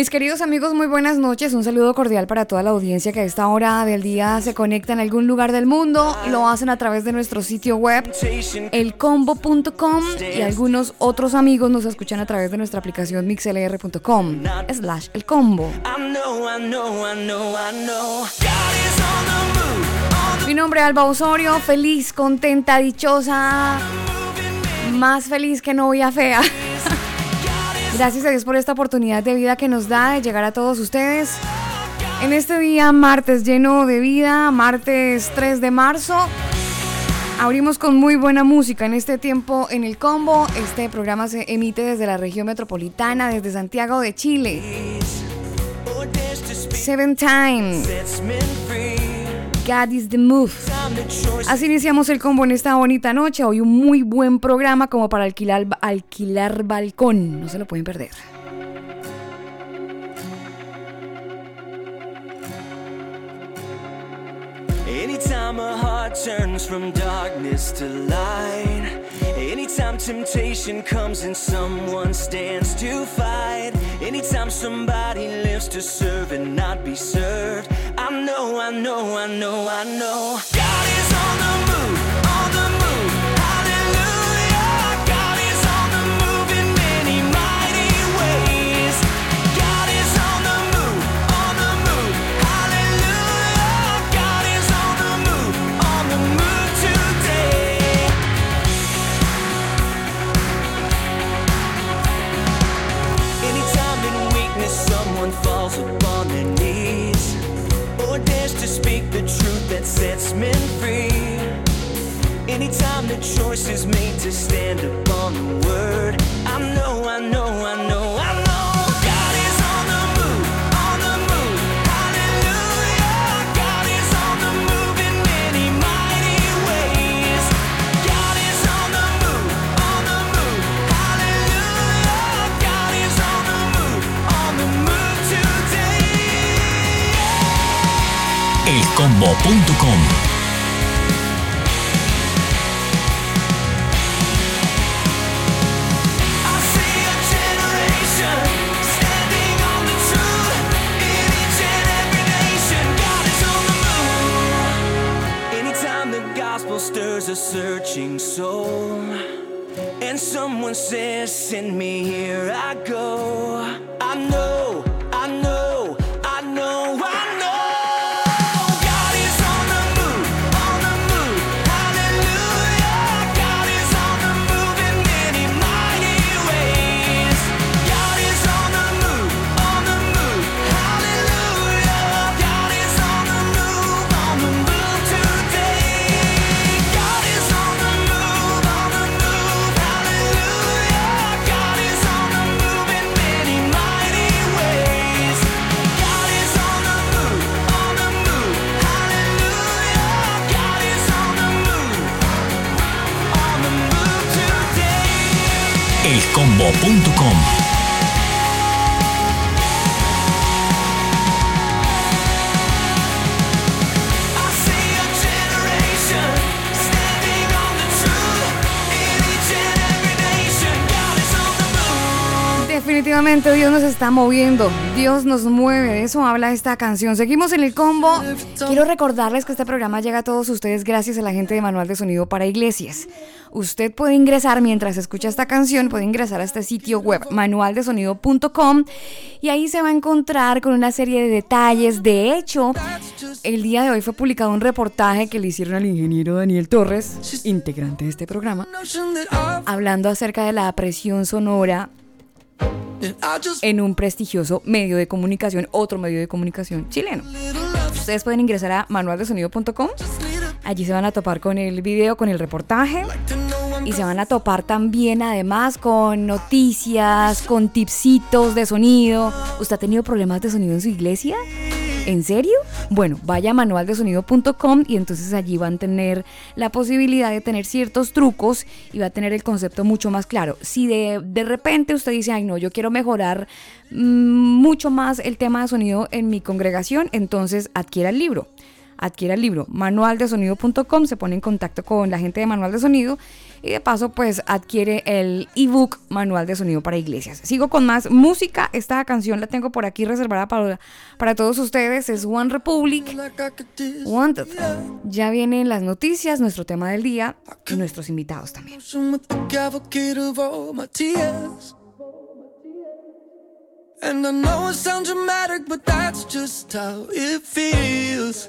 Mis queridos amigos, muy buenas noches. Un saludo cordial para toda la audiencia que a esta hora del día se conecta en algún lugar del mundo. Lo hacen a través de nuestro sitio web, elcombo.com, y algunos otros amigos nos escuchan a través de nuestra aplicación mixlr.com slash elcombo. Mi nombre es Alba Osorio, feliz, contenta, dichosa, más feliz que novia fea. Gracias a Dios por esta oportunidad de vida que nos da de llegar a todos ustedes. En este día, martes lleno de vida, martes 3 de marzo, abrimos con muy buena música en este tiempo en el combo. Este programa se emite desde la región metropolitana, desde Santiago de Chile. Seven Time. God is the move. Así iniciamos el combo en esta bonita noche. Hoy un muy buen programa como para alquilar, alquilar balcón. No se lo pueden perder. Anytime temptation comes and someone stands to fight. Anytime somebody lives to serve and not be served. I know, I know, I know, I know. God is on the Anytime the choice is made to stand upon the word, I know, I know, I know. God a searching soul, and someone says, "Send me here," I go. I know, combo.com Definitivamente Dios nos está moviendo, Dios nos mueve, de eso habla esta canción. Seguimos en el combo. Quiero recordarles que este programa llega a todos ustedes gracias a la gente de Manual de Sonido para Iglesias. Usted puede ingresar mientras escucha esta canción, puede ingresar a este sitio web manualdesonido.com y ahí se va a encontrar con una serie de detalles. De hecho, el día de hoy fue publicado un reportaje que le hicieron al ingeniero Daniel Torres, integrante de este programa, hablando acerca de la presión sonora en un prestigioso medio de comunicación, otro medio de comunicación chileno. Ustedes pueden ingresar a manualdesonido.com. Allí se van a topar con el video, con el reportaje. y se van a topar también además con noticias, con tipsitos de sonido. ¿Usted ha tenido problemas de sonido en su iglesia? ¿En serio? Bueno, vaya a manualdesonido.com y entonces allí van a tener la posibilidad de tener ciertos trucos y va a tener el concepto mucho más claro. Si de, de repente usted dice, ay no, yo quiero mejorar mm, mucho más el tema de sonido en mi congregación, entonces adquiera el libro. Adquiera el libro manualdesonido.com, se pone en contacto con la gente de Manual de Sonido y de paso pues adquiere el ebook Manual de Sonido para Iglesias. Sigo con más música, esta canción la tengo por aquí reservada para, para todos ustedes, es One Republic, Wanted. Ya vienen las noticias, nuestro tema del día y nuestros invitados también. And I know it sounds dramatic, but that's just how it feels.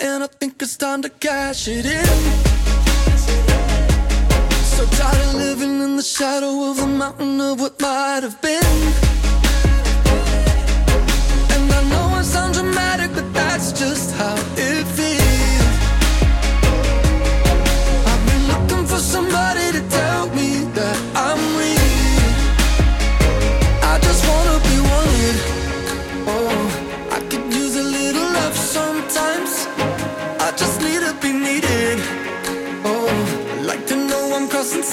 and I think it's time to cash it in. So tired of living in the shadow of the mountain of what might have been. And I know it sounds dramatic, but that's just how it feels.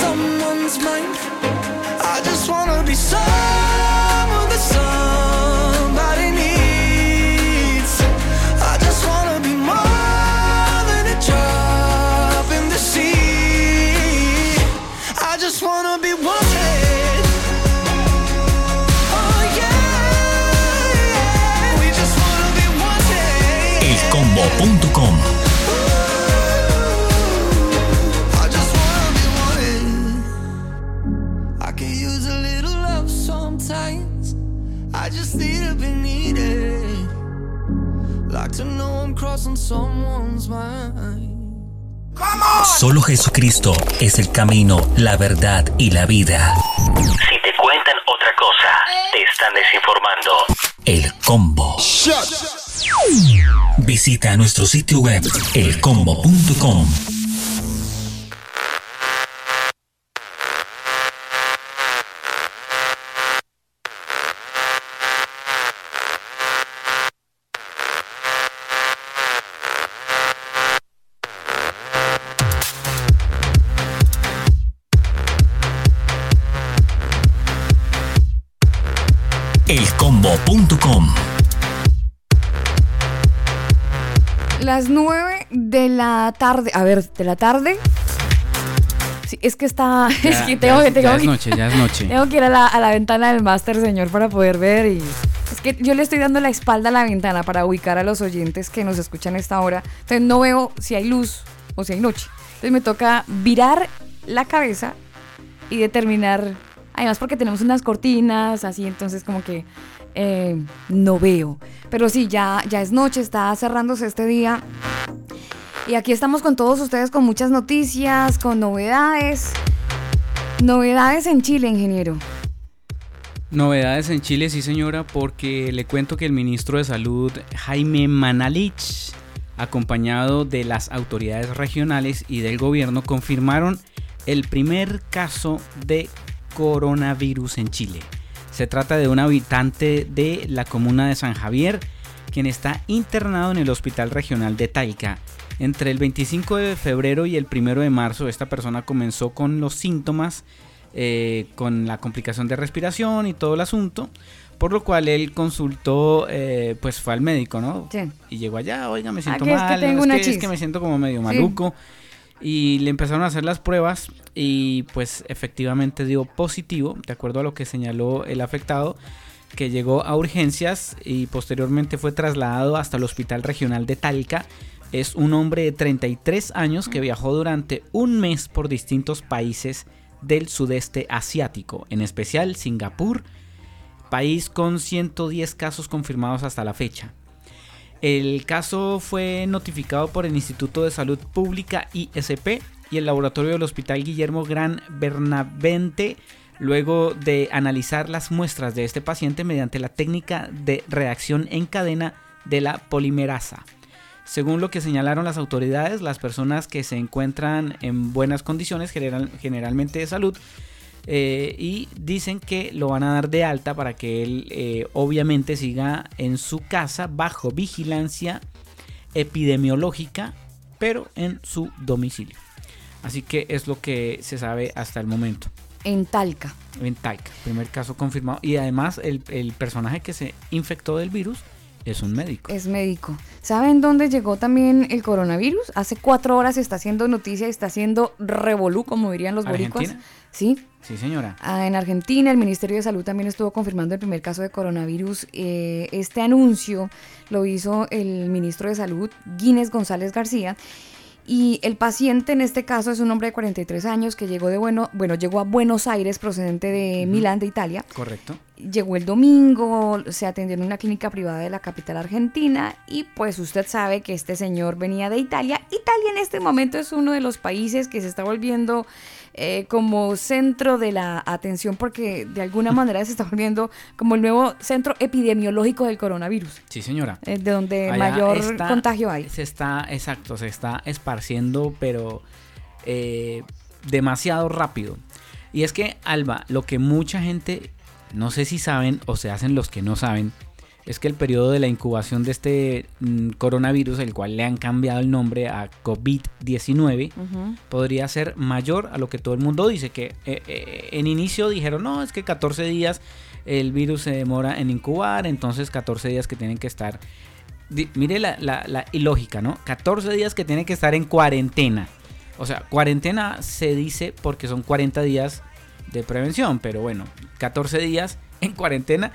Someone's mind. Solo Jesucristo es el camino, la verdad y la vida. Si te cuentan otra cosa, te están desinformando. El Combo. Visita nuestro sitio web elcombo.com. elcombo.com. Las 9 de la tarde, a ver, de la tarde. Sí, es que está, es que tengo, ya, que- tengo ya es que- noche, ya es noche. Tengo que ir a la, a la ventana del máster, señor, para poder ver y... Es que yo le estoy dando la espalda a la ventana para ubicar a los oyentes que nos escuchan a esta hora. Entonces no veo si hay luz o si hay noche. Entonces me toca virar la cabeza y determinar... Además porque tenemos unas cortinas, así, entonces como que eh, no veo. Pero sí, ya, ya es noche, está cerrándose este día. Y aquí estamos con todos ustedes con muchas noticias, con novedades. Novedades en Chile, ingeniero. Novedades en Chile, sí señora, porque le cuento que el ministro de Salud, Jaime Manalich, acompañado de las autoridades regionales y del gobierno, confirmaron el primer caso de coronavirus en Chile. Se trata de un habitante de la comuna de San Javier, quien está internado en el Hospital Regional de Talca. Entre el 25 de febrero y el 1 de marzo, esta persona comenzó con los síntomas, eh, con la complicación de respiración y todo el asunto, por lo cual él consultó, eh, pues fue al médico, ¿no? Sí. Y llegó allá, oiga, me siento que es que mal, tengo es, una que, es chis". que me siento como medio maluco. Y le empezaron a hacer las pruebas y pues efectivamente dio positivo, de acuerdo a lo que señaló el afectado. que llegó a urgencias y posteriormente fue trasladado hasta el Hospital Regional de Talca. Es un hombre de 33 años que viajó durante un mes por distintos países del sudeste asiático, en especial Singapur, país con 110 casos confirmados hasta la fecha. El caso fue notificado por el Instituto de Salud Pública ISP y el laboratorio del Hospital Guillermo Gran Bernavente luego de analizar las muestras de este paciente mediante la técnica de reacción en cadena de la polimerasa. Según lo que señalaron las autoridades, las personas que se encuentran en buenas condiciones general, generalmente de salud eh, y dicen que lo van a dar de alta para que él eh, obviamente siga en su casa bajo vigilancia epidemiológica, pero en su domicilio. Así que es lo que se sabe hasta el momento. En Talca. En Talca, primer caso confirmado. Y además el, el personaje que se infectó del virus es un médico. Es médico. ¿Saben dónde llegó también el coronavirus? Hace cuatro horas está haciendo noticia, está haciendo revolú, como dirían los boricuas. ¿Argentina? Sí. Sí, señora. Ah, en Argentina, el Ministerio de Salud también estuvo confirmando el primer caso de coronavirus. Eh, este anuncio lo hizo el ministro de Salud, Guínez González García. Y el paciente en este caso es un hombre de 43 años que llegó de bueno, bueno, llegó a Buenos Aires procedente de Milán, de Italia. Correcto. Llegó el domingo, se atendió en una clínica privada de la capital argentina y pues usted sabe que este señor venía de Italia. Italia en este momento es uno de los países que se está volviendo eh, como centro de la atención porque de alguna manera se está volviendo como el nuevo centro epidemiológico del coronavirus. Sí, señora. eh, de donde Allá mayor está- contagio hay. Se está, exacto, se está esparciendo, pero eh, demasiado rápido. Y es que, Alba, lo que mucha gente, no sé si saben o se hacen los que no saben, es que el periodo de la incubación de este mm, coronavirus, el cual le han cambiado el nombre a COVID-19, Ujú. podría ser mayor a lo que todo el mundo dice. Que eh, eh, en inicio dijeron, no, es que 14 días el virus se demora en incubar, entonces 14 días que tienen que estar... Mire la, la, la ilógica, ¿no? 14 días que tienen que estar en cuarentena. O sea, cuarentena se dice porque son 40 días de prevención, pero bueno, 14 días en cuarentena.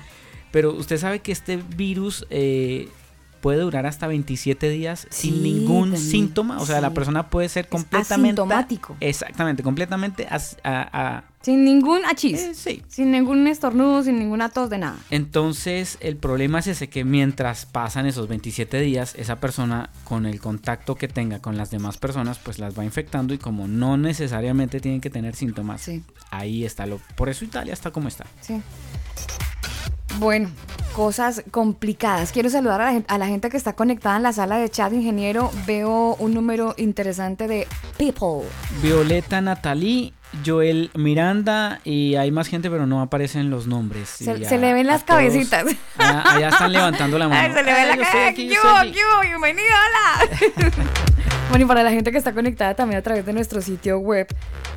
Pero usted sabe que este virus eh, puede durar hasta 27 días Sí, sin ningún también, síntoma. O sea, la persona puede ser completamente... asintomático. Exactamente, completamente... as- a- a- Sin ningún achis. eh, sí. Sin ningún estornudo, sin ninguna tos de nada. Entonces, el problema es ese que mientras pasan esos 27 días, esa persona con el contacto que tenga con las demás personas, pues las va infectando y como no necesariamente tienen que tener síntomas, Sí. ahí está lo. Por eso Italia está como está. Sí. Bueno, cosas complicadas. Quiero saludar a la, gen- a la gente que está conectada en la sala de chat, ingeniero. Veo un número interesante de people. Violeta Natalí, Joel Miranda y hay más gente, pero no aparecen los nombres. Se, Y se a- le ven las todos- cabecitas. Allá, allá están levantando la mano. Ay, se le ve Ay, la yo estoy cara. aquí, ¿Qué yo hubo? estoy aquí. ¿Qué hubo? Bienvenido, hola. bueno, y para la gente que está conectada también a través de nuestro sitio web.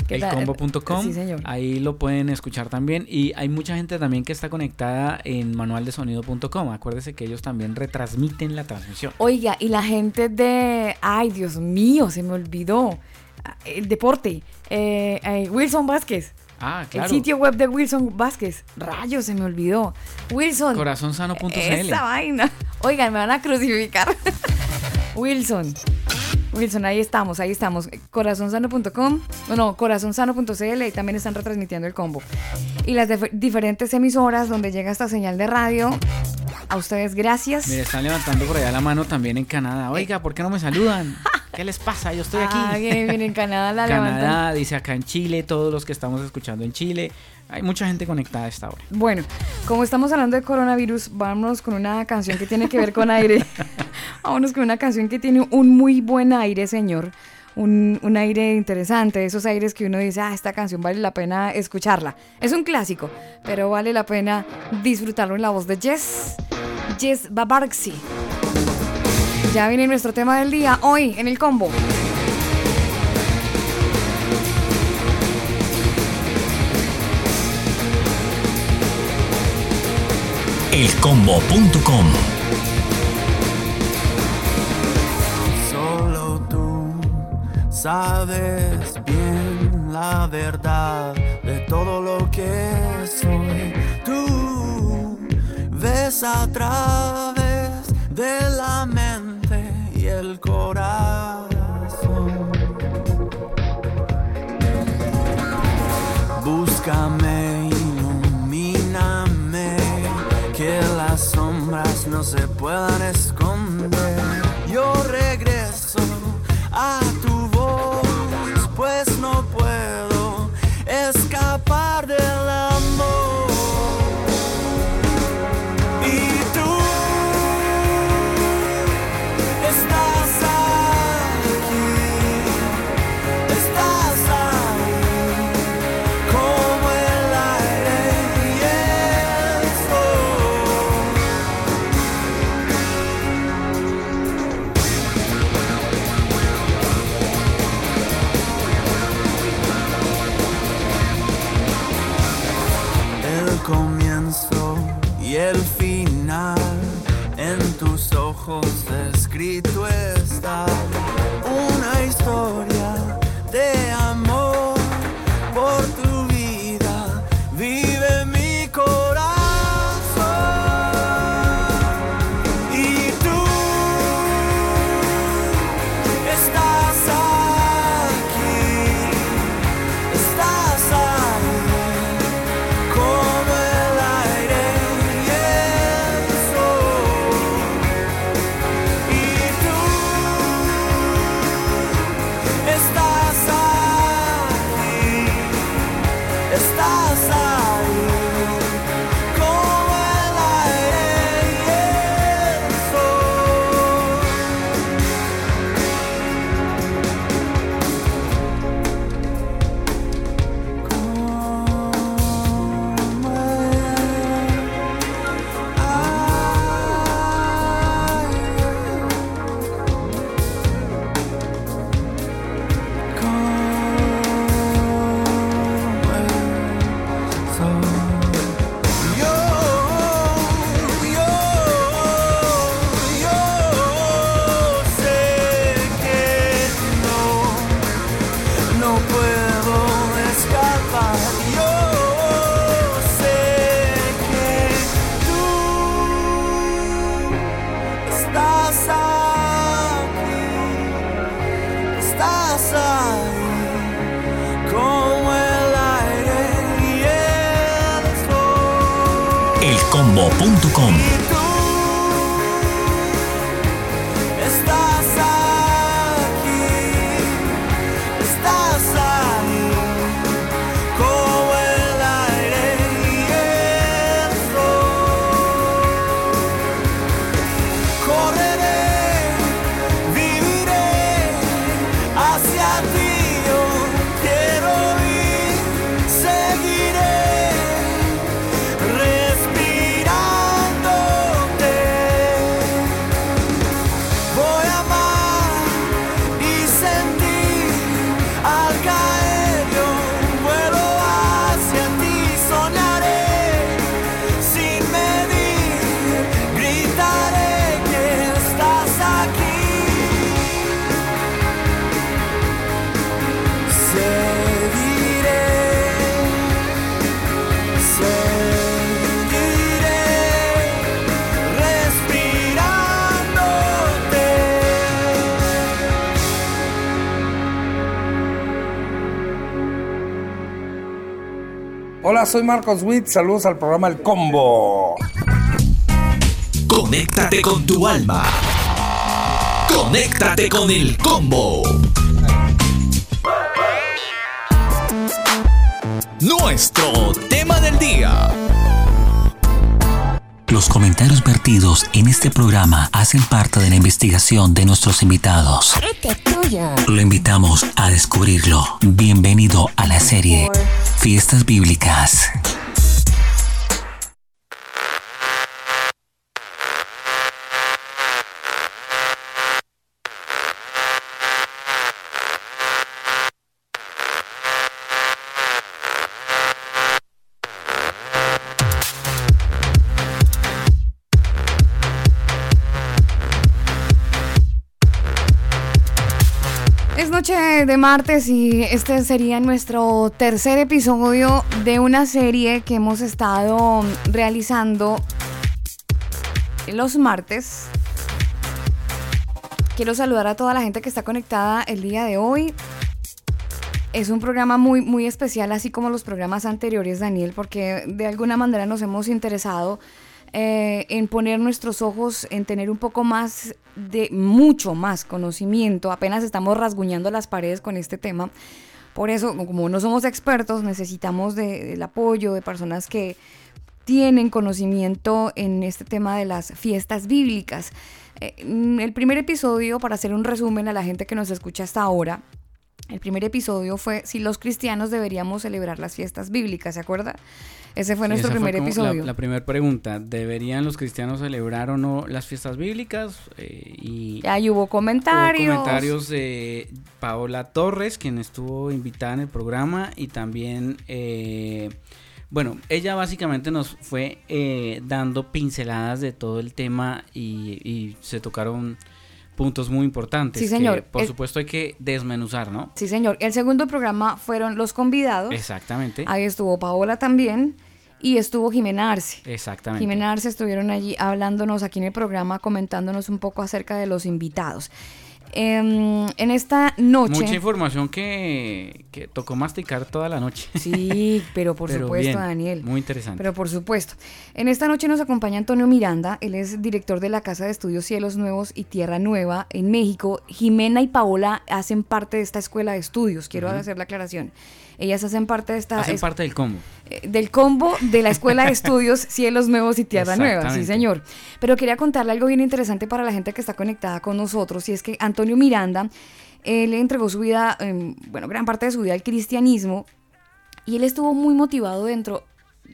elcombo.com. Sí, señor. Ahí lo pueden escuchar también. Y hay mucha gente también que está conectada en manualdesonido.com. Acuérdese que ellos también retransmiten la transmisión. Oiga, y la gente de. Ay, Dios mío, se me olvidó. El deporte. Eh, eh, Wilson Vázquez. Ah, claro. El sitio web de Wilson Vázquez. Rayos, se me olvidó. Wilson. Corazonsano.cl. Esa vaina. Oigan, me van a crucificar. Wilson. Wilson, ahí estamos, ahí estamos. Corazonsano.com, no, corazonsano.cl y también están retransmitiendo el combo. Y las dif- diferentes emisoras donde llega esta señal de radio. A ustedes, gracias. Mire, están levantando por allá la mano también en Canadá. Oiga, ¿por qué no me saludan? ¿Qué les pasa? Yo estoy aquí. Ah, bien, bien, en Canadá la levantan. Canadá, dice acá en Chile, todos los que estamos escuchando en Chile. Hay mucha gente conectada a esta hora. Bueno, como estamos hablando de coronavirus, vámonos con una canción que tiene que ver con aire. vámonos con una canción que tiene un muy buen aire, señor. Un, un aire interesante, esos aires que uno dice, ah, esta canción vale la pena escucharla. Es un clásico, pero vale la pena disfrutarlo en la voz de Jess, Jess Babarksi. Ya viene nuestro tema del día, hoy en el combo. elcombo.com. Solo tú sabes bien la verdad de todo lo que soy. Tú ves a través de la mente y el corazón. Búscame. no se puedan esconder. Yo regreso a tu voz, pues soy Marcos Witt. Saludos al programa El Combo. Conéctate con tu alma. Conéctate con el combo. Nuestro tema del día. Los comentarios vertidos en este programa hacen parte de la investigación de nuestros invitados. Este Lo invitamos a descubrirlo. Bienvenido serie Fiestas Bíblicas. martes y este sería nuestro tercer episodio de una serie que hemos estado realizando los martes. Quiero saludar a toda la gente que está conectada el día de hoy. Es un programa muy, muy especial, así como los programas anteriores, Daniel, porque de alguna manera nos hemos interesado eh, en poner nuestros ojos, en tener un poco más de, mucho más conocimiento. Apenas estamos rasguñando las paredes con este tema. Por eso, como no somos expertos, necesitamos de- del apoyo de personas que tienen conocimiento en este tema de las fiestas bíblicas. Eh, mm, el primer episodio, para hacer un resumen a la gente que nos escucha hasta ahora, el primer episodio fue si los cristianos deberíamos celebrar las fiestas bíblicas, ¿se acuerda? Ese fue nuestro primer como episodio. La, la primera pregunta, ¿deberían los cristianos celebrar o no las fiestas bíblicas? Eh, y Ahí hubo comentarios. Hubo comentarios de Paola Torres, quien estuvo invitada en el programa, y también, eh, bueno, ella básicamente nos fue eh, dando pinceladas de todo el tema y, y se tocaron puntos muy importantes. Sí, que, señor. por El- supuesto hay que desmenuzar, ¿no? Sí, señor. El segundo programa fueron los convidados. Exactamente. Ahí estuvo Paola también y estuvo Jimena Arce. Exactamente. Jimena Arce estuvieron allí hablándonos aquí en el programa, comentándonos un poco acerca de los invitados. Em, en esta noche. Mucha información que, que tocó masticar toda la noche. Sí, pero por Pero supuesto, bien, Daniel. Muy interesante. Pero por supuesto. En esta noche nos acompaña Antonio Miranda, él es director de la Casa de Estudios Cielos Nuevos y Tierra Nueva en México. Jimena y Paola hacen parte de esta escuela de estudios, quiero hacer la aclaración. Ellas hacen parte de esta Hacen es- parte del combo. eh, del combo de la Escuela de Estudios Cielos Nuevos y Tierra Nueva, sí señor. Pero quería contarle algo bien interesante para la gente que está conectada con nosotros, y es que Antonio Miranda, él le entregó su vida, em, bueno, gran parte de su vida al cristianismo, y él estuvo muy motivado dentro.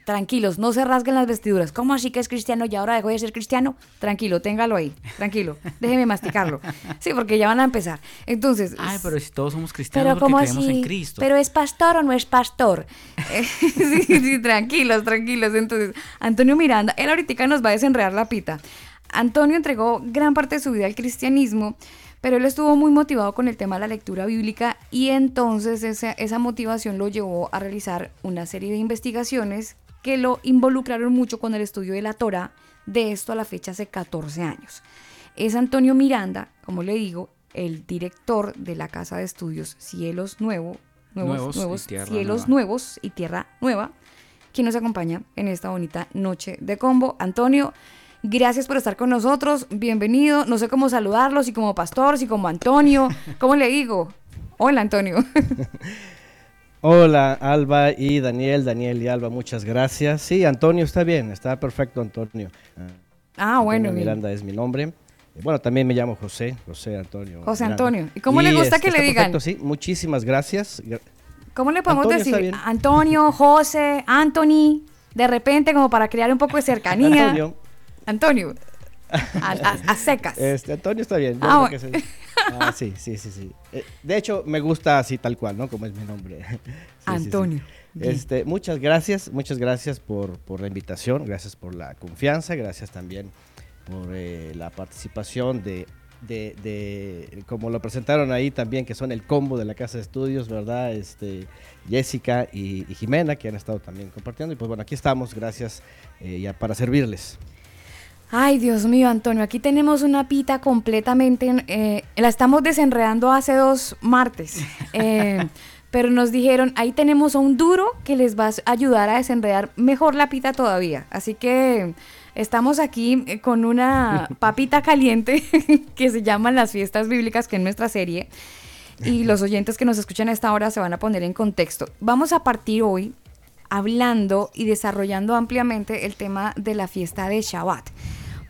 Tranquilos, no se rasguen las vestiduras. ¿Cómo así que es cristiano y ahora dejó de ser cristiano? Tranquilo, téngalo ahí, tranquilo. Déjeme masticarlo. Sí, porque ya van a empezar. Entonces. Ay, pero si todos somos cristianos Pero porque creemos así, en Cristo. pero es pastor o no es pastor. Eh, sí, sí, tranquilos, tranquilos. Entonces, Antonio Miranda, él ahorita nos va a desenredar la pita. Antonio entregó gran parte de su vida al cristianismo, pero él estuvo muy motivado con el tema de la lectura bíblica y entonces esa, esa motivación lo llevó a realizar una serie de investigaciones que lo involucraron mucho con el estudio de la Torah, de esto a la fecha hace 14 años. Es Antonio Miranda, como le digo, el director de la Casa de Estudios Cielos Nuevo, Nuevos, Nuevos Cielos Nueva. Nuevos y Tierra Nueva, quien nos acompaña en esta bonita noche de combo. Antonio, gracias por estar con nosotros, bienvenido. No sé cómo saludarlo, si como pastor, si como Antonio, ¿cómo le digo? Hola, Antonio. Hola Alba y Daniel, Daniel y Alba, muchas gracias. Sí, Antonio está bien, está perfecto Antonio. Ah, bueno, bien. Miranda es mi nombre. Eh, Bueno, también me llamo José, José Antonio. José Miranda. Antonio. ¿Y cómo le gusta que le digan? perfecto, sí, muchísimas gracias. Gra- ¿Cómo le podemos Antonio decir? Antonio, José, Anthony, de repente como para crear un poco de cercanía. Antonio. Antonio. A, a- a secas. Este, Antonio está bien. yo Ah. Ah, sí, sí, sí, sí. Eh, de hecho, me gusta así tal cual, ¿no? Como es mi nombre. Sí, sí, sí. Antonio. Este, muchas gracias, muchas gracias por, por la invitación, gracias por la confianza, gracias también por eh, la participación de, de, de- como lo presentaron ahí también, que son el combo de la Casa de Estudios, ¿verdad? Este, Jessica y, y Jimena, que han estado también compartiendo. Y pues bueno, aquí estamos, gracias eh, ya para servirles. Ay, Dios mío, Antonio, aquí tenemos una pita completamente, eh, la estamos desenredando hace dos martes, eh, pero nos dijeron, ahí tenemos a un duro que les va a ayudar a desenredar mejor la pita todavía. Así que estamos aquí eh, con una papita caliente que se llama Las Fiestas Bíblicas, que es nuestra serie, y los oyentes que nos escuchan a esta hora se van a poner en contexto. Vamos a partir hoy hablando y desarrollando ampliamente el tema de la fiesta de Shabbat.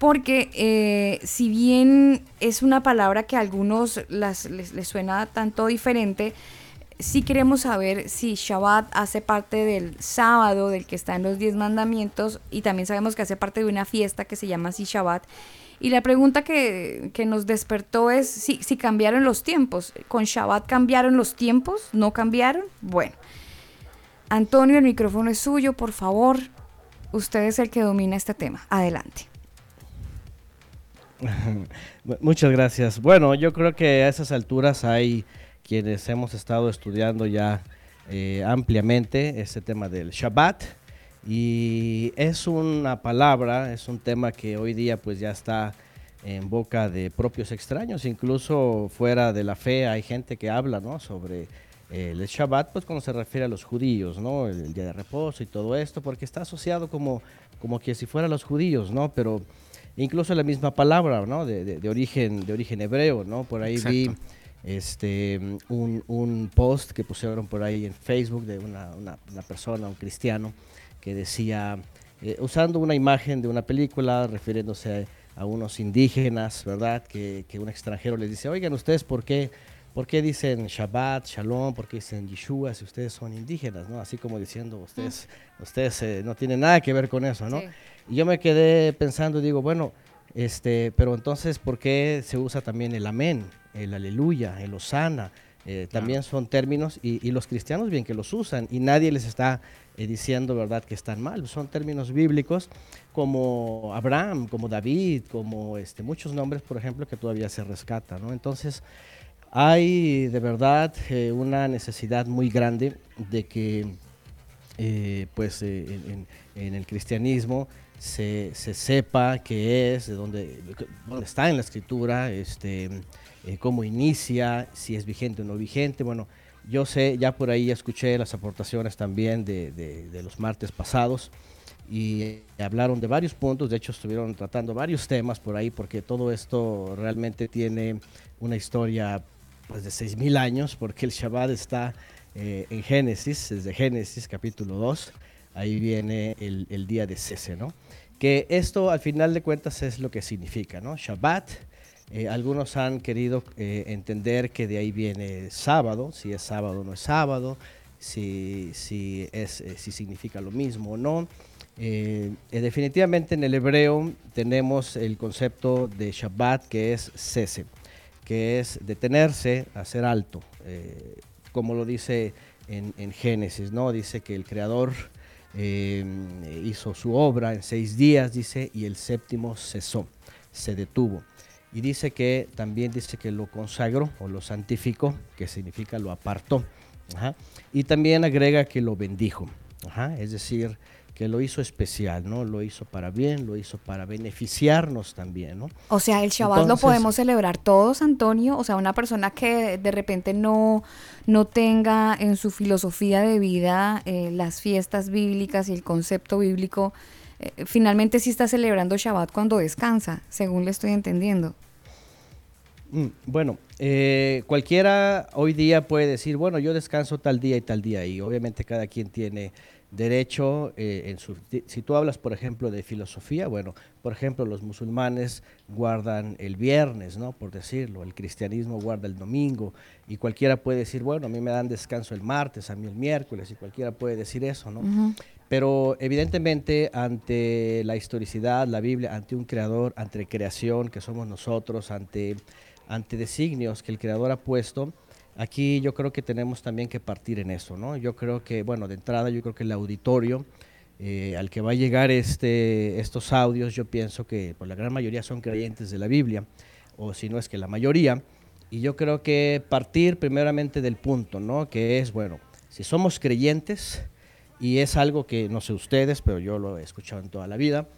Porque eh, si bien es una palabra que a algunos les, suena tanto diferente, sí queremos saber si Shabbat hace parte del sábado, del que está en los diez mandamientos, y también sabemos que hace parte de una fiesta que se llama así Shabbat. Y la pregunta que, que nos despertó es si, si cambiaron los tiempos. ¿Con Shabbat cambiaron los tiempos? ¿No cambiaron? Bueno. Antonio, el micrófono es suyo, por favor. Usted es el que domina este tema. Adelante. Muchas gracias. Bueno, yo creo que a esas alturas hay quienes hemos estado estudiando ya eh, ampliamente este tema del Shabbat Y es una palabra, es un tema que hoy día pues ya está en boca de propios extraños, incluso fuera de la fe hay gente que habla ¿no? sobre eh, el Shabbat, pues cuando se refiere a los judíos, ¿no? el día de reposo y todo esto, porque está asociado como, como que si fuera los judíos, ¿no? pero incluso la misma palabra ¿no? de, de- de origen, de origen hebreo, ¿no? por ahí vi este, un, un post que pusieron por ahí en Facebook de una, una- una persona, un cristiano, que decía, eh, usando una imagen de una película, refiriéndose a, a unos indígenas, ¿verdad? Que, que un extranjero les dice, oigan, ¿ustedes por qué, por qué dicen Shabbat, Shalom, por qué dicen Yeshua si ustedes son indígenas, ¿no? Así como diciendo, ustedes, ustedes eh, no tienen nada que ver con eso, ¿no? Sí. Y yo me quedé pensando, digo, bueno, este, pero entonces, ¿por qué se usa también el amén, el aleluya, el osana? Eh, también son términos y, y los cristianos bien que los usan y nadie les está eh, diciendo, ¿verdad?, que están mal. Son términos bíblicos como Abraham, como David, como este, muchos nombres, por ejemplo, que todavía se rescatan, ¿no? Entonces, hay de verdad eh, una necesidad muy grande de que eh, pues eh, en, el cristianismo se, se sepa qué es, de dónde, dónde está en la escritura, este, cómo inicia, si es vigente o no vigente. Bueno, yo sé, ya por ahí escuché las aportaciones también de, de- los martes pasados y hablaron de varios puntos, de hecho estuvieron tratando varios temas por ahí porque todo esto realmente tiene una historia pues de 6.000 años porque el Shabbat está eh, en Génesis, desde Génesis capítulo 2, ahí viene el, día de cese, ¿no? Que esto al final de cuentas es lo que significa, ¿no? Shabbat, eh, algunos han querido eh, entender que de ahí viene sábado, si es sábado o no es sábado, si, si, es, si significa lo mismo o no. Definitivamente en el hebreo tenemos el concepto de Shabbat que es cese, que es detenerse, hacer alto, eh, como lo dice en, en Génesis, ¿no? Dice que el Creador eh, hizo su obra en seis días, dice, y el séptimo cesó, se detuvo. Y dice que también dice que lo consagró o lo santificó, que significa lo apartó. Y también agrega que lo bendijo. Es decir, que lo hizo especial, ¿no? Lo hizo para bien, lo hizo para beneficiarnos también, ¿no? O sea, el Shabbat lo podemos celebrar todos, Antonio. O sea, una persona que de repente no, no tenga en su filosofía de vida eh, las fiestas bíblicas y el concepto bíblico, eh, finalmente sí está celebrando Shabbat cuando descansa, según le estoy entendiendo. Mm, Bueno, eh, cualquiera hoy día puede decir, bueno, yo descanso tal día y tal día, y obviamente cada quien tiene derecho eh, en su... Si tú hablas, por ejemplo, de filosofía, bueno, por ejemplo, los musulmanes guardan el viernes, ¿no? Por decirlo, el cristianismo guarda el domingo, y cualquiera puede decir, bueno, a mí me dan descanso el martes, a mí el miércoles, y cualquiera puede decir eso, ¿no? Pero evidentemente ante la historicidad, la Biblia, ante un creador, ante creación que somos nosotros, ante, ante designios que el creador ha puesto, aquí yo creo que tenemos también que partir en eso, ¿no? Yo creo que, bueno, de entrada yo creo que el auditorio eh, al que va a llegar este, estos audios, yo pienso que por la gran mayoría son creyentes de la Biblia, o si no es que la mayoría, y yo creo que partir primeramente del punto, ¿no? Que es, bueno, si somos creyentes, y es algo que no sé ustedes, pero yo lo he escuchado en toda la vida.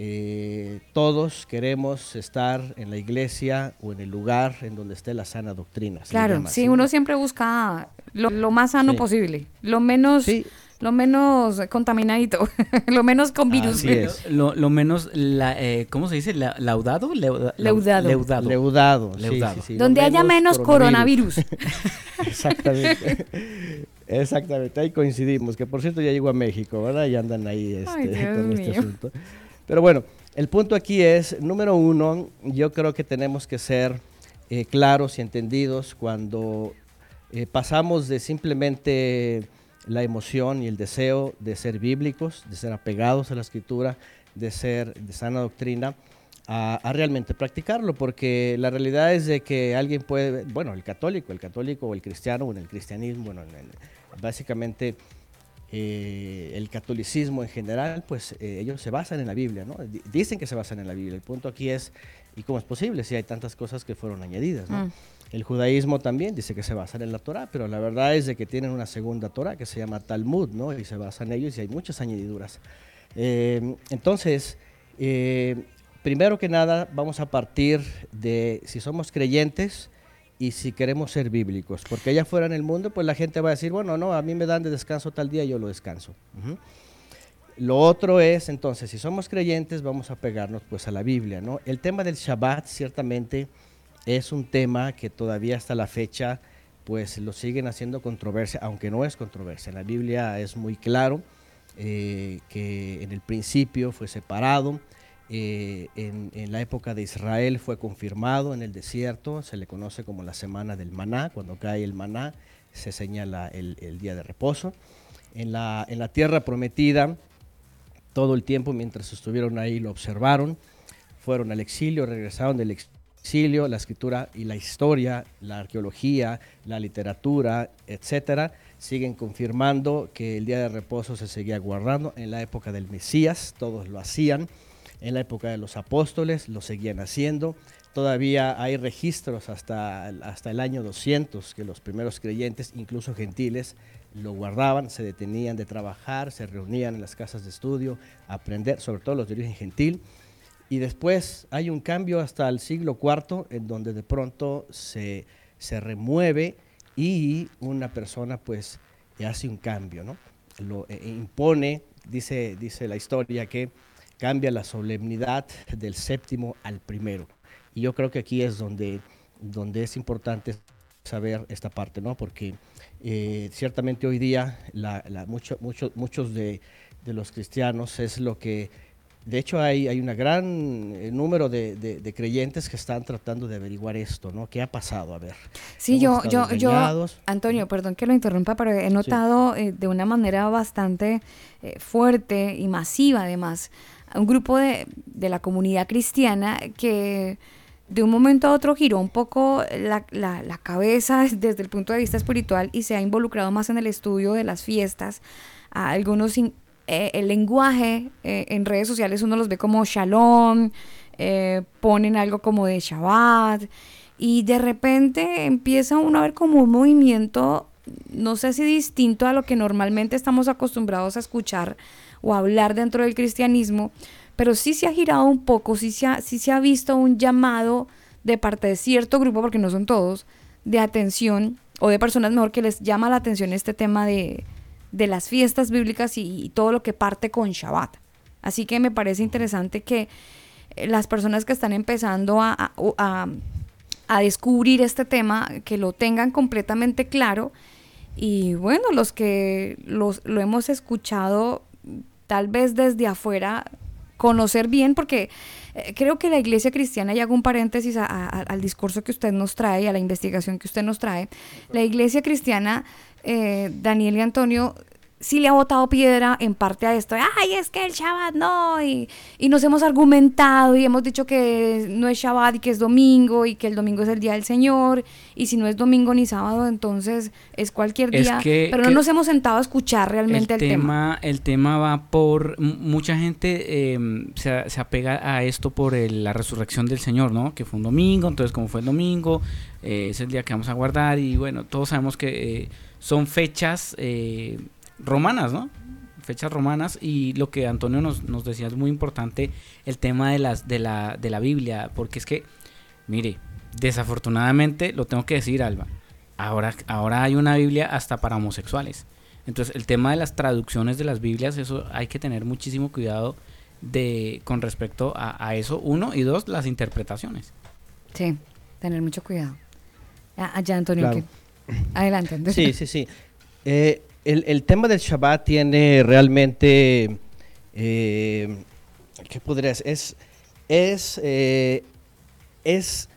Eh, todos queremos estar en la iglesia o en el lugar en donde esté la sana doctrina. Claro, llama sí, uno siempre busca lo, lo más sano Sí. posible, lo menos, Sí. lo menos contaminadito, lo menos con virus. Así es. Lo, lo menos, la, eh, ¿cómo se dice? La- ¿Laudado? Leuda- Leudado. Leudado. Leudado. sí, Leudado. sí, sí, lo Donde haya menos coronavirus. Exactamente. Exactamente, ahí coincidimos, que por cierto ya llegó a México, ¿verdad? Y andan ahí este, Ay, con este mío. asunto. Pero bueno, el punto aquí es, número uno, yo creo que tenemos que ser eh, claros y entendidos cuando eh, pasamos de simplemente la emoción y el deseo de ser bíblicos, de ser apegados a la escritura, de ser de sana doctrina, a, a realmente practicarlo, porque la realidad es de que alguien puede, bueno, el católico, el católico o el cristiano, o en el cristianismo, bueno, en el- básicamente eh, el catolicismo en general, pues eh, ellos se basan en la Biblia, ¿no? Di- Dicen que se basan en la Biblia. El punto aquí es, ¿y cómo es posible si hay tantas cosas que fueron añadidas, ¿no? Mm. El judaísmo también dice que se basan en la Torah, pero la verdad es de que tienen una segunda Torah que se llama Talmud, ¿no? Y se basa en ellos y hay muchas añadiduras. Eh, entonces, eh, primero que nada, vamos a partir de si somos creyentes y si queremos ser bíblicos, porque allá fuera en el mundo, pues la gente va a decir, bueno, no, a mí me dan de descanso tal día, yo lo descanso. Ujú. Lo otro es, entonces, si somos creyentes, vamos a pegarnos pues a la Biblia, ¿no? El tema del Shabbat, ciertamente, es un tema que todavía hasta la fecha, pues lo siguen haciendo controversia, aunque no es controversia. La Biblia es muy claro eh, que en el principio fue separado, eh, en, la época de Israel fue confirmado en el desierto, se le conoce como la semana del maná, cuando cae el maná se señala el, el día de reposo. En la, en la tierra prometida, todo el tiempo mientras estuvieron ahí lo observaron, fueron al exilio, regresaron del exilio, la escritura y la historia, la arqueología, la literatura, etcétera, siguen confirmando que el día de reposo se seguía guardando. En la época del Mesías, todos lo hacían. En la época de los apóstoles, lo seguían haciendo. Todavía hay registros hasta, hasta el año 200 que los primeros creyentes, incluso gentiles, lo guardaban, se detenían de trabajar, se reunían en las casas de estudio, a aprender, sobre todo los de origen gentil. Y después hay un cambio hasta el siglo IV en donde de pronto se, se remueve y una persona pues hace un cambio, ¿no? Lo eh, impone, dice, dice la historia que cambia la solemnidad del séptimo al primero. Y yo creo que aquí es donde, donde es importante saber esta parte, ¿no? Porque eh, ciertamente hoy día la, la- mucho- mucho- muchos de, de los cristianos es lo que, de hecho hay, hay un gran eh, número de, de- de creyentes que están tratando de averiguar esto, ¿no? ¿Qué ha pasado? A ver. Sí, yo, yo. Antonio, perdón que lo interrumpa, pero he notado eh, de una manera bastante eh, fuerte y masiva, además, un grupo de, de la comunidad cristiana que de un momento a otro giró un poco la, la- la cabeza desde el punto de vista espiritual y se ha involucrado más en el estudio de las fiestas. A algunos, eh, el lenguaje eh, en redes sociales uno los ve como shalom, eh, ponen algo como de Shabbat y de repente empieza uno a ver como un movimiento, no sé si distinto a lo que normalmente estamos acostumbrados a escuchar o hablar dentro del cristianismo, pero sí se ha girado un poco, sí se ha, sí se ha visto un llamado de parte de cierto grupo, porque no son todos, de atención o de personas mejor que les llama la atención este tema de, de las fiestas bíblicas y, y todo lo que parte con Shabbat. Así que me parece interesante que eh, las personas que están empezando a, a- a- a descubrir este tema, que lo tengan completamente claro. Y bueno, los que los, lo hemos escuchado tal vez desde afuera, conocer bien, porque eh, creo que la iglesia cristiana, y hago un paréntesis a- a- al discurso que usted nos trae, a la investigación que usted nos trae, la iglesia cristiana, eh, Daniel y Antonio, sí le ha botado piedra en parte a esto. Ay, es que el Shabbat no. Y, y nos hemos argumentado y hemos dicho que no es Shabbat y que es domingo y que el domingo es el día del Señor. Y si no es domingo ni sábado, entonces es cualquier Es día. que- Pero no que nos hemos sentado a escuchar realmente el, el tema. tema, el tema va por mucha gente eh, se, se apega a esto por el- la resurrección del Señor, ¿no? Que fue un domingo, entonces como fue el domingo, eh, es el día que vamos a guardar y bueno, todos sabemos que eh, son fechas eh, romanas, ¿no? Fechas romanas y lo que Antonio nos, nos decía es muy importante el tema de las de la de la Biblia, porque es que mire, desafortunadamente lo tengo que decir, Alba. Ahora ahora hay una Biblia hasta para homosexuales. Entonces, el tema de las traducciones de las Biblias, eso hay que tener muchísimo cuidado de con respecto a, a eso, uno, y dos, las interpretaciones. Sí, tener mucho cuidado. Allá, Antonio, Claro. ¿qué? adelante. Andrés. Sí, sí, sí. Eh, el, el tema del Shabbat tiene realmente, eh, ¿qué podría ser? Es, es, eh, es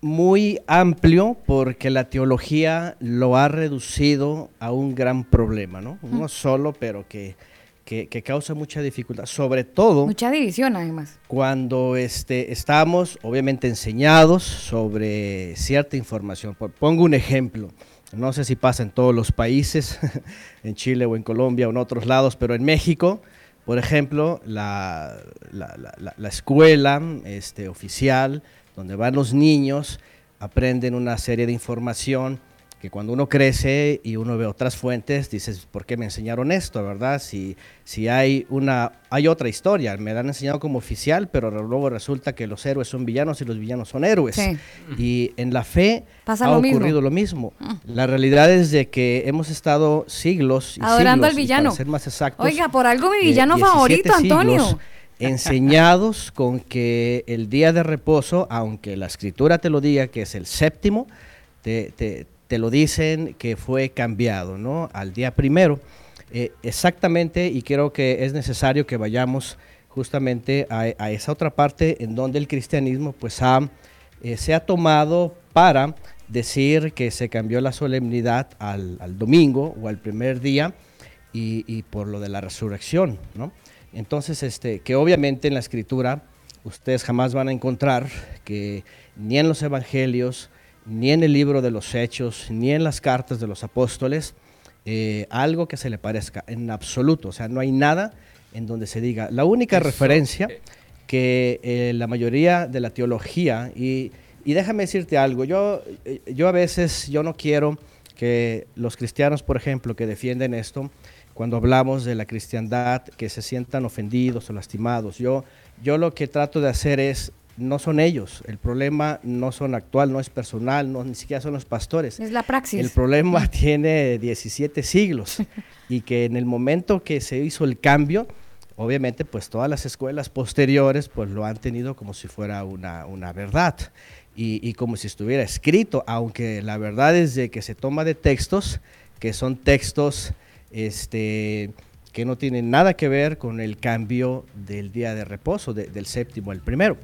muy amplio porque la teología lo ha reducido a un gran problema, ¿no? No solo, pero que, que, que causa mucha dificultad, sobre todo Mucha división, además. cuando este, estamos obviamente enseñados sobre cierta información. Pongo un ejemplo, no sé si pasa en todos los países, en Chile o en Colombia o en otros lados, pero en México, por ejemplo, la, la- la- la- la escuela este, oficial, donde van los niños, aprenden una serie de información que cuando uno crece y uno ve otras fuentes, dices, ¿por qué me enseñaron esto, verdad? Si, si hay, una, hay otra historia, me la han enseñado como oficial, pero luego resulta que los héroes son villanos y los villanos son héroes. Sí. Y en la fe Pasa ha lo mismo. ocurrido lo mismo. La realidad es de que hemos estado siglos y Adorando al siglos, y villano. para ser más exactos, Oiga, por algo mi villano 17 favorito, Antonio. enseñados con que el día de reposo, aunque la escritura te lo diga que es el séptimo, te, te- te lo dicen que fue cambiado, ¿no? Al día primero. Eh, exactamente, y creo que es necesario que vayamos justamente a, esa otra parte en donde el cristianismo pues ha, eh, se ha tomado para decir que se cambió la solemnidad al, al domingo o al primer día y, y por lo de la resurrección, ¿no? Entonces, este, que obviamente en la escritura ustedes jamás van a encontrar que ni en los evangelios, ni en el libro de los hechos, ni en las cartas de los apóstoles, eh, algo que se le parezca en absoluto. O sea, no hay nada en donde se diga. La única referencia que eh, la mayoría de la teología, y, y déjame decirte algo, yo, eh, yo a veces, yo no quiero que los cristianos, por ejemplo, que defienden esto, cuando hablamos de la cristiandad, que se sientan ofendidos o lastimados. Yo, yo lo que trato de hacer es, no son ellos, el problema no son actual, no es personal, no, ni siquiera son los pastores. Es la praxis. El problema tiene 17 siglos y que en el momento que se hizo el cambio, obviamente pues todas las escuelas posteriores pues lo han tenido como si fuera una, una verdad y, y como si estuviera escrito, aunque la verdad es de que se toma de textos que son textos este, que no tienen nada que ver con el cambio del día de reposo, de- del séptimo al primero.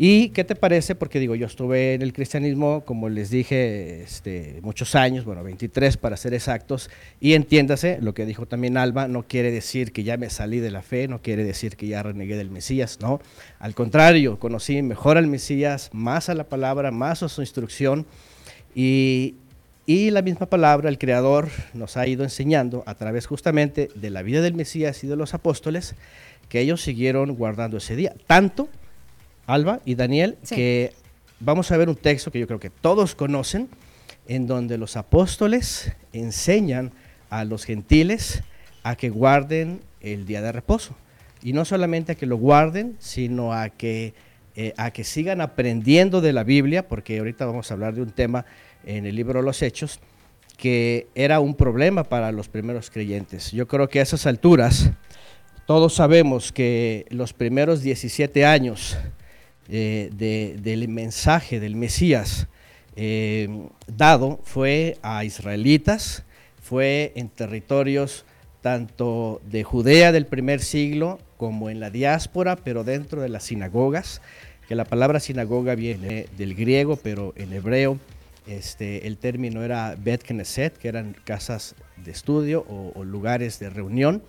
¿Y qué te parece? Porque digo, yo estuve en el cristianismo, como les dije, este, muchos años, bueno, 23 para ser exactos, y entiéndase, lo que dijo también Alba, no quiere decir que ya me salí de la fe, no quiere decir que ya renegué del Mesías, no. Al contrario, conocí mejor al Mesías, más a la palabra, más a su instrucción, y, y la misma palabra, el Creador nos ha ido enseñando a través justamente de la vida del Mesías y de los apóstoles, que ellos siguieron guardando ese día. Tanto Alba y Daniel, Sí. que vamos a ver un texto que yo creo que todos conocen, en donde los apóstoles enseñan a los gentiles a que guarden el día de reposo. Y no solamente a que lo guarden, sino a que, eh, a que sigan aprendiendo de la Biblia, porque ahorita vamos a hablar de un tema en el libro de los Hechos, que era un problema para los primeros creyentes. Yo creo que a esas alturas todos sabemos que los primeros 17 años eh, de- del mensaje del Mesías eh, dado fue a israelitas, fue en territorios tanto de Judea del primer siglo como en la diáspora, pero dentro de las sinagogas, que la palabra sinagoga viene del griego, pero en hebreo este, el término era Bet Knesset, que eran casas de estudio o, o lugares de reunión,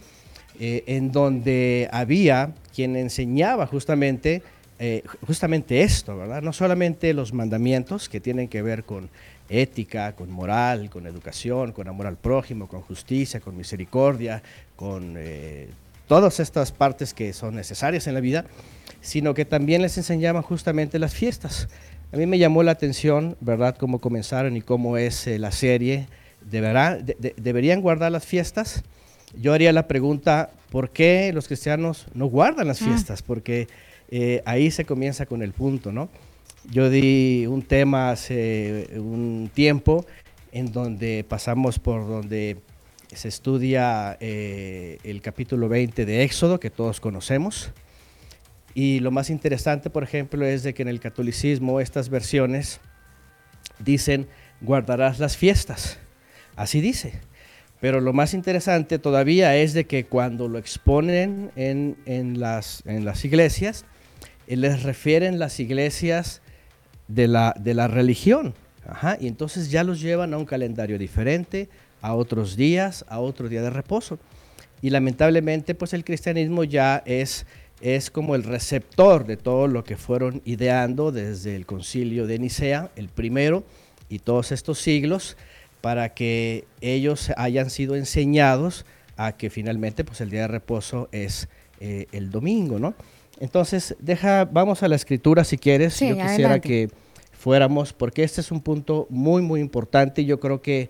eh, en donde había quien enseñaba justamente, eh, justamente esto, ¿verdad? No solamente los mandamientos que tienen que ver con ética, con moral, con educación, con amor al prójimo, con justicia, con misericordia, con eh, todas estas partes que son necesarias en la vida, sino que también les enseñaban justamente las fiestas. A mí me llamó la atención, ¿verdad?, cómo comenzaron y cómo es eh, la serie. ¿Deberá, de- de- ¿Deberían guardar las fiestas? Yo haría la pregunta, ¿por qué los cristianos no guardan las fiestas? Porque eh, ahí se comienza con el punto, ¿no? Yo di un tema hace un tiempo en donde pasamos por donde se estudia eh, el capítulo 20 de Éxodo, que todos conocemos. Y lo más interesante, por ejemplo, es de que en el catolicismo estas versiones dicen guardarás las fiestas. Así dice. Pero lo más interesante todavía es de que cuando lo exponen en, en las, en las iglesias, les refieren las iglesias de la, de la religión. Y entonces ya los llevan a un calendario diferente, a otros días, a otro día de reposo. Y lamentablemente, pues el cristianismo ya es, es como el receptor de todo lo que fueron ideando desde el concilio de Nicea, el primero, y todos estos siglos, para que ellos hayan sido enseñados a que finalmente pues el día de reposo es eh, el domingo, ¿no? Entonces, deja, vamos a la escritura si quieres. Sí, Yo quisiera adelante. que fuéramos, porque este es un punto muy, muy importante. Yo creo que,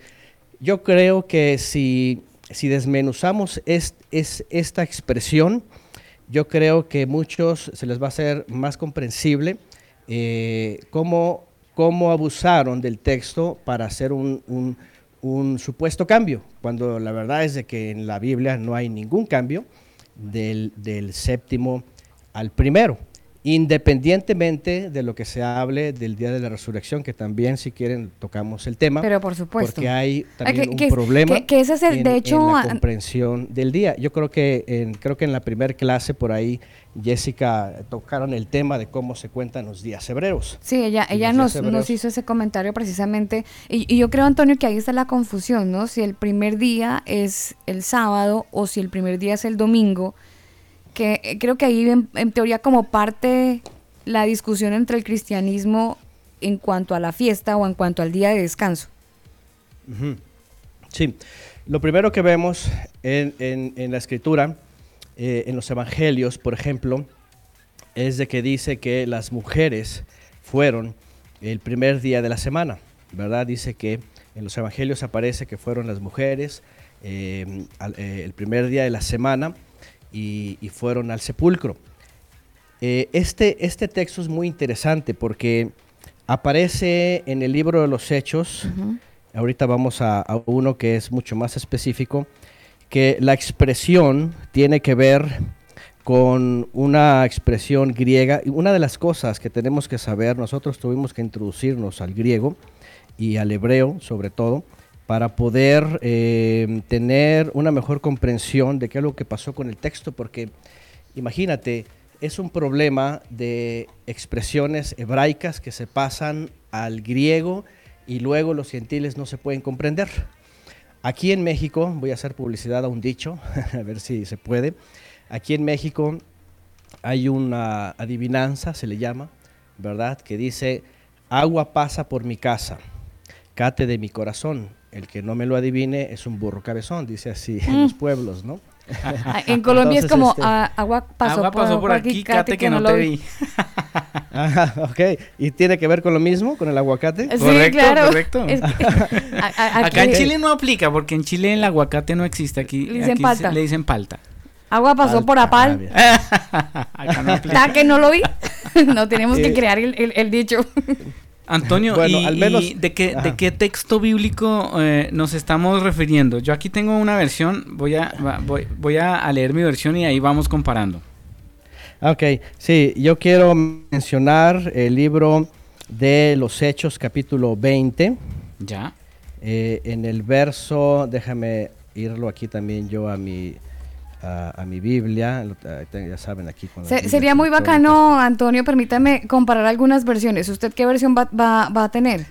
yo creo que si, si desmenuzamos es, es, esta expresión, yo creo que muchos se les va a hacer más comprensible eh, cómo, cómo abusaron del texto para hacer un, un- un supuesto cambio, cuando la verdad es de que en la Biblia no hay ningún cambio del, del séptimo al primero, independientemente de lo que se hable del día de la resurrección, que también si quieren tocamos el tema. Pero por supuesto. Porque hay Ah, también que- un que- problema que- que ese es el- en, de en hecho, la comprensión del día. Yo creo que en, creo que en la primera clase por ahí Jessica tocaron el tema de cómo se cuentan los días hebreos. Sí, ella, ella nos, nos hizo ese comentario precisamente. Y, y yo creo, Antonio, que ahí está la confusión, ¿no? Si el primer día es el sábado o si el primer día es el domingo. Que eh, creo que ahí, en, en teoría, como parte la discusión entre el cristianismo en cuanto a la fiesta o en cuanto al día de descanso. Sí, lo primero que vemos en, en- en la escritura, eh, en los evangelios, por ejemplo, es de que dice que las mujeres fueron el primer día de la semana, ¿verdad? Dice que en los evangelios aparece que fueron las mujeres eh, al- eh, el primer día de la semana y, y fueron al sepulcro. Eh, este, este texto es muy interesante porque aparece en el libro de los Hechos, ahorita vamos a, a uno que es mucho más específico, que la expresión tiene que ver con una expresión griega. Y una de las cosas que tenemos que saber, nosotros tuvimos que introducirnos al griego y al hebreo sobre todo, para poder eh, tener una mejor comprensión de qué es lo que pasó con el texto, porque imagínate, es un problema de expresiones hebraicas que se pasan al griego y luego los gentiles no se pueden comprender. Aquí en México, voy a hacer publicidad a un dicho, a ver si se puede. Aquí en México hay una adivinanza, se le llama, ¿verdad? Que dice, agua pasa por mi casa, cate de mi corazón. El que no me lo adivine es un burro cabezón, dice así en los pueblos, ¿no? Ah, En Colombia es como este, ah, agua pasó, Agua pasó por aquí, cate que no lo te vi. ok. ¿Y tiene que ver con lo mismo, con el aguacate? Sí, Correcto, claro. correcto. Es que- a- a- Acá en Chile no aplica porque en Chile el aguacate no existe. Aquí Le dicen aquí se- palta. le dicen palta. Agua pasó por Apal. Acá no aplica. ¿Está que no lo vi? no tenemos que Eh, crear el, el- el dicho. Antonio, Bueno, y, al menos- y de, qué, Ajá. ¿de qué texto bíblico eh, nos estamos refiriendo? Yo aquí tengo una versión, voy a, va- voy, voy a a leer mi versión y ahí vamos comparando. Ok, sí, yo quiero mencionar el libro de los Hechos, capítulo 20. ¿Ya? Eh, en el verso, déjame irlo aquí también yo a mi, a, a mi Biblia, ya saben aquí. con Se- sería muy bacano, Antonio, permítame comparar algunas versiones. ¿Usted qué versión va, va- va a tener?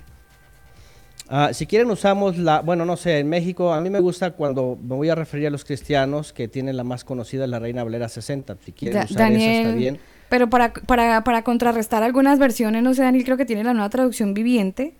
Ah, si quieren usamos la, bueno, no sé, en México a mí me gusta cuando me voy a referir a los cristianos que tienen la más conocida, la Reina Valera 60. Si quieren Da- usar esa está bien. Pero para, para, para contrarrestar algunas versiones, no sé, Daniel, creo que tiene la nueva traducción viviente.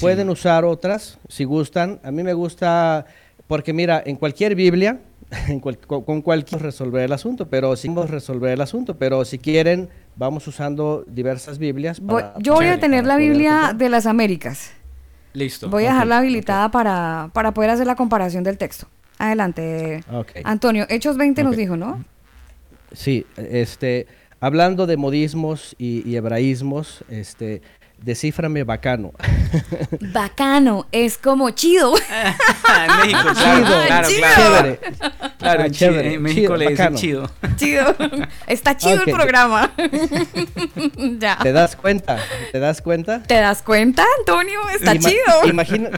Pueden usar otras si gustan. A mí me gusta, porque mira, en cualquier Biblia, cual- con, con cualquier resolver el asunto, pero si resolver el asunto, pero si quieren, vamos usando diversas Biblias. Voy- para- yo voy a tener la Biblia de las Américas. Listo. Voy a dejarla habilitada para, para poder hacer la comparación del texto. Adelante. Antonio, Hechos 20 nos dijo, ¿no? Sí, este, hablando de modismos y, y hebraísmos, este, descíframe bacano. Bacano, es como chido. en México, claro, Chido, claro, chido. claro. Chévere. Claro, Ah, chévere, Chi- en México chido, le dicen chido. chido. Está chido el programa. ya. ¿Te das cuenta? ¿Te das cuenta? ¿Te das cuenta, Antonio? Está Ima- chido. imagina-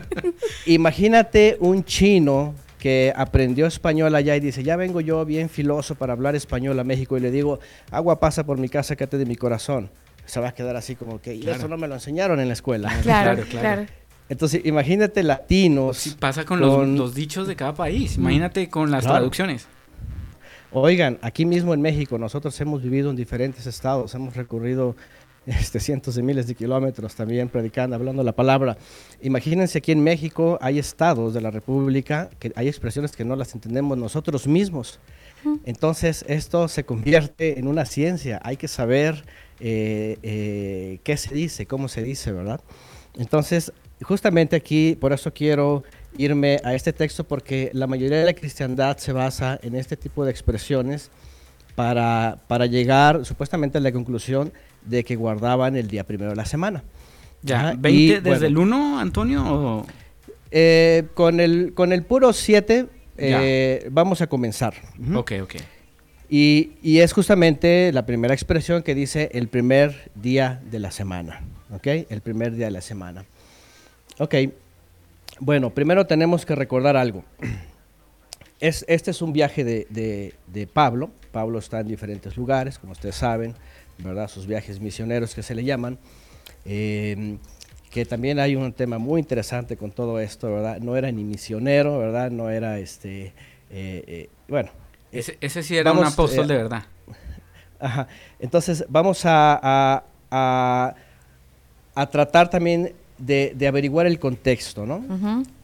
imagínate un chino que aprendió español allá y dice, ya vengo yo bien filoso para hablar español a México y le digo, agua pasa por mi casa, cate de mi corazón. Se va a quedar así como que, y eso no me lo enseñaron en la escuela. Claro, Claro, claro. claro. Entonces, imagínate latinos. Sí, pasa con, los- Los, dichos de cada país. Imagínate con las Claro. traducciones. Oigan, aquí mismo en México nosotros hemos vivido en diferentes estados, hemos recorrido este, cientos de miles de kilómetros también predicando, hablando la palabra. Imagínense aquí en México hay estados de la República que hay expresiones que no las entendemos nosotros mismos. Entonces esto se convierte en una ciencia. Hay que saber eh, eh, qué se dice, cómo se dice, ¿verdad? Entonces, justamente aquí, por eso quiero irme a este texto, porque la mayoría de la cristiandad se basa en este tipo de expresiones para, para llegar supuestamente a la conclusión de que guardaban el día primero de la semana. Ya, Ajá, 20 y, desde bueno, el 1, Antonio, o- eh, con, el, con el puro 7 eh, vamos a comenzar. Ujú. Ok, ok. Y, es justamente la primera expresión que dice el primer día de la semana. ¿Ok? El primer día de la semana. Ok. Bueno, primero tenemos que recordar algo. Es, este es un viaje de, Pablo. Pablo está en diferentes lugares, como ustedes saben, ¿verdad? Sus viajes misioneros que se le llaman. Eh, que también hay un tema muy interesante con todo esto, ¿verdad? No era ni misionero, ¿verdad? No era este. eh, eh, bueno, Ese, ese sí era un apóstol eh, de verdad. Ajá. Entonces vamos a, a- a- a tratar también de, de averiguar el contexto, ¿no?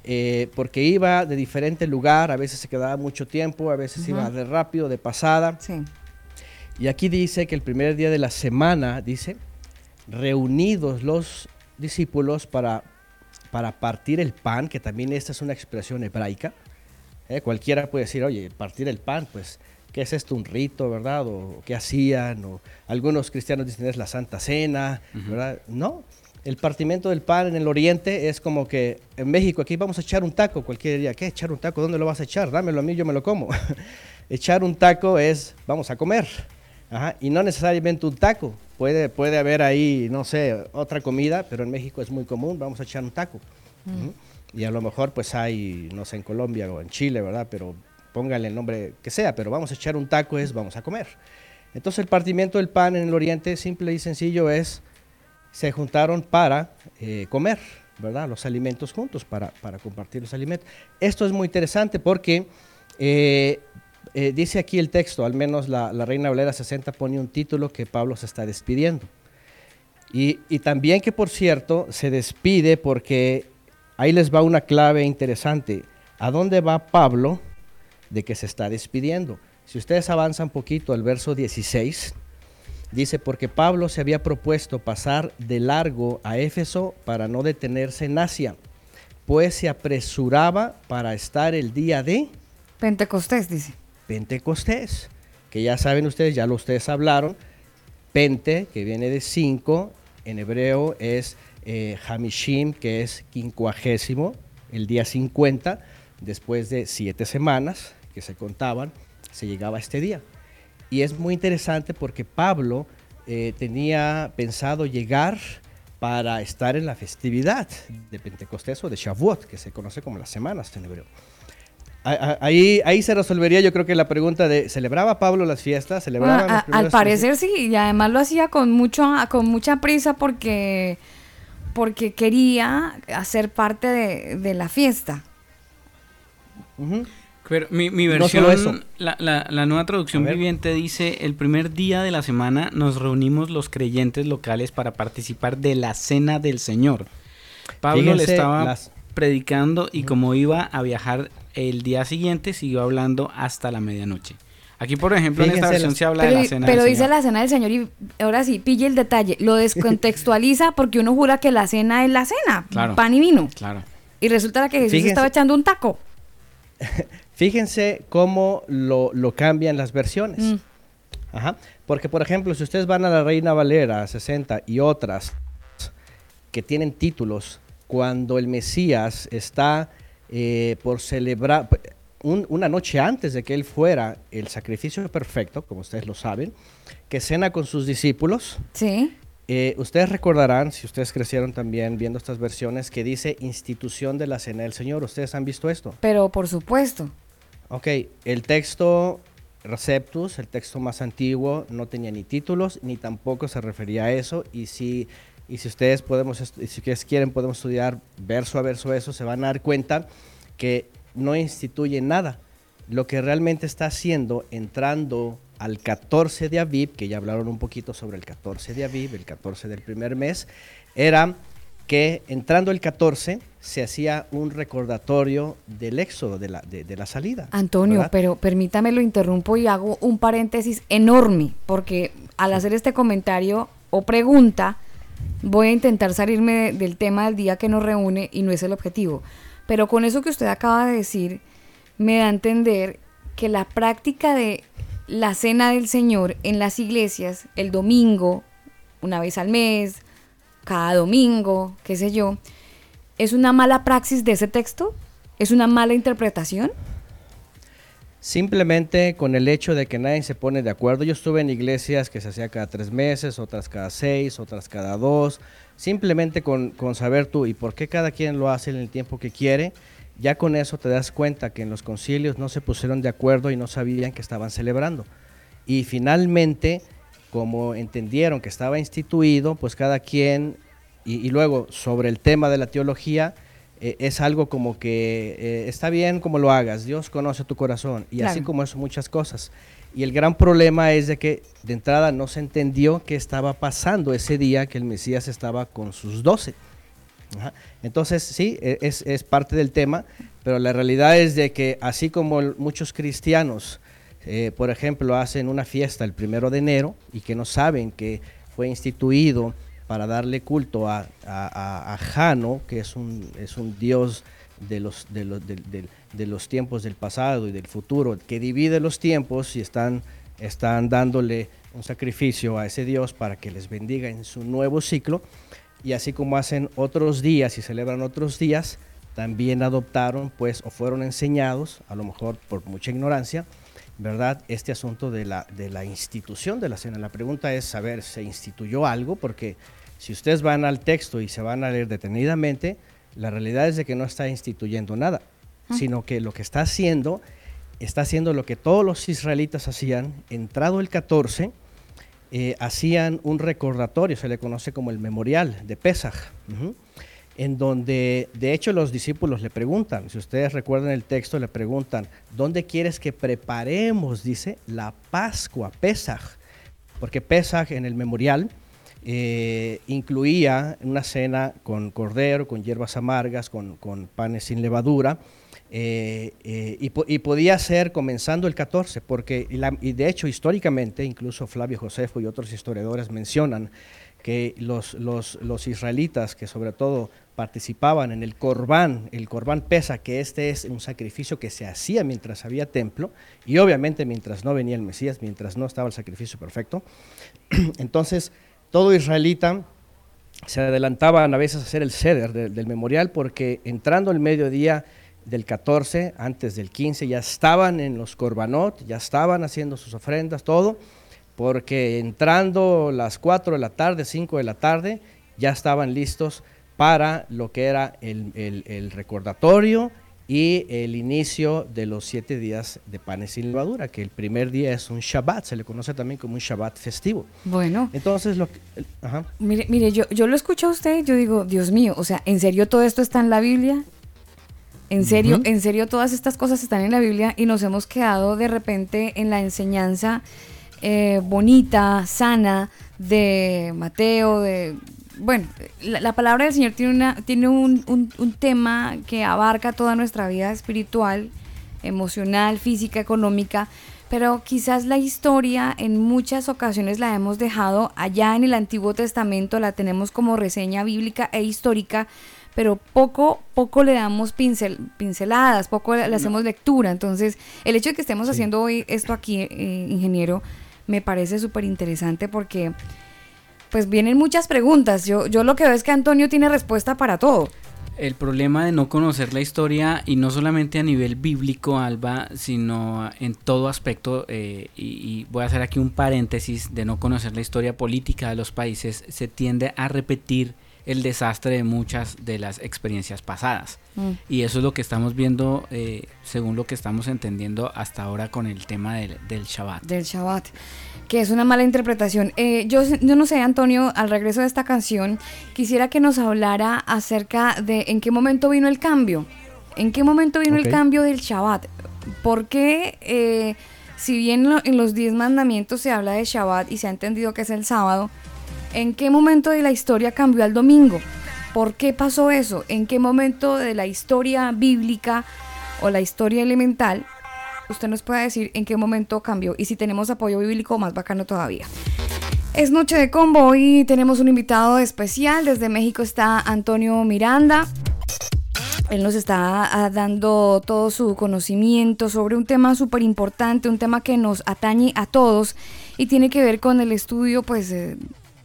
Eh, porque iba de diferente lugar, a veces se quedaba mucho tiempo, a veces iba de rápido, de pasada. Sí. Y aquí dice que el primer día de la semana, dice, reunidos los discípulos para, para partir el pan, que también esta es una expresión hebraica. ¿Eh? Cualquiera puede decir, oye, partir el pan, pues, ¿qué es esto? ¿Un rito, verdad? ¿O qué hacían? O algunos cristianos dicen es la Santa Cena, ¿verdad? No. El partimiento del pan en el oriente es como que en México aquí vamos a echar un taco, cualquier día, ¿qué? ¿Echar un taco? ¿Dónde lo vas a echar? Dámelo a mí, yo me lo como. echar un taco es vamos a comer. Ajá, y no necesariamente un taco. Puede, puede haber ahí, no sé, otra comida, pero en México es muy común, vamos a echar un taco. Ujú. Y a lo mejor pues hay, no sé, en Colombia o en Chile, ¿verdad? Pero póngale el nombre que sea, pero vamos a echar un taco es vamos a comer. Entonces el partimiento del pan en el oriente, simple y sencillo, es se juntaron para eh, comer, ¿verdad? Los alimentos juntos, para, para compartir los alimentos. Esto es muy interesante porque eh, eh, dice aquí el texto, al menos la, la Reina Valera 60 pone un título que Pablo se está despidiendo. Y, y también que, por cierto, se despide porque ahí les va una clave interesante. ¿A dónde va Pablo de que se está despidiendo? Si ustedes avanzan un poquito al verso 16, Dice, porque Pablo se había propuesto pasar de largo a Éfeso para no detenerse en Asia, pues se apresuraba para estar el día de Pentecostés, dice. Pentecostés, que ya saben ustedes, ya lo ustedes hablaron, Pente, que viene de cinco, en hebreo es eh, Hamishim, que es quincuagésimo, el día 50, después de siete semanas que se contaban, se llegaba a este día. Y es muy interesante porque Pablo eh, tenía pensado llegar para estar en la festividad de Pentecostés o de Shavuot, que se conoce como las semanas en hebreo. Ahí, ahí se resolvería yo creo que la pregunta de, ¿celebraba Pablo las fiestas? ¿Celebraba Ah, los a- al parecer sí, y además lo hacía con mucho, con mucha prisa porque, porque quería hacer parte de, de la fiesta. Pero mi, mi No versión, solo eso. La, la- la nueva traducción viviente dice, el primer día de la semana nos reunimos los creyentes locales para participar de la cena del Señor. Pablo le estaba las- predicando y como iba a viajar el día siguiente, siguió hablando hasta la medianoche. Aquí, por ejemplo, en esta versión las- se habla Pero, de la cena pero del dice Señor. la cena del Señor y ahora sí, pille el detalle, lo descontextualiza porque uno jura que la cena es la cena, Claro. pan y vino. Claro. Y resulta que Jesús Fíjense. estaba echando un taco. Fíjense cómo lo, lo cambian las versiones. Mm. Ajá. Porque, por ejemplo, si ustedes van a la Reina Valera 60 y otras que tienen títulos, cuando el Mesías está eh, por celebrar, un- una noche antes de que él fuera el sacrificio perfecto, como ustedes lo saben, que cena con sus discípulos, Sí. eh, ustedes recordarán, si ustedes crecieron también viendo estas versiones, que dice institución de la cena del Señor. ¿Ustedes han visto esto? Pero por supuesto. Ok, el texto Receptus, el texto más antiguo, no tenía ni títulos ni tampoco se refería a eso. Y si, y si ustedes podemos, si ustedes quieren, podemos estudiar verso a verso eso, se van a dar cuenta que no instituye nada. Lo que realmente está haciendo, entrando al 14 de Aviv, que ya hablaron un poquito sobre el 14 de Aviv, el 14 del primer mes, era que entrando el 14 se hacía un recordatorio del éxodo, de la, de, de la salida. Antonio, ¿verdad? pero permítame lo interrumpo y hago un paréntesis enorme, porque al hacer este comentario o pregunta, voy a intentar salirme de- del tema del día que nos reúne y no es el objetivo. Pero con eso que usted acaba de decir, me da a entender que la práctica de la cena del Señor en las iglesias, el domingo, una vez al mes, cada domingo, qué sé yo, ¿es una mala praxis de ese texto? ¿Es una mala interpretación? Simplemente con el hecho de que nadie se pone de acuerdo. Yo estuve en iglesias que se hacía cada tres meses, otras cada seis, otras cada dos. Simplemente con, con saber tú y por qué cada quien lo hace en el tiempo que quiere, ya con eso te das cuenta que en los concilios no se pusieron de acuerdo y no sabían que estaban celebrando. Y finalmente, como entendieron que estaba instituido, pues cada quien, y, y luego sobre el tema de la teología, eh, es algo como que eh, está bien como lo hagas, Dios conoce tu corazón, y así como eso muchas cosas. Y el gran problema es de que de entrada no se entendió qué estaba pasando ese día que el Mesías estaba con sus doce. Entonces, sí, e- es, parte del tema, pero la realidad es de que así como muchos cristianos, eh, por ejemplo, hacen una fiesta el primero de enero y que no saben que fue instituido para darle culto a- a Jano, que es un, es un dios de los, de, los, de los tiempos del pasado y del futuro, que divide los tiempos y están, están dándole un sacrificio a ese dios para que les bendiga en su nuevo ciclo. Y así como hacen otros días y celebran otros días, también adoptaron, pues, o fueron enseñados, a lo mejor por mucha ignorancia, ¿verdad? Este asunto de la, de la institución de la cena. La pregunta es saber, ¿se instituyó algo? Porque si ustedes van al texto y se van a leer detenidamente, la realidad es de que no está instituyendo nada, sino que lo que está haciendo, está haciendo lo que todos los israelitas hacían, entrado el 14, eh, hacían un recordatorio, se le conoce como el memorial de Pesaj, en donde de hecho los discípulos le preguntan, si ustedes recuerdan el texto, le preguntan, ¿dónde quieres que preparemos, dice, la Pascua, Pesaj? Porque Pesaj en el memorial eh, incluía una cena con cordero, con hierbas amargas, con, panes sin levadura, eh, eh, y, po- y podía ser comenzando el 14, porque, y, de hecho históricamente, incluso Flavio Josefo y otros historiadores mencionan que los israelitas que sobre todo participaban en el corbán, el corbán pesa, que este es un sacrificio que se hacía mientras había templo, y obviamente mientras no venía el Mesías, mientras no estaba el sacrificio perfecto. Entonces, todo israelita se adelantaban a veces a hacer el ceder de- del memorial porque entrando el mediodía del 14, antes del 15, ya estaban en los corbanot, ya estaban haciendo sus ofrendas, todo, porque entrando las 4 de la tarde, 5 de la tarde, ya estaban listos para lo que era el- el recordatorio y el inicio de los siete días de panes sin levadura, que el primer día es un Shabbat, se le conoce también como un Shabbat festivo. Bueno, Entonces, lo que, ajá. mire, mire yo, yo lo escucho a usted, yo digo, Dios mío, o sea, ¿en serio todo esto está en la Biblia? ¿En serio, en serio todas estas cosas están en la Biblia y nos hemos quedado de repente en la enseñanza eh, bonita, sana de Mateo, de... Bueno, la, la palabra del Señor tiene, una, tiene un, un- un tema que abarca toda nuestra vida espiritual, emocional, física, económica, pero quizás la historia en muchas ocasiones la hemos dejado allá en el Antiguo Testamento, la tenemos como reseña bíblica e histórica, pero poco, poco le damos pincel, pinceladas, poco le, le hacemos lectura. Entonces, el hecho de que estemos haciendo hoy esto aquí, eh, ingeniero, me parece súper interesante porque pues vienen muchas preguntas. Yo, yo lo que veo es que Antonio tiene respuesta para todo. El problema de no conocer la historia, y no solamente a nivel bíblico, Alba, sino en todo aspecto, eh, y, y voy a hacer aquí un paréntesis de no conocer la historia política de los países, se tiende a repetir el desastre de muchas de las experiencias pasadas. Mm. Y eso es lo que estamos viendo, eh, según lo que estamos entendiendo hasta ahora con el tema del, del Shabbat. del Shabbat, que es una mala interpretación. Eh, yo, yo no sé, Antonio, al regreso de esta canción, quisiera que nos hablara acerca de en qué momento vino el cambio. ¿En qué momento vino el cambio del Shabbat? ¿Por qué eh, si bien lo- en los diez mandamientos se habla de Shabbat y se ha entendido que es el sábado, ¿en qué momento de la historia cambió al domingo? ¿Por qué pasó eso? ¿En qué momento de la historia bíblica o la historia elemental usted nos puede decir en qué momento cambió? Y si tenemos apoyo bíblico, más bacano todavía. Es noche de combo y tenemos un invitado especial. Desde México está Antonio Miranda. Él nos está ah, dando todo su conocimiento sobre un tema súper importante, un tema que nos atañe a todos y tiene que ver con el estudio pues, eh,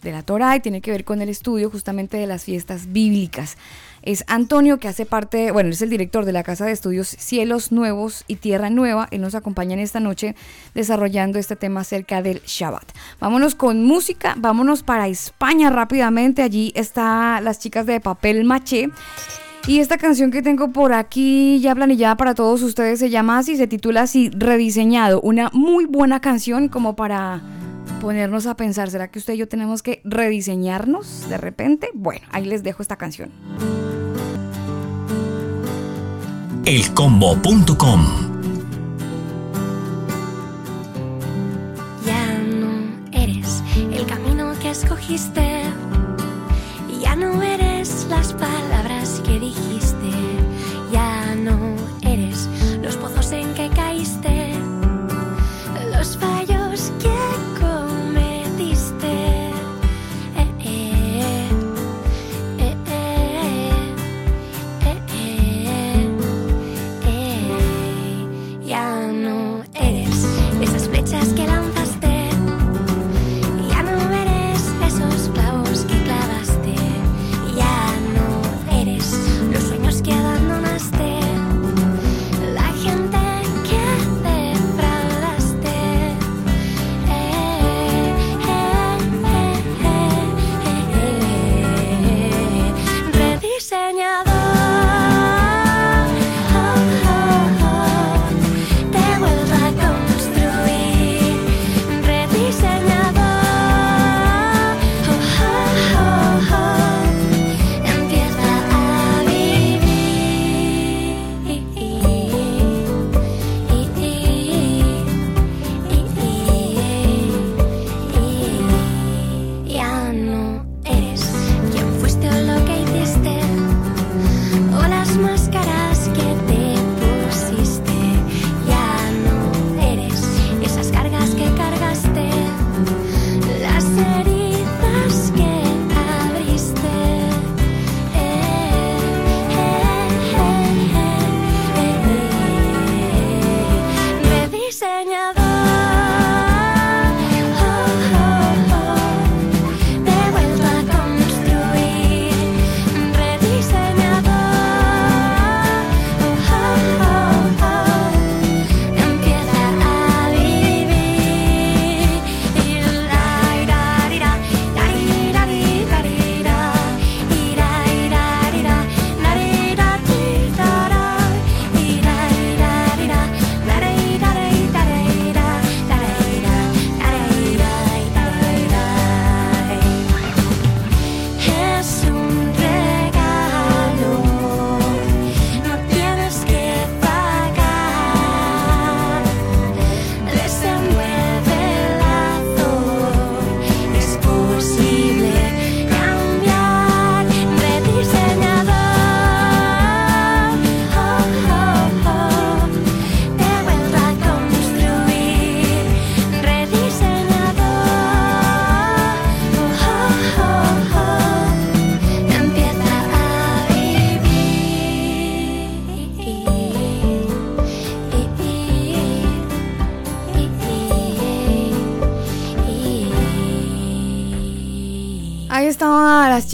de la Torah y tiene que ver con el estudio justamente de las fiestas bíblicas. Es Antonio que hace parte, bueno, es el director de la Casa de Estudios Cielos Nuevos y Tierra Nueva. Él nos acompaña en esta noche desarrollando este tema acerca del Shabbat. Vámonos con música, vámonos para España rápidamente. Allí está las chicas de papel maché. Y esta canción que tengo por aquí ya planillada para todos ustedes se llama así, se titula así, Rediseñado. Una muy buena canción como para ponernos a pensar, ¿será que usted y yo tenemos que rediseñarnos de repente? Bueno, ahí les dejo esta canción. elcombo.com Ya no eres el camino que escogiste. Ya no eres las palabras que dijiste.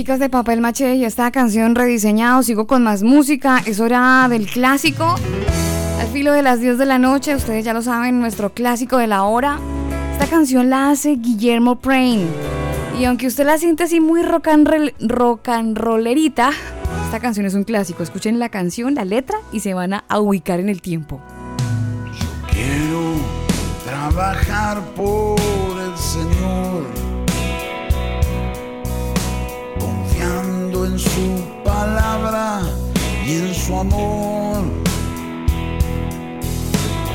Chicas de papel maché y esta canción rediseñado. Sigo con más música. Es hora del clásico. Al filo de las 10 de la noche, ustedes ya lo saben, nuestro clásico de la hora. Esta canción la hace Guillermo Prain. Y aunque usted la siente así muy rock and, rock and rollerita, esta canción es un clásico. Escuchen la canción, la letra y se van a, ubicar en el tiempo. Quiero trabajar por amor.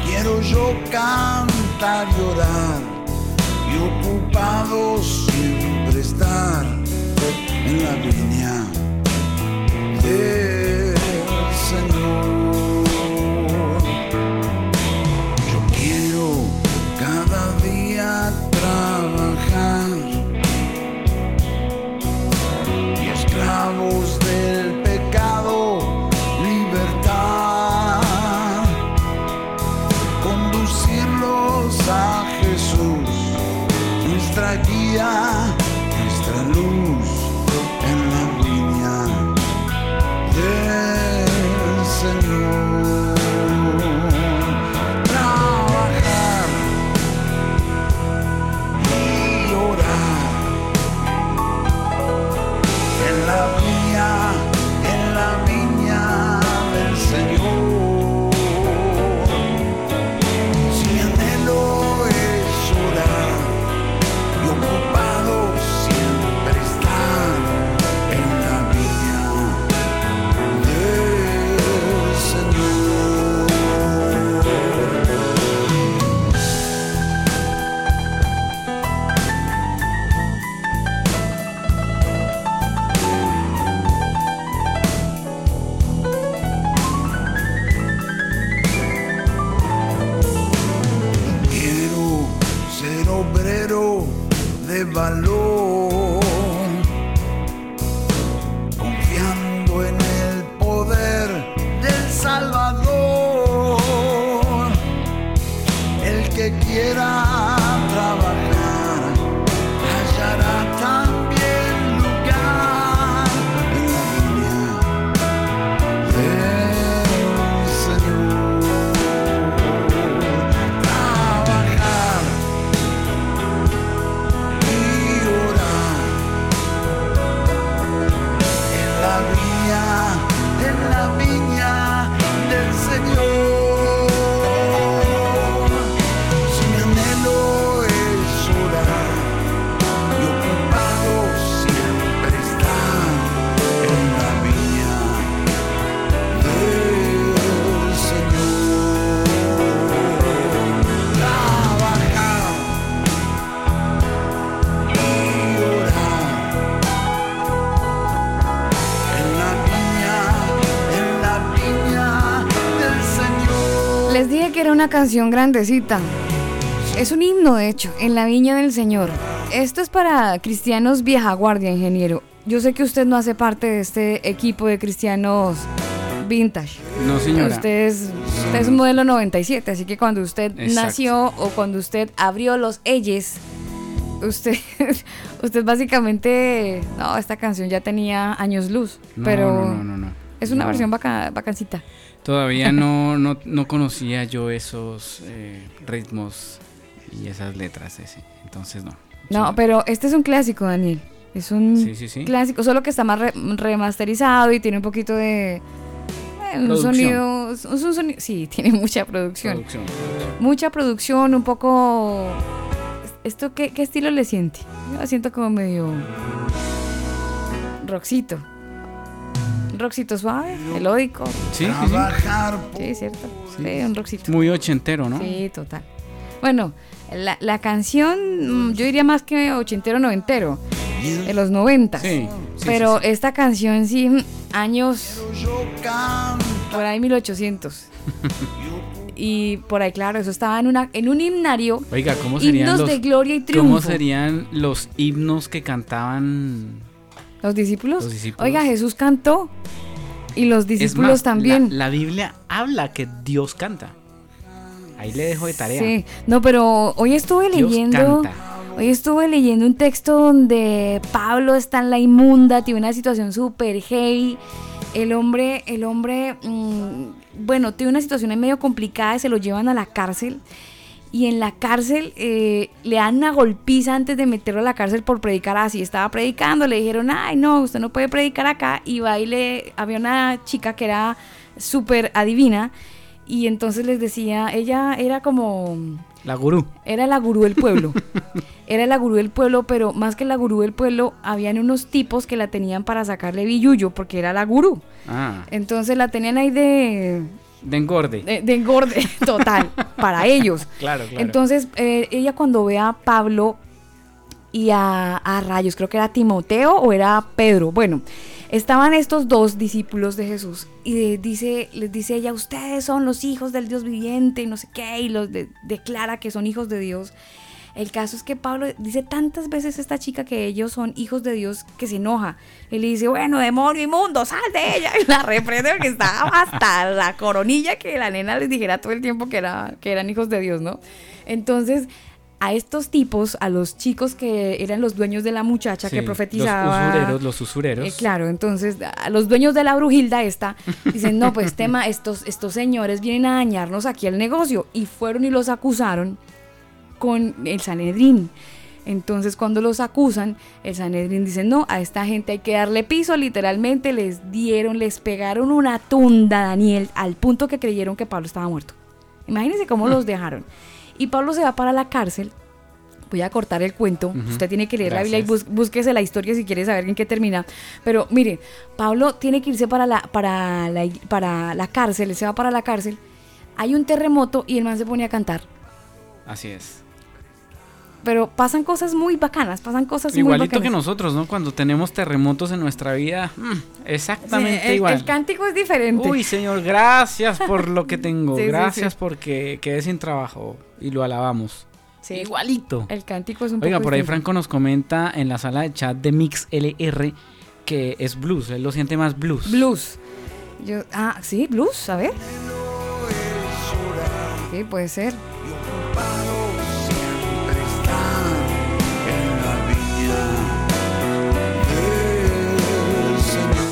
Quiero yo cantar y orar y ocupado siempre estar en la viña una canción grandecita. Es un himno, de hecho, en la viña del Señor. Esto es para cristianos vieja guardia, ingeniero. Yo sé que usted no hace parte de este equipo de cristianos vintage. No, señora. Usted es, usted es un modelo 97, así que cuando usted Exacto. nació o cuando usted abrió los elles, usted, usted básicamente, no, esta canción ya tenía años luz, No, pero no, no, no, no. es una versión baca- bacancita. Todavía no, no, no conocía yo esos eh, ritmos y esas letras ese. Entonces no. No, pero este es un clásico, Daniel. Es un Sí, sí, sí. clásico, solo que está más re- remasterizado y tiene un poquito de... eh, un sonido, es un sonido... Sí, tiene mucha producción. Producción. Mucha producción, un poco... ¿Esto qué, qué estilo le siente? Yo la siento como medio... Roxito. Roxito suave, melódico. Sí, sí, sí. Sí, cierto. Sí, un roxito. Muy ochentero, ¿no? Sí, total. Bueno, la, la canción, mm, yo diría más que ochentero, noventero, de los noventas. Sí, sí, Pero esta canción sí, mm, años, por ahí 1800. y por ahí, claro, eso estaba en, una, en un himnario. Oiga, ¿cómo serían Himnos los de gloria y triunfo. ¿Cómo serían los himnos que cantaban? ¿Los discípulos? Los discípulos. Oiga, Jesús cantó. Y los discípulos más, también. La, la Biblia habla que Dios canta. Ahí le dejo de tarea. Sí, no, pero hoy estuve Dios leyendo. canta. Hoy estuve leyendo un texto donde Pablo está en la inmunda, tiene una situación súper heavy. El hombre, el hombre, mm, bueno, tiene una situación medio complicada y se lo llevan a la cárcel. Y en la cárcel eh, le dan una golpiza antes de meterlo a la cárcel por predicar así. Estaba predicando, le dijeron, ay, no, usted no puede predicar acá. Y va y le, había una chica que era súper adivina. Y entonces les decía, ella era como, La gurú. era la gurú del pueblo. Era la gurú del pueblo, pero más que la gurú del pueblo, habían unos tipos que la tenían para sacarle billullo, porque era la gurú. Ah, Entonces la tenían ahí de, de engorde. de, de engorde total. para ellos. Claro, claro. Entonces, eh, ella cuando ve a Pablo y a, a Rayos, creo que era Timoteo o era Pedro, bueno, estaban estos dos discípulos de Jesús y de- dice, les dice ella, ustedes son los hijos del Dios viviente y no sé qué, y los de- declara que son hijos de Dios. El caso es que Pablo dice tantas veces a esta chica que ellos son hijos de Dios que se enoja. Él le dice, bueno, demonio inmundo, sal de ella. Y la reprende porque estaba hasta la coronilla que la nena les dijera todo el tiempo que, era, que eran hijos de Dios, ¿no? Entonces, a estos tipos, a los chicos que eran los dueños de la muchacha Sí, que profetizaba. Los usureros, los usureros. Eh, claro, entonces a los dueños de la brujilda esta dicen, no, pues tema, estos, estos señores vienen a dañarnos aquí el negocio. Y fueron y los acusaron con el Sanedrín. Entonces cuando los acusan, el Sanedrín dice, no, a esta gente hay que darle piso, literalmente les dieron, les pegaron una tunda, Daniel, al punto que creyeron que Pablo estaba muerto. Imagínense cómo los dejaron. Y Pablo se va para la cárcel. Voy a cortar el cuento. Usted tiene que leer la Biblia y búsquese la historia si quiere saber en qué termina. Pero mire, Pablo tiene que irse para la, para la, para la cárcel, él se va para la cárcel. Hay un terremoto y el man se pone a cantar. Así es. Pero pasan cosas muy bacanas, pasan cosas muy Igualito bacanas. que nosotros, ¿no? Cuando tenemos terremotos en nuestra vida, mm, exactamente Sí, el, igual. el cántico es diferente. Uy, Señor, gracias por lo que tengo. Sí, gracias sí. porque quedé sin trabajo y lo alabamos. Igualito. El cántico es un Oiga, poco por ahí. Franco nos comenta en la sala de chat de Mix LR que es blues, él lo siente más blues. Blues. Yo, ah, sí, blues, a ver. Sí, puede ser.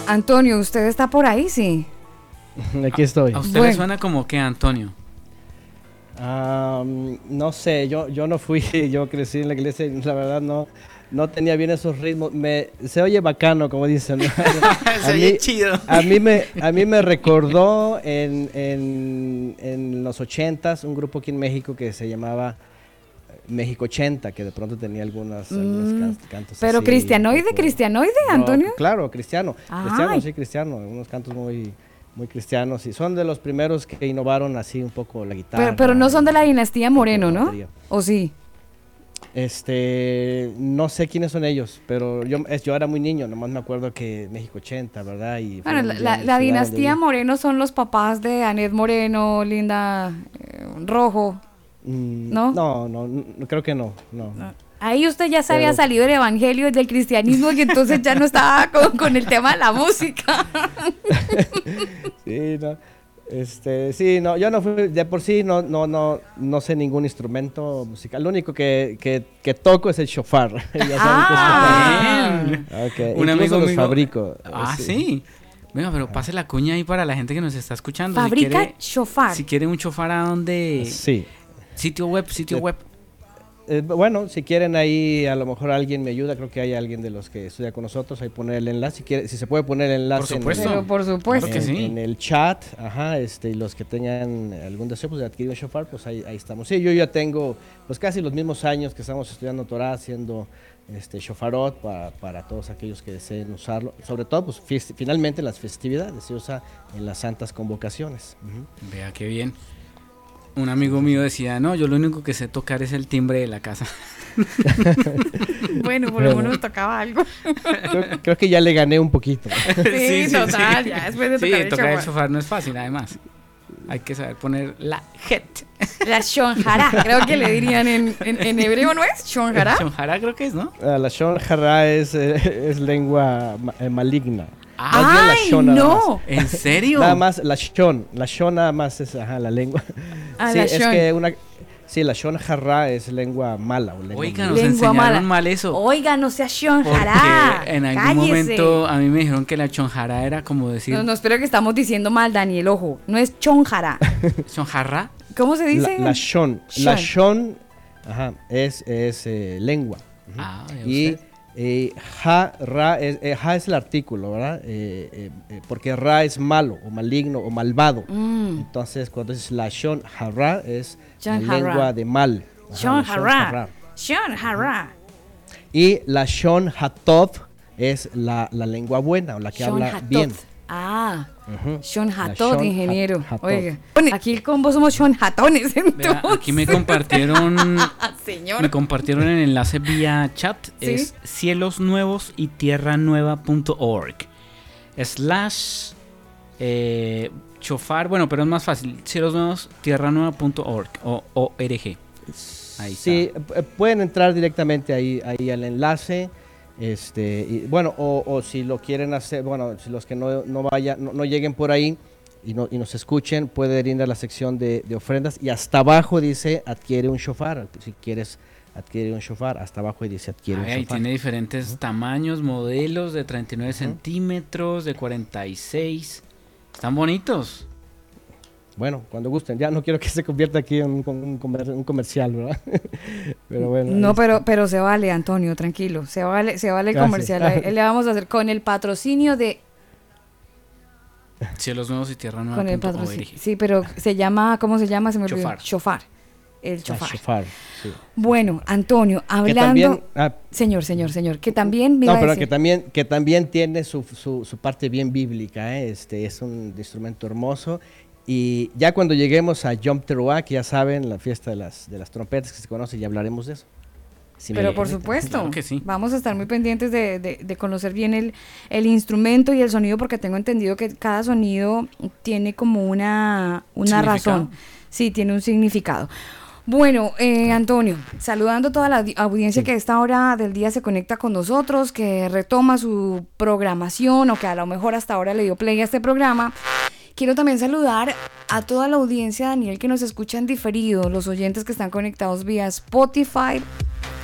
Antonio, ¿usted está por ahí? Sí. Aquí estoy. A usted le Bueno. suena como que Antonio. No sé, yo, yo no fui, yo crecí en la iglesia y la verdad no, no tenía bien esos ritmos. Me, se oye bacano, como dicen. ¿no? Se oye chido. A mí me, a mí me recordó en, en, en los ochentas un grupo aquí en México que se llamaba México 80, que de pronto tenía algunas, algunos Mm, can- cantos Pero así, cristianoide, poco- cristianoide, No, Antonio. claro, cristiano. Ay. Cristiano, sí, cristiano. Unos cantos muy, muy cristianos. Y son de los primeros que innovaron así un poco la guitarra. Pero, pero no son de la dinastía Moreno, ¿no? ¿O sí? Este, no sé quiénes son ellos, pero yo, es, yo era muy niño, nomás me acuerdo que México 80, ¿verdad? Y Bueno, la, dinastía Moreno son los papás de Anet Moreno, Linda eh, Rojo. Mm, ¿no? No, no, no, creo que no, no. Ahí usted ya se había Pero- salido del evangelio y del cristianismo y entonces ya no estaba con, con el tema de la música. Sí, no. Este, sí, no, yo no fui, de por sí no, no, no, no sé ningún instrumento musical. Lo único que, que, que toco es el shofar. Ya Ah. shofar. Bien. Ok, Un incluso amigo los fabrico. Ah, sí. Venga, pero pase la cuña ahí para la gente que nos está escuchando. Si Fabrica quiere- shofar. Si quiere un chofar a donde... Sí. Sitio web, sitio Sí. web. Eh, bueno, si quieren ahí, a lo mejor alguien me ayuda, creo que hay alguien de los que estudia con nosotros, ahí poner el enlace, si, quiere, si se puede poner el enlace en- supuesto. Pero por supuesto. Claro que en, sí. en el chat, ajá, este, y los que tengan algún deseo pues, de adquirir un shofar, pues ahí, ahí estamos. Sí, yo ya tengo pues casi los mismos años que estamos estudiando Torah, haciendo este shofarot para, para todos aquellos que deseen usarlo, sobre todo pues finalmente en las festividades, se usa en las santas convocaciones. Vea qué bien. Un amigo mío decía, no, yo lo único que sé tocar es el timbre de la casa. Bueno, por lo menos tocaba algo. creo, creo que ya le gané un poquito. Sí, total, ya después de Sí, tocar el tocar el shofar no es fácil, además. Hay que saber poner la het. La shonjara, creo que le dirían en, en, en hebreo, ¿no es? Shonjara. Shonjara creo que es, ¿no? Ah, la Shon Hara es, eh, es lengua ma- eh, maligna. Ah, la ¡Ay, Shon no! ¿En serio? Nada más la Shon, la Shon nada más es ajá, la lengua. Ah, sí, la es Shon. que una sí, la Shon Harra es lengua mala o lengua Oiga, nos Lengua enseñaron mala. mal eso. Oiga, no sea Porque shonjara. en algún Cállese. momento a mí me dijeron que la chonjara era como decir No, no, espero que estamos diciendo mal, Daniel, ojo. No es chonjara. chonjarra. ¿Cómo se dice? La, la Shon, la Shon. Shon ajá, es, es eh, lengua. Ah, y usted. Eh, ha, ra, es, eh, ha es el artículo, ¿verdad? Eh, eh, porque ra es malo o maligno o malvado. Mm. Entonces, cuando dices la Shon Harra es la lengua de mal. Ajá, Shon. Shonjara. Y la Shon Hatov es la, la lengua buena o la que Shon habla bien. Ah, Ujú. Sean Sean ingeniero. Hat-. Oiga, aquí el combo somos Sean Hatones. Vea, aquí me compartieron Señor. me compartieron el enlace vía chat ¿Sí? es cielos nuevos y tierranueva.org slash eh, chofar bueno pero es más fácil cielos nuevos tierranueva.org o org ahí. Sí, eh, pueden entrar directamente ahí, ahí al enlace. Este, y, bueno, o, o si lo quieren hacer, bueno, si los que no, no vayan, no, no lleguen por ahí y, no, y nos escuchen, pueden ir a la sección de, de ofrendas y hasta abajo dice adquiere un shofar. Si quieres adquiere un shofar, hasta abajo dice adquiere Ay, un ahí shofar. tiene diferentes tamaños modelos de 39 centímetros de 46 están bonitos Bueno, cuando gusten, ya no quiero que se convierta aquí en un, un comer- un comercial, ¿verdad? pero bueno. No, pero, pero se vale, Antonio, tranquilo. Se vale, se vale el Gracias. comercial. Le vamos a hacer con el patrocinio de. cielos nuevos y Con el patrocinio. Sí, pero se llama, ¿cómo se llama? Se me olvidó. Shofar. Shofar. El Ah, chofar. shofar, sí. Bueno, Antonio, Que hablando. también, ah, Señor, señor, señor, que también me iba No, a pero decir- que también, que también tiene su, su- su parte bien bíblica, ¿eh? este es un instrumento hermoso. Y ya cuando lleguemos a Yom Teruah, que ya saben, la fiesta de las, de las trompetas que se conoce, ya hablaremos de eso. Si Pero por supuesto, Claro que sí. vamos a estar muy pendientes de, de- de conocer bien el, el instrumento y el sonido, porque tengo entendido que cada sonido tiene como una, una razón. Sí, tiene un significado. Bueno, eh, Antonio, saludando a toda la audi- audiencia que a esta hora del día se conecta con nosotros, que retoma su programación o que a lo mejor hasta ahora le dio play a este programa. Quiero también saludar a toda la audiencia, Daniel, que nos escucha en diferido, los oyentes que están conectados vía Spotify,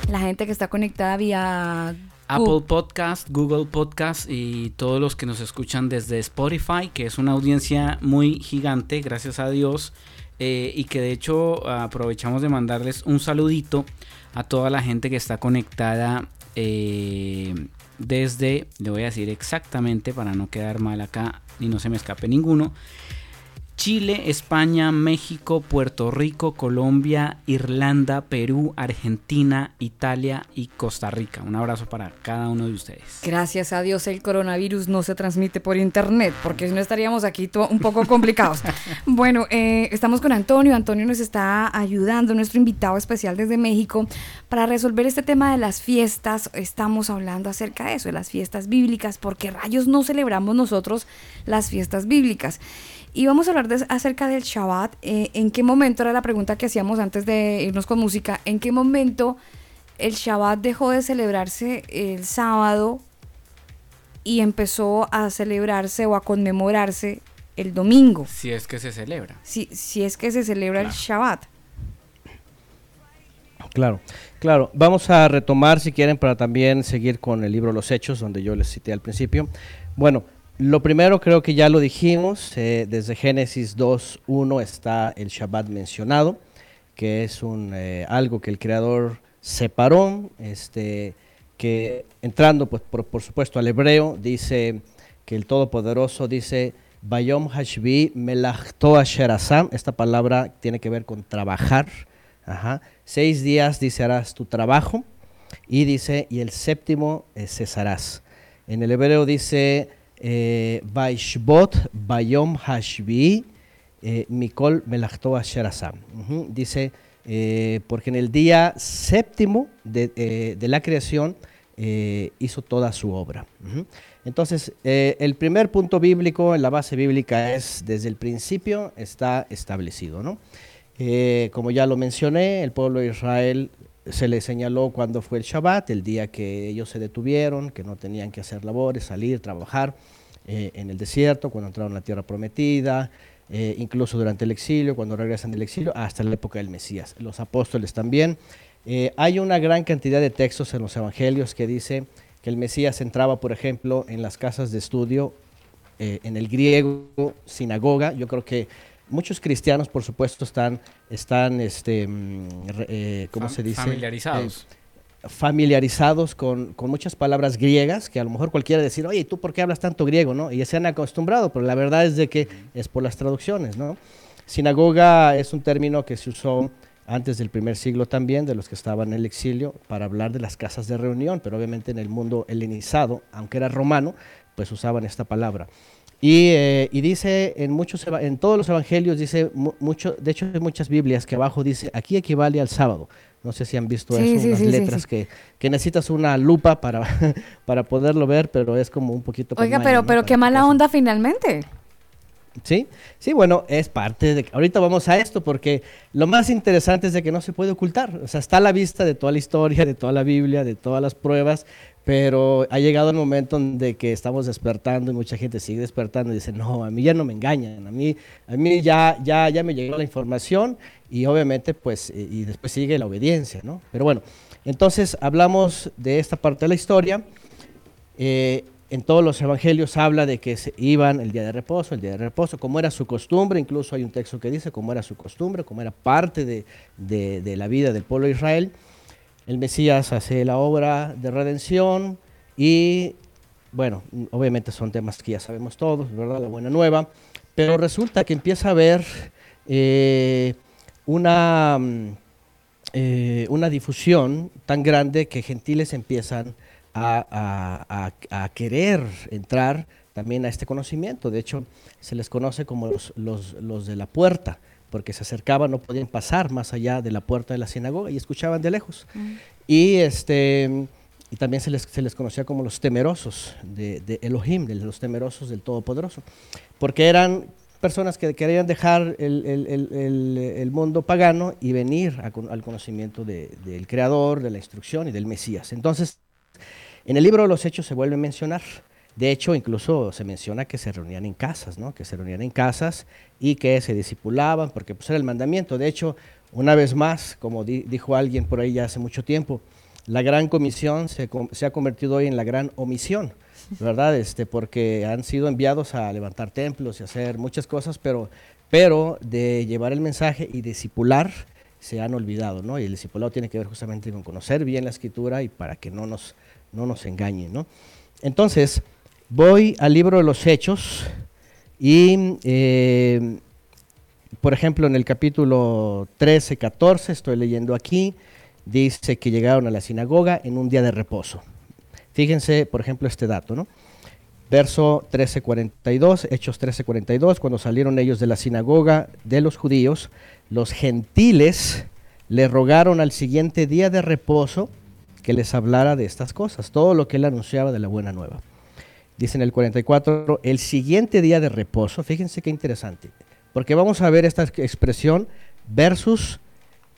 la gente que está conectada vía Apple Podcast, Google Podcast y todos los que nos escuchan desde Spotify, que es una audiencia muy gigante, gracias a Dios, eh, y que de hecho aprovechamos de mandarles un saludito a toda la gente que está conectada eh, desde, le voy a decir exactamente para no quedar mal acá y no se me escape ninguno. Chile, España, México, Puerto Rico, Colombia, Irlanda, Perú, Argentina, Italia y Costa Rica. Un abrazo para cada uno de ustedes. Gracias a Dios el coronavirus no se transmite por internet, porque si no estaríamos aquí un poco complicados. bueno, eh, estamos con Antonio. Antonio nos está ayudando, nuestro invitado especial desde México, para resolver este tema de las fiestas. Estamos hablando acerca de eso, de las fiestas bíblicas, porque rayos no celebramos nosotros las fiestas bíblicas. Y vamos a hablar de- acerca del Shabbat. Eh, ¿En qué momento era la pregunta que hacíamos antes de irnos con música? ¿En qué momento el Shabbat dejó de celebrarse el sábado y empezó a celebrarse o a conmemorarse el domingo? Si es que se celebra. Si, si es que se celebra el Shabbat. Claro, claro. Vamos a retomar, si quieren, para también seguir con el libro Los Hechos, donde yo les cité al principio. Bueno, lo primero creo que ya lo dijimos, eh, desde Génesis 2.1 está el Shabbat mencionado, que es un, eh, algo que el Creador separó, este, que entrando pues, por, por supuesto al hebreo, dice que el Todopoderoso dice, Bayom Hashvi Melachto Asher Asam", esta palabra tiene que ver con trabajar. Seis días dice harás tu trabajo y dice y el séptimo eh, cesarás. En el hebreo dice Vaishbot Bayom Hashvi eh, Mikol Melachto Asher. Dice eh, porque en el día séptimo de, eh, la creación eh, hizo toda su obra. Entonces, eh, el primer punto bíblico en la base bíblica es desde el principio está establecido, ¿no? Eh, como ya lo mencioné, el pueblo de Israel se le señaló cuando fue el Shabbat, el día que ellos se detuvieron, que no tenían que hacer labores, salir, trabajar eh, en el desierto, cuando entraron a la tierra prometida, eh, incluso durante el exilio, cuando regresan del exilio, hasta la época del Mesías. Los apóstoles también. Eh, hay una gran cantidad de textos en los evangelios que dice que el Mesías entraba, por ejemplo, en las casas de estudio, en el griego, sinagoga. Yo creo que muchos cristianos, por supuesto, están, están este, mm, eh, ¿cómo Fam- se dice? familiarizados. Eh, familiarizados con, con muchas palabras griegas, que a lo mejor cualquiera decir, oye, ¿tú por qué hablas tanto griego? ¿no? Y ya se han acostumbrado, pero la verdad es de que es por las traducciones. ¿no? Sinagoga es un término que se usó antes del primer siglo también, de los que estaban en el exilio, para hablar de las casas de reunión, pero obviamente en el mundo helenizado, aunque era romano, pues usaban esta palabra. Y, eh, y dice en muchos en todos los evangelios dice mu- mucho, de hecho hay muchas Biblias que abajo dice aquí equivale al sábado. No sé si han visto Sí, eso, sí, las sí, sí, letras. Que, que necesitas una lupa para, para poderlo ver, pero es como un poquito. Oiga, pero, ¿no? pero Para qué mala onda finalmente. Sí, sí, bueno, es parte de... Ahorita vamos a esto porque lo más interesante es de que no se puede ocultar. O sea, está a la vista de toda la historia, de toda la Biblia, de todas las pruebas, pero ha llegado el momento en de que estamos despertando y mucha gente sigue despertando y dice, no, a mí ya no me engañan, a mí, a mí ya, ya, ya me llegó la información y obviamente pues, y después sigue la obediencia, ¿no? Pero bueno, entonces hablamos de esta parte de la historia. Eh, en todos los evangelios habla de que se iban el día de reposo, el día de reposo, como era su costumbre, incluso hay un texto que dice cómo era su costumbre, cómo era parte de, de- de la vida del pueblo de Israel. El Mesías hace la obra de redención y, bueno, obviamente son temas que ya sabemos todos, ¿verdad? La buena nueva, pero resulta que empieza a haber eh, una, mm, eh, una difusión tan grande que gentiles empiezan a, a- a- a querer entrar también a este conocimiento. De hecho, se les conoce como los, los- los de la puerta, porque se acercaban, no podían pasar más allá de la puerta de la sinagoga y escuchaban de lejos. Y, este, y también se les, se les conocía como los temerosos de, de Elohim, de los temerosos del Todopoderoso, porque eran personas que querían dejar el, el- el- el- mundo pagano y venir a al conocimiento de- del Creador, de la instrucción y del Mesías. Entonces, en el libro de los Hechos se vuelve a mencionar. De hecho, incluso se menciona que se reunían en casas, ¿no? Que se reunían en casas y que se discipulaban, porque pues era el mandamiento. De hecho, una vez más, como di- dijo alguien por ahí ya hace mucho tiempo, la gran comisión se, se ha convertido hoy en la gran omisión, ¿verdad? Este, porque han sido enviados a levantar templos y hacer muchas cosas, pero, pero de llevar el mensaje y discipular se han olvidado, ¿no? Y el discipulado tiene que ver justamente con conocer bien la escritura y para que no nos, no nos engañen, ¿no? Entonces, voy al libro de los Hechos y, eh, por ejemplo, en el capítulo 13, 14, estoy leyendo aquí, dice que llegaron a la sinagoga en un día de reposo. Fíjense, por ejemplo, este dato, ¿no? Verso 13:42, Hechos 13:42, cuando salieron ellos de la sinagoga de los judíos, los gentiles le rogaron al siguiente día de reposo que les hablara de estas cosas, todo lo que él anunciaba de la buena nueva. Dice en el 44, el siguiente día de reposo, fíjense qué interesante, porque vamos a ver esta expresión versus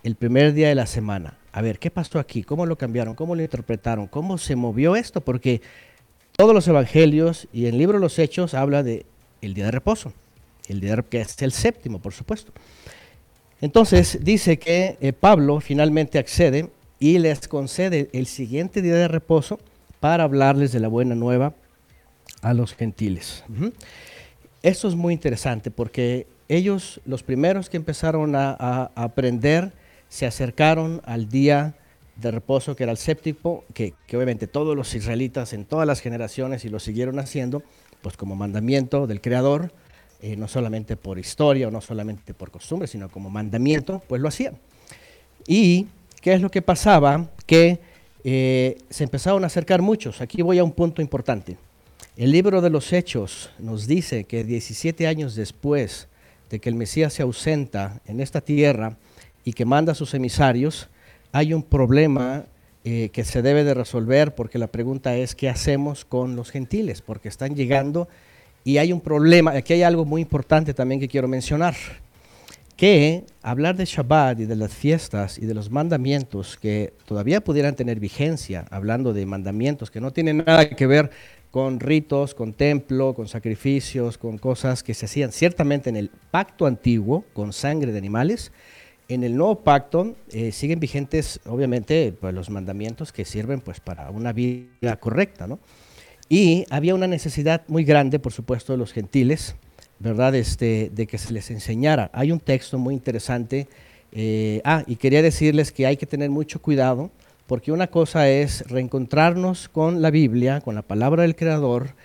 el primer día de la semana. A ver, ¿qué pasó aquí? ¿Cómo lo cambiaron? ¿Cómo lo interpretaron? ¿Cómo se movió esto? Porque todos los evangelios y el libro de los Hechos habla de el día de reposo, el día que es el séptimo, por supuesto. Entonces dice que eh, Pablo finalmente accede y les concede el siguiente día de reposo para hablarles de la buena nueva a los gentiles. Ujú. Esto es muy interesante porque ellos, los primeros que empezaron a aprender, se acercaron al día de reposo que era el séptimo, que, que obviamente todos los israelitas en todas las generaciones y lo siguieron haciendo, pues como mandamiento del Creador, eh, no solamente por historia o no solamente por costumbre, sino como mandamiento, pues lo hacían. ¿Y qué es lo que pasaba? Que eh, se empezaron a acercar muchos. Aquí voy a un punto importante. El libro de los Hechos nos dice que 17 años después de que el Mesías se ausenta en esta tierra y que manda a sus emisarios, hay un problema eh, que se debe de resolver porque la pregunta es qué hacemos con los gentiles, porque están llegando y hay un problema. Aquí hay algo muy importante también que quiero mencionar que hablar de Shabbat y de las fiestas y de los mandamientos que todavía pudieran tener vigencia, hablando de mandamientos que no tienen nada que ver con ritos, con templo, con sacrificios, con cosas que se hacían ciertamente en el pacto antiguo con sangre de animales, en el nuevo pacto eh, siguen vigentes obviamente pues, los mandamientos que sirven pues para una vida correcta, ¿no? Y había una necesidad muy grande, por supuesto, de los gentiles, ¿verdad? Este, de que se les enseñara. Hay un texto muy interesante. eh, ah, y quería decirles que hay que tener mucho cuidado, porque una cosa es reencontrarnos con la Biblia, con la palabra del Creador,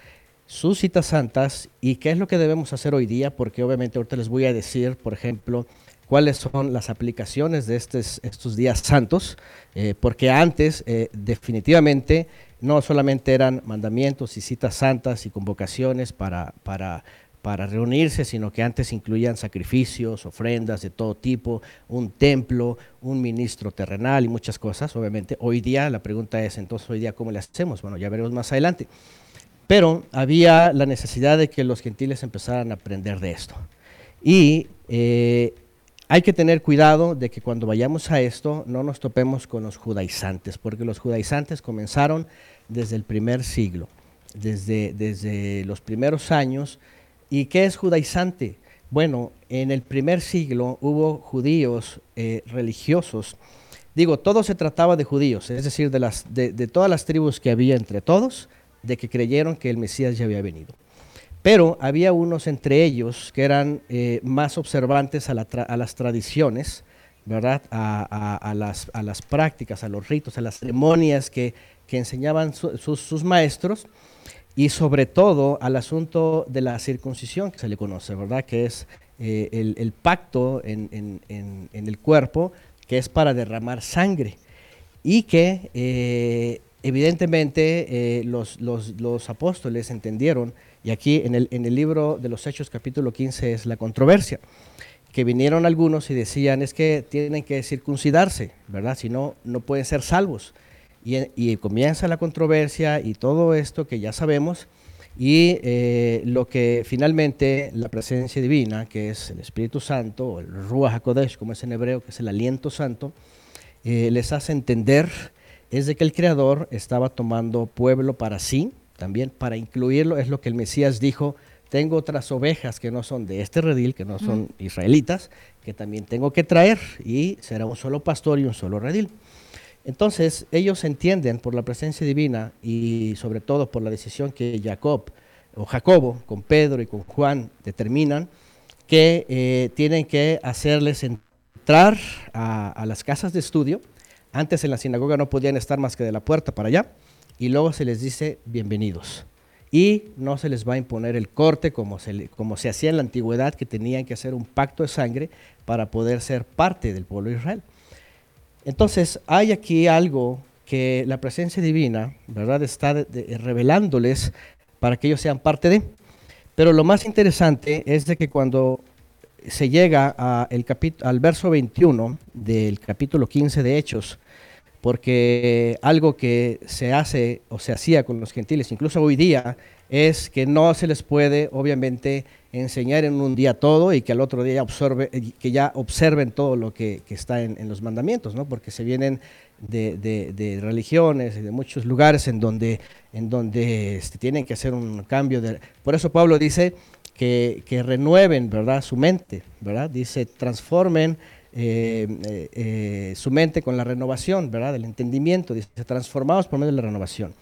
sus citas santas, y qué es lo que debemos hacer hoy día, porque obviamente ahorita les voy a decir, por ejemplo, cuáles son las aplicaciones de estos, días santos, eh, porque antes eh, definitivamente no solamente eran mandamientos y citas santas y convocaciones para, para, para reunirse, sino que antes incluían sacrificios, ofrendas de todo tipo, un templo, un ministro terrenal y muchas cosas, obviamente. Hoy día la pregunta es, entonces hoy día, ¿cómo le hacemos? Bueno, ya veremos más adelante. Pero había la necesidad de que los gentiles empezaran a aprender de esto. Y eh, hay que tener cuidado de que cuando vayamos a esto no nos topemos con los judaizantes, porque los judaizantes comenzaron desde el primer siglo, desde, desde los primeros años. ¿Y qué es judaizante? Bueno, en el primer siglo hubo judíos eh, religiosos. Digo, todo se trataba de judíos, es decir, de, todas las tribus que había entre todos, de que creyeron que el Mesías ya había venido. Pero había unos entre ellos que eran eh, más observantes a, las tradiciones, ¿verdad? A, las, prácticas, a los ritos, a las ceremonias que, enseñaban su- sus, sus maestros y sobre todo al asunto de la circuncisión que se le conoce, ¿verdad? Que es eh, el, pacto en, el cuerpo que es para derramar sangre y que eh, evidentemente eh, los, apóstoles entendieron, y aquí en el, en el libro de los Hechos capítulo 15 es la controversia, que vinieron algunos y decían es que tienen que circuncidarse, ¿verdad? Si no, no pueden ser salvos. Y, y comienza la controversia y todo esto que ya sabemos, y eh, lo que finalmente la presencia divina, que es el Espíritu Santo, o el Ruach HaKodesh, como es en hebreo, que es el aliento santo, eh, les hace entender es de que el Creador estaba tomando pueblo para sí, también para incluirlo, es lo que el Mesías dijo, tengo otras ovejas que no son de este redil, que no son israelitas, que también tengo que traer, y será un solo pastor y un solo redil. Entonces, ellos entienden por la presencia divina y sobre todo por la decisión que Jacob o Jacobo con Pedro y con Juan determinan que eh, tienen que hacerles entrar a, las casas de estudio. Antes en la sinagoga no podían estar más que de la puerta para allá y luego se les dice bienvenidos. Y no se les va a imponer el corte como se hacía en la antigüedad, que tenían que hacer un pacto de sangre para poder ser parte del pueblo de Israel. Entonces, hay aquí algo que la presencia divina, ¿verdad?, está revelándoles para que ellos sean parte de. Pero lo más interesante es de que cuando se llega al verso 21 del capítulo 15 de Hechos, porque algo que se hace o se hacía con los gentiles, incluso hoy día, es que no se les puede, obviamente, enseñar en un día todo y que al otro día observe- eh, que ya observen todo lo que, que está en, en los mandamientos, ¿no? porque se vienen de, de- religiones y de muchos lugares en donde, en donde este, tienen que hacer un cambio. De, por eso Pablo dice que, que renueven ¿verdad? su mente, ¿verdad? dice transformen eh, eh, su mente con la renovación, ¿verdad? Del entendimiento, dice, transformados por medio de la renovación.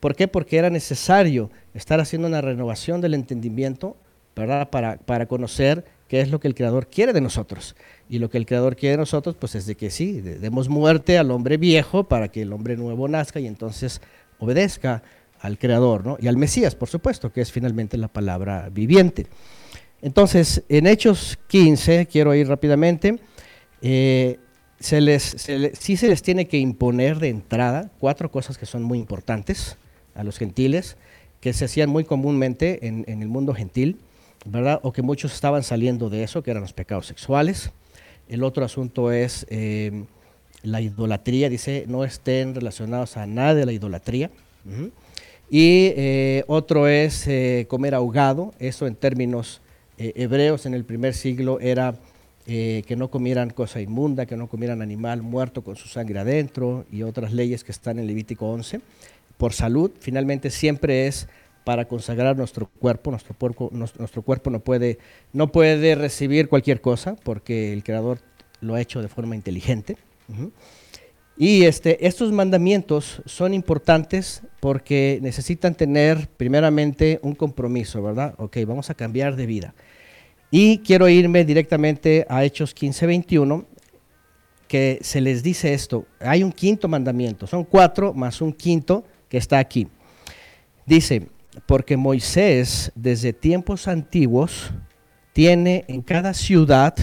¿Por qué? Porque era necesario estar haciendo una renovación del entendimiento, ¿verdad? Para, para conocer qué es lo que el Creador quiere de nosotros. Y lo que el Creador quiere de nosotros, pues es de que sí, de- demos muerte al hombre viejo para que el hombre nuevo nazca y entonces obedezca al Creador, ¿no? Y al Mesías, por supuesto, que es finalmente la palabra viviente. Entonces, en Hechos 15, quiero ir rápidamente, eh, sí se les tiene que imponer de entrada cuatro cosas que son muy importantes a los gentiles, que se hacían muy comúnmente en, el mundo gentil, ¿verdad? O que muchos estaban saliendo de eso, que eran los pecados sexuales. El otro asunto es eh, la idolatría, dice, no estén relacionados a nada de la idolatría. Y eh, otro es eh, comer ahogado, eso en términos hebreos en el primer siglo era que no comieran cosa inmunda, que no comieran animal muerto con su sangre adentro y otras leyes que están en Levítico 11. Por salud, finalmente siempre es para consagrar nuestro cuerpo, nuestro cuerpo, nuestro, nuestro cuerpo no puede, no puede recibir cualquier cosa porque el Creador lo ha hecho de forma inteligente. Y este, estos mandamientos son importantes porque necesitan tener primeramente un compromiso, ¿verdad? Ok, vamos a cambiar de vida. Y quiero irme directamente a Hechos 15, 21, que se les dice esto. Hay un quinto mandamiento, son cuatro más un quinto que está aquí. Dice, porque Moisés desde tiempos antiguos tiene en cada ciudad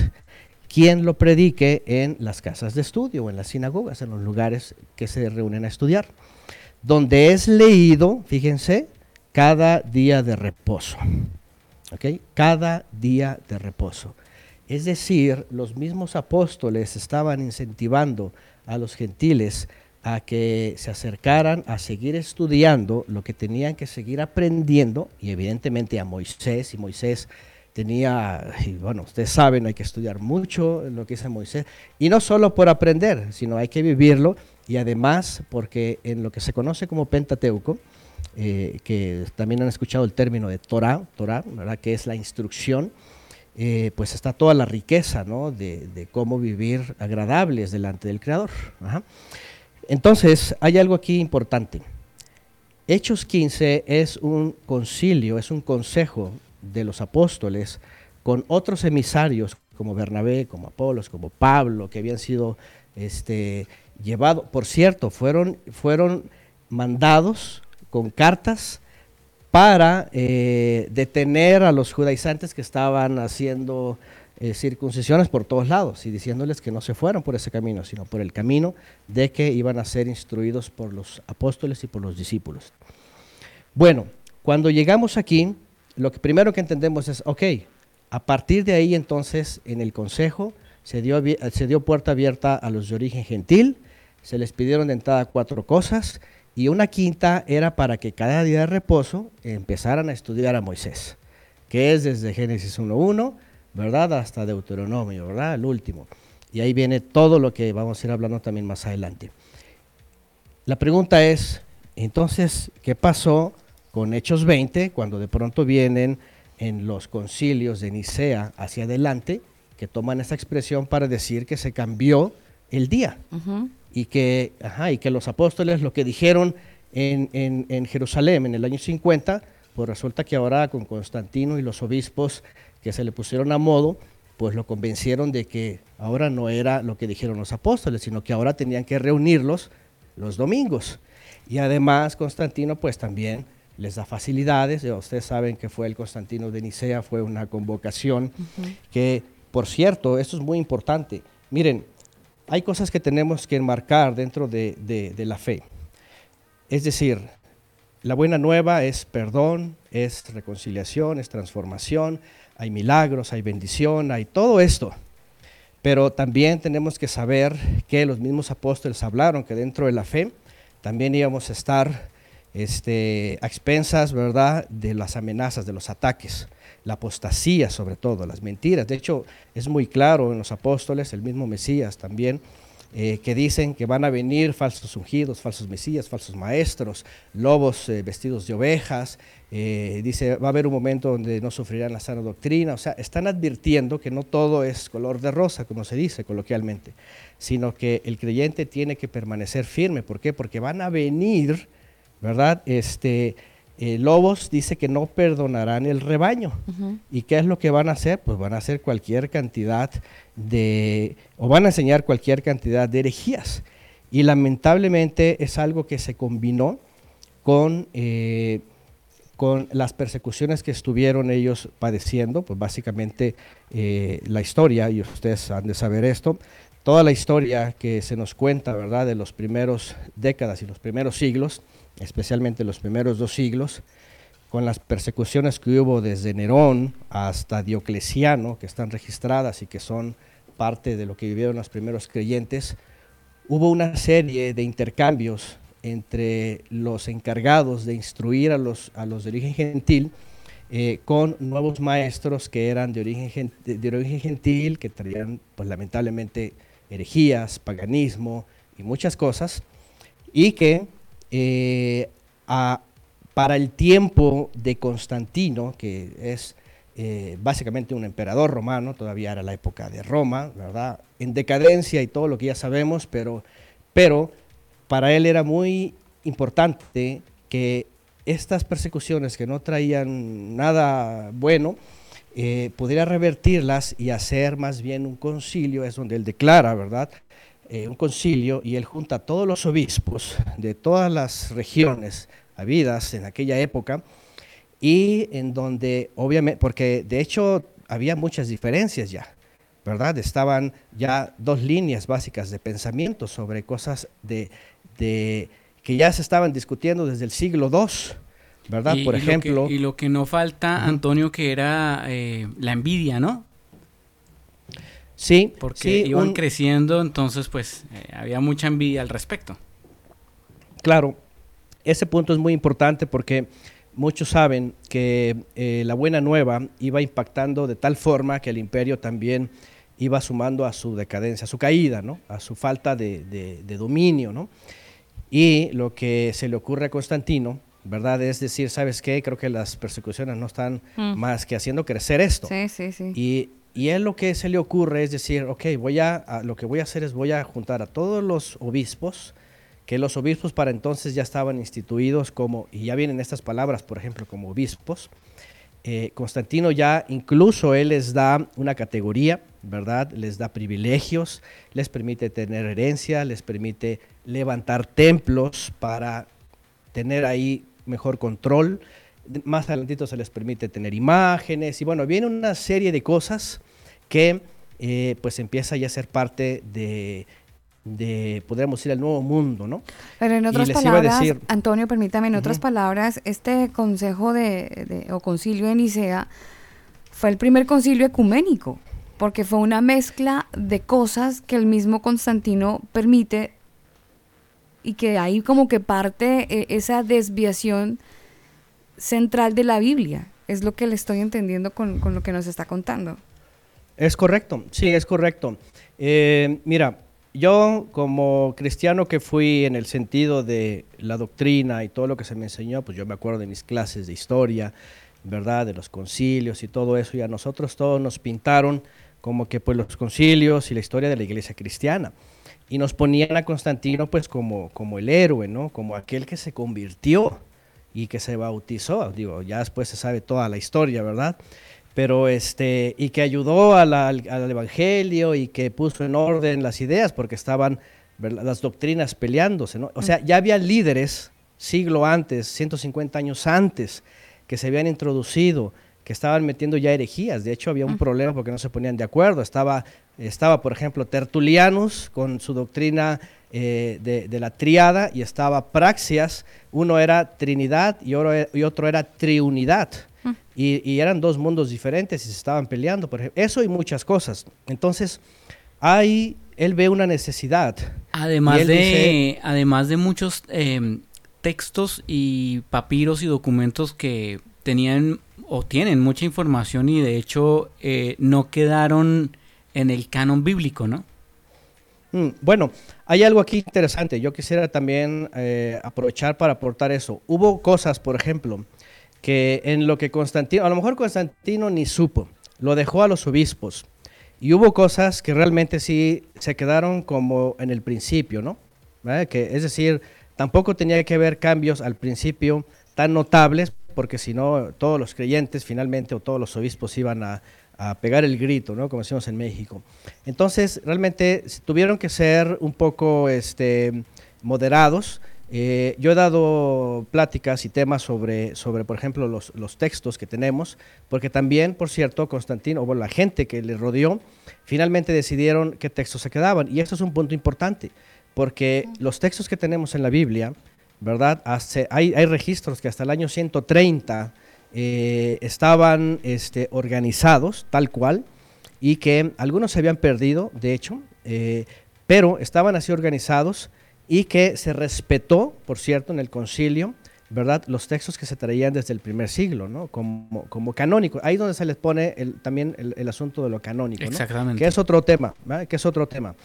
quien lo predique en las casas de estudio en las sinagogas, en los lugares que se reúnen a estudiar, donde es leído, fíjense, cada día de reposo. ¿ok? Cada día de reposo. Es decir, los mismos apóstoles estaban incentivando a los gentiles a que se acercaran a seguir estudiando lo que tenían que seguir aprendiendo y evidentemente a Moisés y Moisés tenía, y bueno, ustedes saben, hay que estudiar mucho lo que dice Moisés y no solo por aprender, sino hay que vivirlo y además porque en lo que se conoce como Pentateuco, eh, que también han escuchado el término de Torah, Torah, ¿verdad? que es la instrucción, eh, pues está toda la riqueza ¿no? de, de cómo vivir agradables delante del Creador. Entonces, hay algo aquí importante. Hechos 15 es un concilio, es un consejo de los apóstoles con otros emisarios como Bernabé, como Apolos, como Pablo, que habían sido este, llevados, por cierto, fueron, fueron mandados con cartas para eh, detener a los judaizantes que estaban haciendo eh, circuncisiones por todos lados y diciéndoles que no se fueran por ese camino, sino por el camino de que iban a ser instruidos por los apóstoles y por los discípulos. Bueno, cuando llegamos aquí, lo que primero que entendemos es, ok, a partir de ahí entonces en el consejo se dio, se dio puerta abierta a los de origen gentil, se les pidieron de entrada cuatro cosas y una quinta era para que cada día de reposo empezaran a estudiar a Moisés, que es desde Génesis 1.1, ¿verdad? Hasta Deuteronomio, ¿verdad? El último. Y ahí viene todo lo que vamos a ir hablando también más adelante. La pregunta es, entonces, ¿qué pasó con Hechos 20 cuando de pronto vienen en los concilios de Nicea hacia adelante, que toman esta expresión para decir que se cambió el día? y que, ajá, y que los apóstoles lo que dijeron en, en- en Jerusalén en el año 50, pues resulta que ahora con Constantino y los obispos que se le pusieron a modo, pues lo convencieron de que ahora no era lo que dijeron los apóstoles, sino que ahora tenían que reunirlos los domingos. Y además Constantino pues también les da facilidades, ustedes saben que fue el Constantino de Nicea, fue una convocación que, por cierto, esto es muy importante. Miren, hay cosas que tenemos que enmarcar dentro de, de- de la fe. Es decir, la buena nueva es perdón, es reconciliación, es transformación, hay milagros, hay bendición, hay todo esto. Pero también tenemos que saber que los mismos apóstoles hablaron que dentro de la fe también íbamos a estar este, a expensas, ¿verdad?, de las amenazas, de los ataques, la apostasía sobre todo, las mentiras. De hecho, es muy claro en los apóstoles, el mismo Mesías también, eh, que dicen que van a venir falsos ungidos, falsos mesías, falsos maestros, lobos eh, vestidos de ovejas. eh, dice, va a haber un momento donde no sufrirán la sana doctrina. O sea, están advirtiendo que no todo es color de rosa, como se dice coloquialmente, sino que el creyente tiene que permanecer firme. ¿Por qué? Porque van a venir, ¿verdad? Este, eh, lobos dice que no perdonarán el rebaño. ¿Y qué es lo que van a hacer? Pues van a hacer cualquier cantidad de, o van a enseñar cualquier cantidad de herejías. Y lamentablemente es algo que se combinó con, eh, con las persecuciones que estuvieron ellos padeciendo, pues básicamente eh, la historia, y ustedes han de saber esto, toda la historia que se nos cuenta, ¿verdad?, de los primeros décadas y los primeros siglos, especialmente los primeros dos siglos, con las persecuciones que hubo desde Nerón hasta Diocleciano, que están registradas y que son parte de lo que vivieron los primeros creyentes, hubo una serie de intercambios entre los encargados de instruir a los, a los de origen gentil eh, con nuevos maestros que eran de origen, gen- de- de origen gentil, que traían pues lamentablemente herejías, paganismo y muchas cosas, y que eh, para el tiempo de Constantino, que es eh, básicamente un emperador romano, todavía era la época de Roma, ¿verdad? En decadencia y todo lo que ya sabemos, pero, pero para él era muy importante que estas persecuciones que no traían nada bueno, eh, pudiera revertirlas y hacer más bien un concilio, es donde él declara, ¿verdad? Eh, un concilio y él junta a todos los obispos de todas las regiones habidas en aquella época y en donde obviamente, porque de hecho había muchas diferencias ya. ¿verdad? Estaban ya dos líneas básicas de pensamiento sobre cosas de, de- que ya se estaban discutiendo desde el siglo II, ¿verdad? Y- Por y lo que- ejemplo, y lo que no falta, Antonio, que era eh, la envidia, ¿no? Sí, Porque sí, iban un- creciendo, entonces pues eh, había mucha envidia al respecto. Claro, ese punto es muy importante porque muchos saben que eh, la buena nueva iba impactando de tal forma que el imperio también iba sumando a su decadencia, a su caída, ¿no? a su falta de, de- de dominio. ¿no? Y lo que se le ocurre a Constantino, ¿verdad? Es decir, ¿sabes qué? Creo que las persecuciones no están Mm. más que haciendo crecer esto. Sí, sí, sí. Y, y él lo que se le ocurre es decir, ok, voy a, lo que voy a hacer es voy a juntar a todos los obispos, que los obispos para entonces ya estaban instituidos como, y ya vienen estas palabras, por ejemplo, como obispos. Eh, Constantino ya incluso él les da una categoría, ¿verdad? Les da privilegios, les permite tener herencia, les permite levantar templos para tener ahí mejor control. Más adelantito se les permite tener imágenes y bueno, viene una serie de cosas que eh, pues empieza ya a ser parte de, de, podríamos decir, el nuevo mundo, ¿no? Pero en otras palabras, decir- Antonio, permítame, en otras palabras, este consejo de, de- o concilio de Nicea fue el primer concilio ecuménico, porque fue una mezcla de cosas que el mismo Constantino permite y que ahí como que parte eh, esa desviación central de la Biblia. Es lo que le estoy entendiendo con, con lo que nos está contando. Es correcto, sí, es correcto. Eh, mira, yo como cristiano que fui en el sentido de la doctrina y todo lo que se me enseñó, pues yo me acuerdo de mis clases de historia, ¿verdad? De los concilios y todo eso, y a nosotros todos nos pintaron como que pues los concilios y la historia de la iglesia cristiana. Y nos ponían a Constantino pues como, como el héroe, ¿no? Como aquel que se convirtió y que se bautizó. Digo, ya después se sabe toda la historia, ¿verdad? Pero este, y que ayudó a la- al, al evangelio y que puso en orden las ideas porque estaban ¿verdad? las doctrinas peleándose, ¿no? O sea, ya había líderes siglo antes, 150 años antes, que se habían introducido, que estaban metiendo ya herejías. De hecho, había un problema porque no se ponían de acuerdo. Estaba, estaba por ejemplo, Tertulianus con su doctrina eh, de, de la triada y estaba Praxias. Uno era Trinidad y otro era Triunidad. Y, y eran dos mundos diferentes y se estaban peleando. Por ejemplo. Eso y muchas cosas. Entonces, ahí él ve una necesidad. Además de, dice- además de muchos em, textos y papiros y documentos que tenían o tienen mucha información y de hecho eh, no quedaron en el canon bíblico, ¿no? Mm, Bueno, hay algo aquí interesante. Yo quisiera también eh, aprovechar para aportar eso. Hubo cosas, por ejemplo, que en lo que Constantino, a lo mejor Constantino ni supo, lo dejó a los obispos. Y hubo cosas que realmente sí se quedaron como en el principio, ¿no? Que, es decir, tampoco tenía que haber cambios al principio tan notables, porque si no, todos los creyentes finalmente o todos los obispos iban a, a pegar el grito, ¿no? Como decimos en México. Entonces, realmente tuvieron que ser un poco este, moderados. Eh, yo he dado pláticas y temas sobre, sobre por ejemplo, los, los textos que tenemos, porque también, por cierto, Constantino, o bueno, la gente que le rodeó, finalmente decidieron qué textos se quedaban. Y esto es un punto importante, porque los textos que tenemos en la Biblia, ¿verdad? Hace- hay, hay registros que hasta el año 130 eh, estaban este, organizados tal cual y que algunos se habían perdido, de hecho, eh, pero estaban así organizados y que se respetó, por cierto, en el concilio, ¿verdad? Los textos que se traían desde el primer siglo, ¿no? Como, como canónico. Ahí donde se les pone el- también el, el asunto de lo canónico, ¿no? Exactamente. Que es otro tema, ¿verdad? Que es otro tema.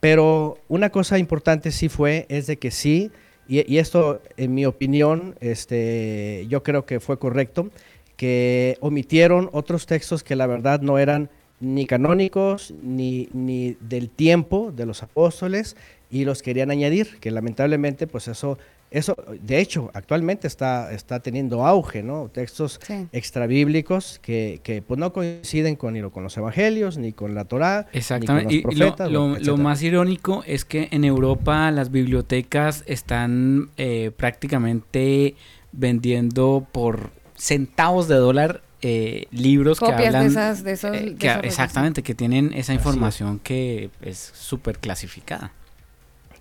Pero una cosa importante sí fue, es de que sí, y, y esto en mi opinión, este, yo creo que fue correcto, que omitieron otros textos que la verdad no eran ni canónicos ni, ni del tiempo de los apóstoles y los querían añadir, que lamentablemente pues eso, eso de hecho actualmente está, está teniendo auge, ¿no? Textos Sí. extrabíblicos que, que pues no coinciden con, ni con los evangelios, ni con la Torá, Exactamente. ni con los lo, profetas. lo- más irónico es que en Europa las bibliotecas están eh, prácticamente vendiendo por centavos de dólar eh, libros que Copias de hablan... esas- de esos- eh, de que- esos registros. exactamente, que tienen esa es. información que es súper clasificada.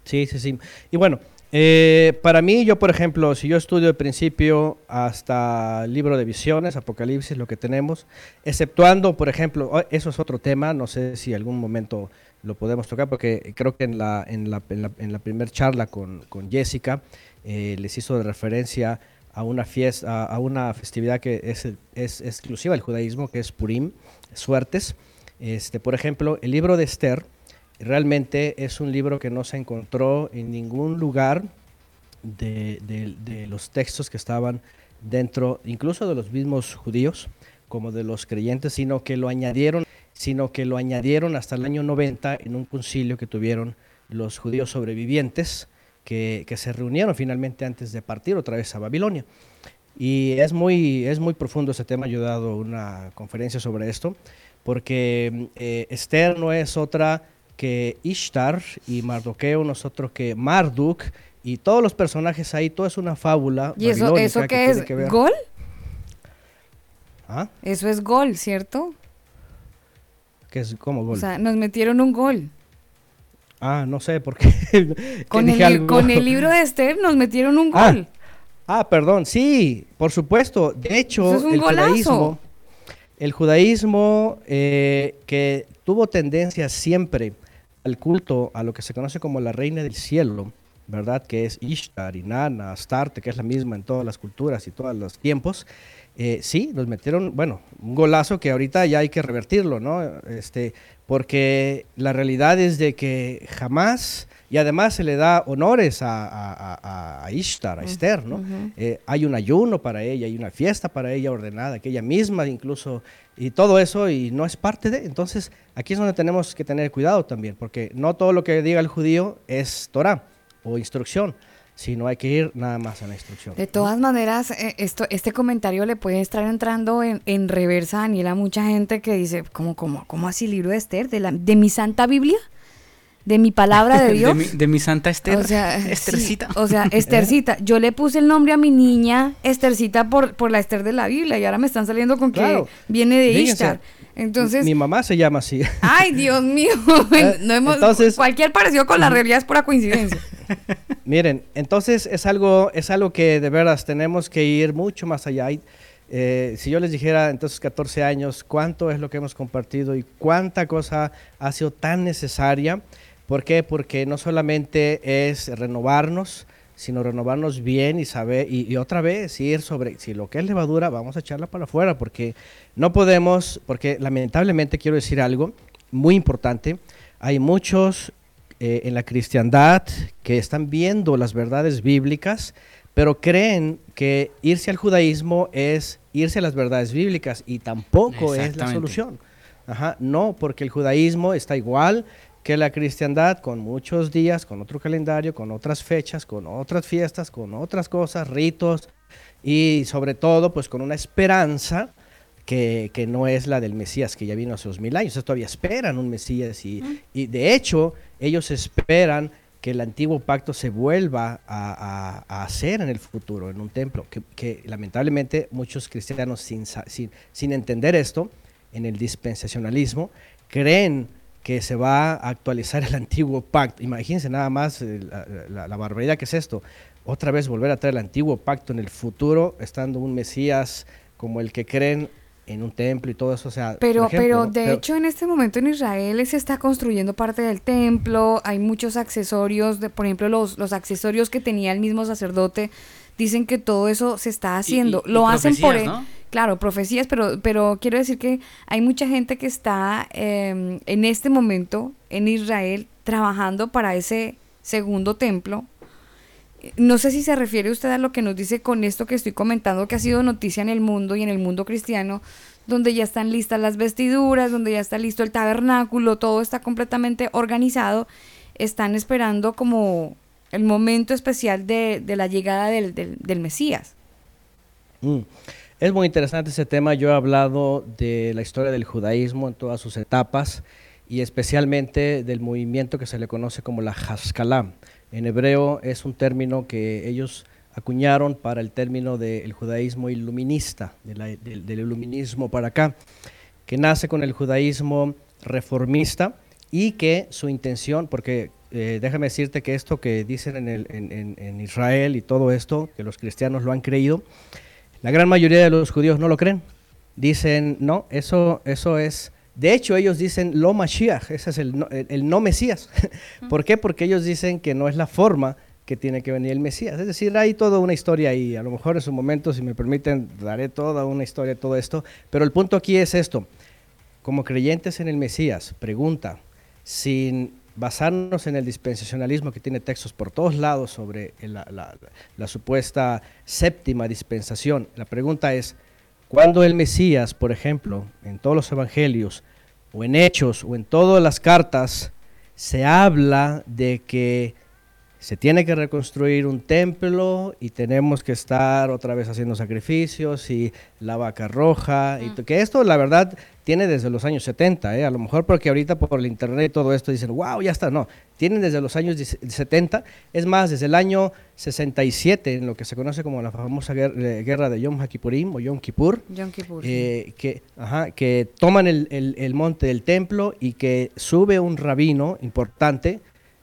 Sí, sí, sí. Y bueno, eh, para mí, yo por ejemplo, si yo estudio de principio hasta el libro de visiones, Apocalipsis, lo que tenemos, exceptuando, por ejemplo, oh, eso es otro tema, no sé si algún momento lo podemos tocar, porque creo que en la, en la, en la, en la primer charla con, con Jessica eh, les hizo de referencia a una fiesta, a, una festividad que es, es exclusiva del judaísmo, que es Purim, suertes. Este, por ejemplo, el libro de Esther, realmente es un libro que no se encontró en ningún lugar de, de- los textos que estaban dentro, incluso de los mismos judíos, como de los creyentes, sino que lo añadieron, sino que lo añadieron hasta el año 90 en un concilio que tuvieron los judíos sobrevivientes que, que se reunieron finalmente antes de partir otra vez a Babilonia. Y es muy, es muy profundo ese tema. Yo he dado una conferencia sobre esto, porque eh, Esther no es otra que Ishtar y Mardoqueo no es otro que Marduk y todos los personajes ahí, todo es una fábula. ¿Y eso, eso qué es? que ver- ¿Gol? ¿Ah? Eso es gol, ¿cierto? ¿Qué es como gol? O sea, nos metieron un gol. ah, no sé por qué. que Con el, algo. con el libro de Esther nos metieron un Ah, gol. Ah, perdón, sí, por supuesto. De hecho, es el judaísmo, el judaísmo eh, que tuvo tendencia siempre al culto a lo que se conoce como la reina del cielo, ¿verdad? Que es Ishtar, Inanna, Astarte, que es la misma en todas las culturas y todos los tiempos. Eh, sí, nos metieron, bueno, un golazo que ahorita ya hay que revertirlo, ¿no? Este, porque la realidad es de que jamás, y además se le da honores a, a- a- Ishtar, a Esther, ¿no? Eh, hay un ayuno para ella, hay una fiesta para ella ordenada, que ella misma incluso, y todo eso, y no es parte de. Entonces, aquí es donde tenemos que tener cuidado también, porque no todo lo que diga el judío es Torah o instrucción, sino hay que ir nada más a la instrucción. De todas maneras, eh, esto, este comentario le puede estar entrando en, en reversa, Daniel, a mucha gente que dice, ¿cómo, cómo, cómo así libro de Esther? ¿De, la, ¿De mi santa Biblia? ¿De mi palabra de Dios? mi, de mi santa Esther. O sea, sí, Esthercita. o sea, Esthercita. Yo le puse el nombre a mi niña Esthercita por, por la Esther de la Biblia y ahora me están saliendo con Claro. que viene de Fíjense, Ishtar. Entonces, Mi mamá se llama así. ay, Dios mío. no hemos, entonces- cualquier parecido con la realidad es pura coincidencia. Miren, entonces es algo, es algo que de veras tenemos que ir mucho más allá. Y, eh, si yo les dijera entonces 14 años cuánto es lo que hemos compartido y cuánta cosa ha sido tan necesaria, ¿por qué? Porque no solamente es renovarnos, sino renovarnos bien y saber, y, y otra vez ir sobre, si lo que es levadura, vamos a echarla para afuera, porque no podemos, porque lamentablemente quiero decir algo muy importante, hay muchos eh, en la cristiandad que están viendo las verdades bíblicas, pero creen que irse al judaísmo es irse a las verdades bíblicas y tampoco es la solución. Ajá, no, porque el judaísmo está igual que la cristiandad, con muchos días, con otro calendario, con otras fechas, con otras fiestas, con otras cosas, ritos y sobre todo pues con una esperanza que, que no es la del Mesías que ya vino hace dos mil años. Ellos todavía esperan un Mesías y, y de hecho ellos esperan que el antiguo pacto se vuelva a, a- a hacer en el futuro, en un templo, que, que lamentablemente muchos cristianos sin, sin, sin entender esto, en el dispensacionalismo, creen que se va a actualizar el antiguo pacto. Imagínense nada más eh, la, la- la barbaridad que es esto. Otra vez volver a traer el antiguo pacto en el futuro, estando un Mesías como el que creen en un templo y todo eso. O sea, Pero, ejemplo, pero de Pero- hecho en este momento en Israel se está construyendo parte del templo, hay muchos accesorios, de, por ejemplo los, los accesorios que tenía el mismo sacerdote, dicen que todo eso se está haciendo, y lo hacen por... e- ¿no? Claro, profecías, pero, pero quiero decir que hay mucha gente que está eh, en este momento en Israel trabajando para ese segundo templo. No sé si se refiere usted a lo que nos dice con esto que estoy comentando, que ha sido noticia en el mundo y en el mundo cristiano, donde ya están listas las vestiduras, donde ya está listo el tabernáculo, todo está completamente organizado. Están esperando como el momento especial de, de la llegada del, del, Mesías. Mm. Es muy interesante ese tema. Yo he hablado de la historia del judaísmo en todas sus etapas y especialmente del movimiento que se le conoce como la Haskalah. En hebreo es un término que ellos acuñaron para el término del judaísmo iluminista, de la- del, del iluminismo para acá, que nace con el judaísmo reformista y que su intención, porque eh, déjame decirte que esto que dicen en, el- en- Israel y todo esto, que los cristianos lo han creído, la gran mayoría de los judíos no lo creen. Dicen, no, eso, eso es... De hecho, ellos dicen lo Mashiach, ese es el no, el- el no Mesías. ¿Por qué? Porque ellos dicen que no es la forma que tiene que venir el Mesías. Es decir, hay toda una historia ahí. A lo mejor en su momento, si me permiten, daré toda una historia de todo esto. Pero el punto aquí es esto. Como creyentes en el Mesías, pregunta, sin basarnos en el dispensacionalismo que tiene textos por todos lados sobre la, la- la supuesta séptima dispensación, la pregunta es, ¿cuándo el Mesías, por ejemplo, en todos los evangelios, o en hechos, o en todas las cartas, se habla de que se tiene que reconstruir un templo y tenemos que estar otra vez haciendo sacrificios y la vaca roja. Y to- que esto, la verdad, tiene desde los años 70. ¿eh? A lo mejor porque ahorita por el internet y todo esto dicen, wow, ya está. No, tienen desde los años 10 70. Es más, desde el año 67, en lo que se conoce como la famosa eh, guerra de Yom HaKippurim o Yom Kippur. Yom Kippur, sí. eh, que, ajá, que toman el, el- el monte del templo y que sube un rabino importante,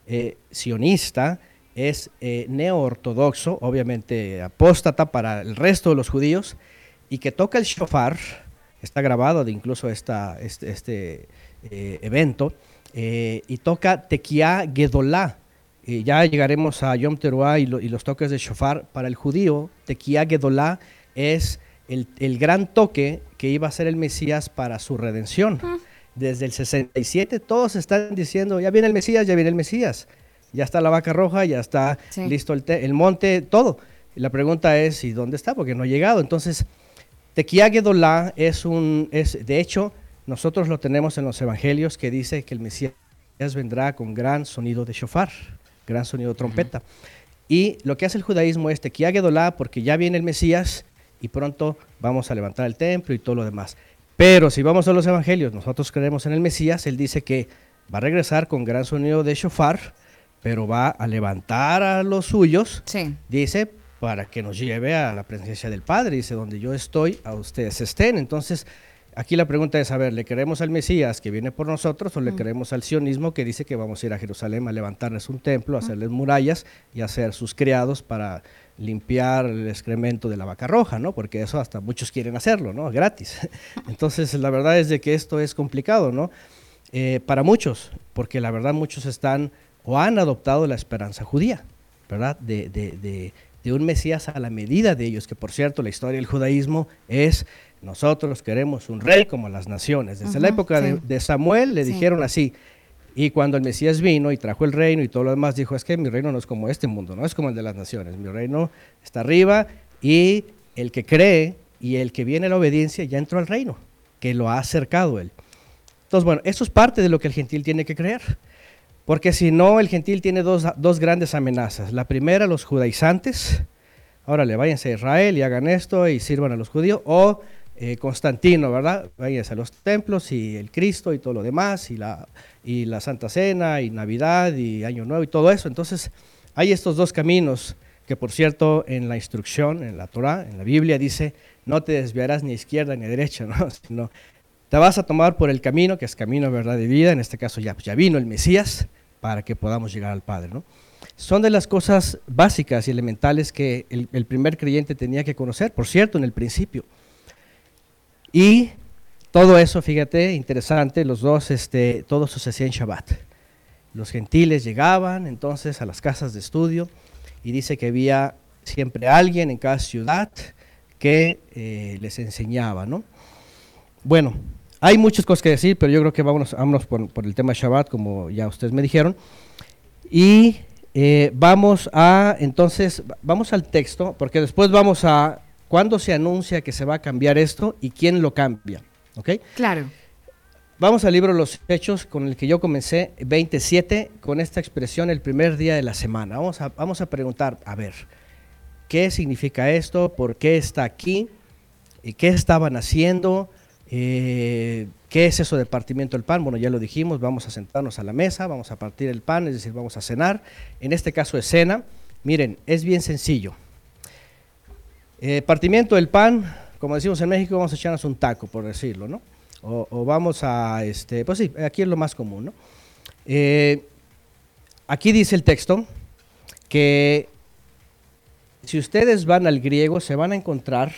eh, sionista, es neoortodoxo, obviamente apóstata para el resto de los judíos, y que toca el shofar, está grabado de incluso esta, este, este, eh, evento, eh, y toca Tequia Gedolá. Eh, ya llegaremos a Yom Teruah y, lo- y los toques de shofar. Para el judío, Tequia Gedolá es el, el gran toque que iba a ser el Mesías para su redención. Desde el 67 todos están diciendo, ya viene el Mesías, ya viene el Mesías. Ya está la vaca roja, ya está Sí. listo el monte, todo. Y la pregunta es, ¿y dónde está? Porque no ha llegado. Entonces, Tequia Gedolá es un, es, de hecho, nosotros lo tenemos en los evangelios que dice que el Mesías vendrá con gran sonido de shofar, gran sonido de trompeta. Y lo que hace el judaísmo es Tequia Gedolá porque ya viene el Mesías y pronto vamos a levantar el templo y todo lo demás. Pero si vamos a los evangelios, nosotros creemos en el Mesías, él dice que va a regresar con gran sonido de shofar, pero va a levantar a los suyos, Sí. dice, para que nos lleve a la presencia del Padre, dice, donde yo estoy, a ustedes estén. Entonces, aquí la pregunta es, a ver, ¿le creemos al Mesías que viene por nosotros o le creemos al sionismo que dice que vamos a ir a Jerusalén a levantarles un templo, a hacerles murallas y a hacer sus criados para limpiar el excremento de la vaca roja, ¿no? Porque eso hasta muchos quieren hacerlo, ¿no? Gratis. Entonces, la verdad es de que esto es complicado, ¿no? Eh, para muchos, porque la verdad muchos están o han adoptado la esperanza judía, ¿verdad? De, de- de- de un Mesías a la medida de ellos, que por cierto la historia del judaísmo es, nosotros queremos un rey como las naciones. Desde la época de, Samuel le Sí. dijeron así, y cuando el Mesías vino y trajo el reino y todo lo demás, dijo, es que mi reino no es como este mundo, no es como el de las naciones, mi reino está arriba y el que cree y el que viene a la obediencia ya entró al reino, que lo ha acercado él. Entonces, bueno, eso es parte de lo que el gentil tiene que creer. Porque si no, el gentil tiene dos, dos grandes amenazas. La primera, los judaizantes. Órale, váyanse a Israel y hagan esto y sirvan a los judíos. O eh, Constantino, ¿verdad? Váyanse a los templos y el Cristo y todo lo demás, y la, y la Santa Cena, y Navidad, y Año Nuevo, y todo eso. Entonces, hay estos dos caminos que, por cierto, en la instrucción, en la Torah, en la Biblia, dice, no te desviarás ni a izquierda ni a derecha, ¿no? Te vas a tomar por el camino, que es camino, verdad, de vida. En este caso ya, pues, ya vino el Mesías para que podamos llegar al Padre, ¿no? Son de las cosas básicas y elementales que el, el primer creyente tenía que conocer, por cierto, en el principio. Y todo eso, fíjate, interesante, los dos, este, todo eso se hacía en Shabbat. Los gentiles llegaban entonces a las casas de estudio y dice que había siempre alguien en cada ciudad que eh, les enseñaba, ¿no? Bueno, hay muchas cosas que decir, pero yo creo que vámonos, vámonos por, por el tema Shabbat, como ya ustedes me dijeron. Y eh, vamos a, entonces, va- vamos al texto, porque después vamos a cuándo se anuncia que se va a cambiar esto y quién lo cambia. ¿Ok? Claro. Vamos al libro de Los Hechos, con el que yo comencé, 27, con esta expresión, el primer día de la semana. Vamos a, vamos a preguntar, a ver, ¿qué significa esto? ¿Por qué está aquí? ¿Y ¿Qué estaban haciendo? Eh, ¿Qué es eso de partimiento del pan? Bueno, ya lo dijimos, vamos a sentarnos a la mesa, vamos a partir el pan, es decir, vamos a cenar. En este caso es cena. Miren, es bien sencillo. Eh, partimiento del pan, como decimos en México, vamos a echarnos un taco, por decirlo, ¿no? O, vamos a, este, pues sí, aquí es lo más común, ¿no? Eh, aquí dice el texto que si ustedes van al griego se van a encontrar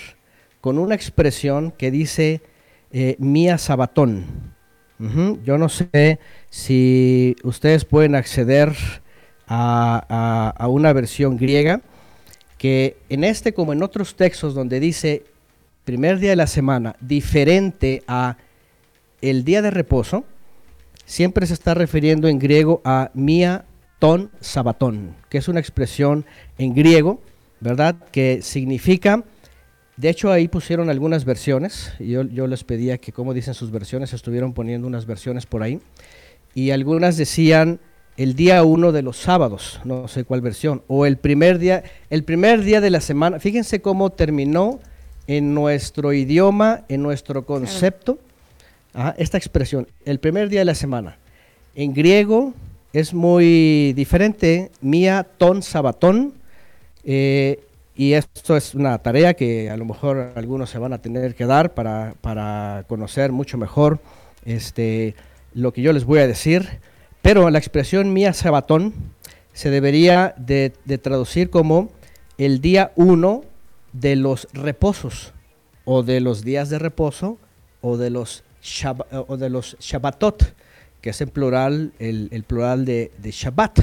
con una expresión que dice eh, mía sabatón. Yo no sé si ustedes pueden acceder a, a- a una versión griega que en este como en otros textos donde dice primer día de la semana diferente a el día de reposo, siempre se está refiriendo en griego a mía ton sabatón, que es una expresión en griego, ¿verdad? Que significa, de hecho ahí pusieron algunas versiones, y yo, yo les pedía que como dicen sus versiones, estuvieron poniendo unas versiones por ahí, y algunas decían el día uno de los sábados, no sé cuál versión, o el primer día, el primer día de la semana, fíjense cómo terminó en nuestro idioma, en nuestro concepto, Ajá, esta expresión, el primer día de la semana. En griego es muy diferente, mía ton sabatón, eh, y esto es una tarea que a lo mejor algunos se van a tener que dar para, para conocer mucho mejor este, lo que yo les voy a decir. Pero la expresión mía sabatón se debería de, traducir como el día uno de los reposos, o de los días de reposo, o de los, o de los Shabbatot, que es en plural, el, el plural de, de Shabbat.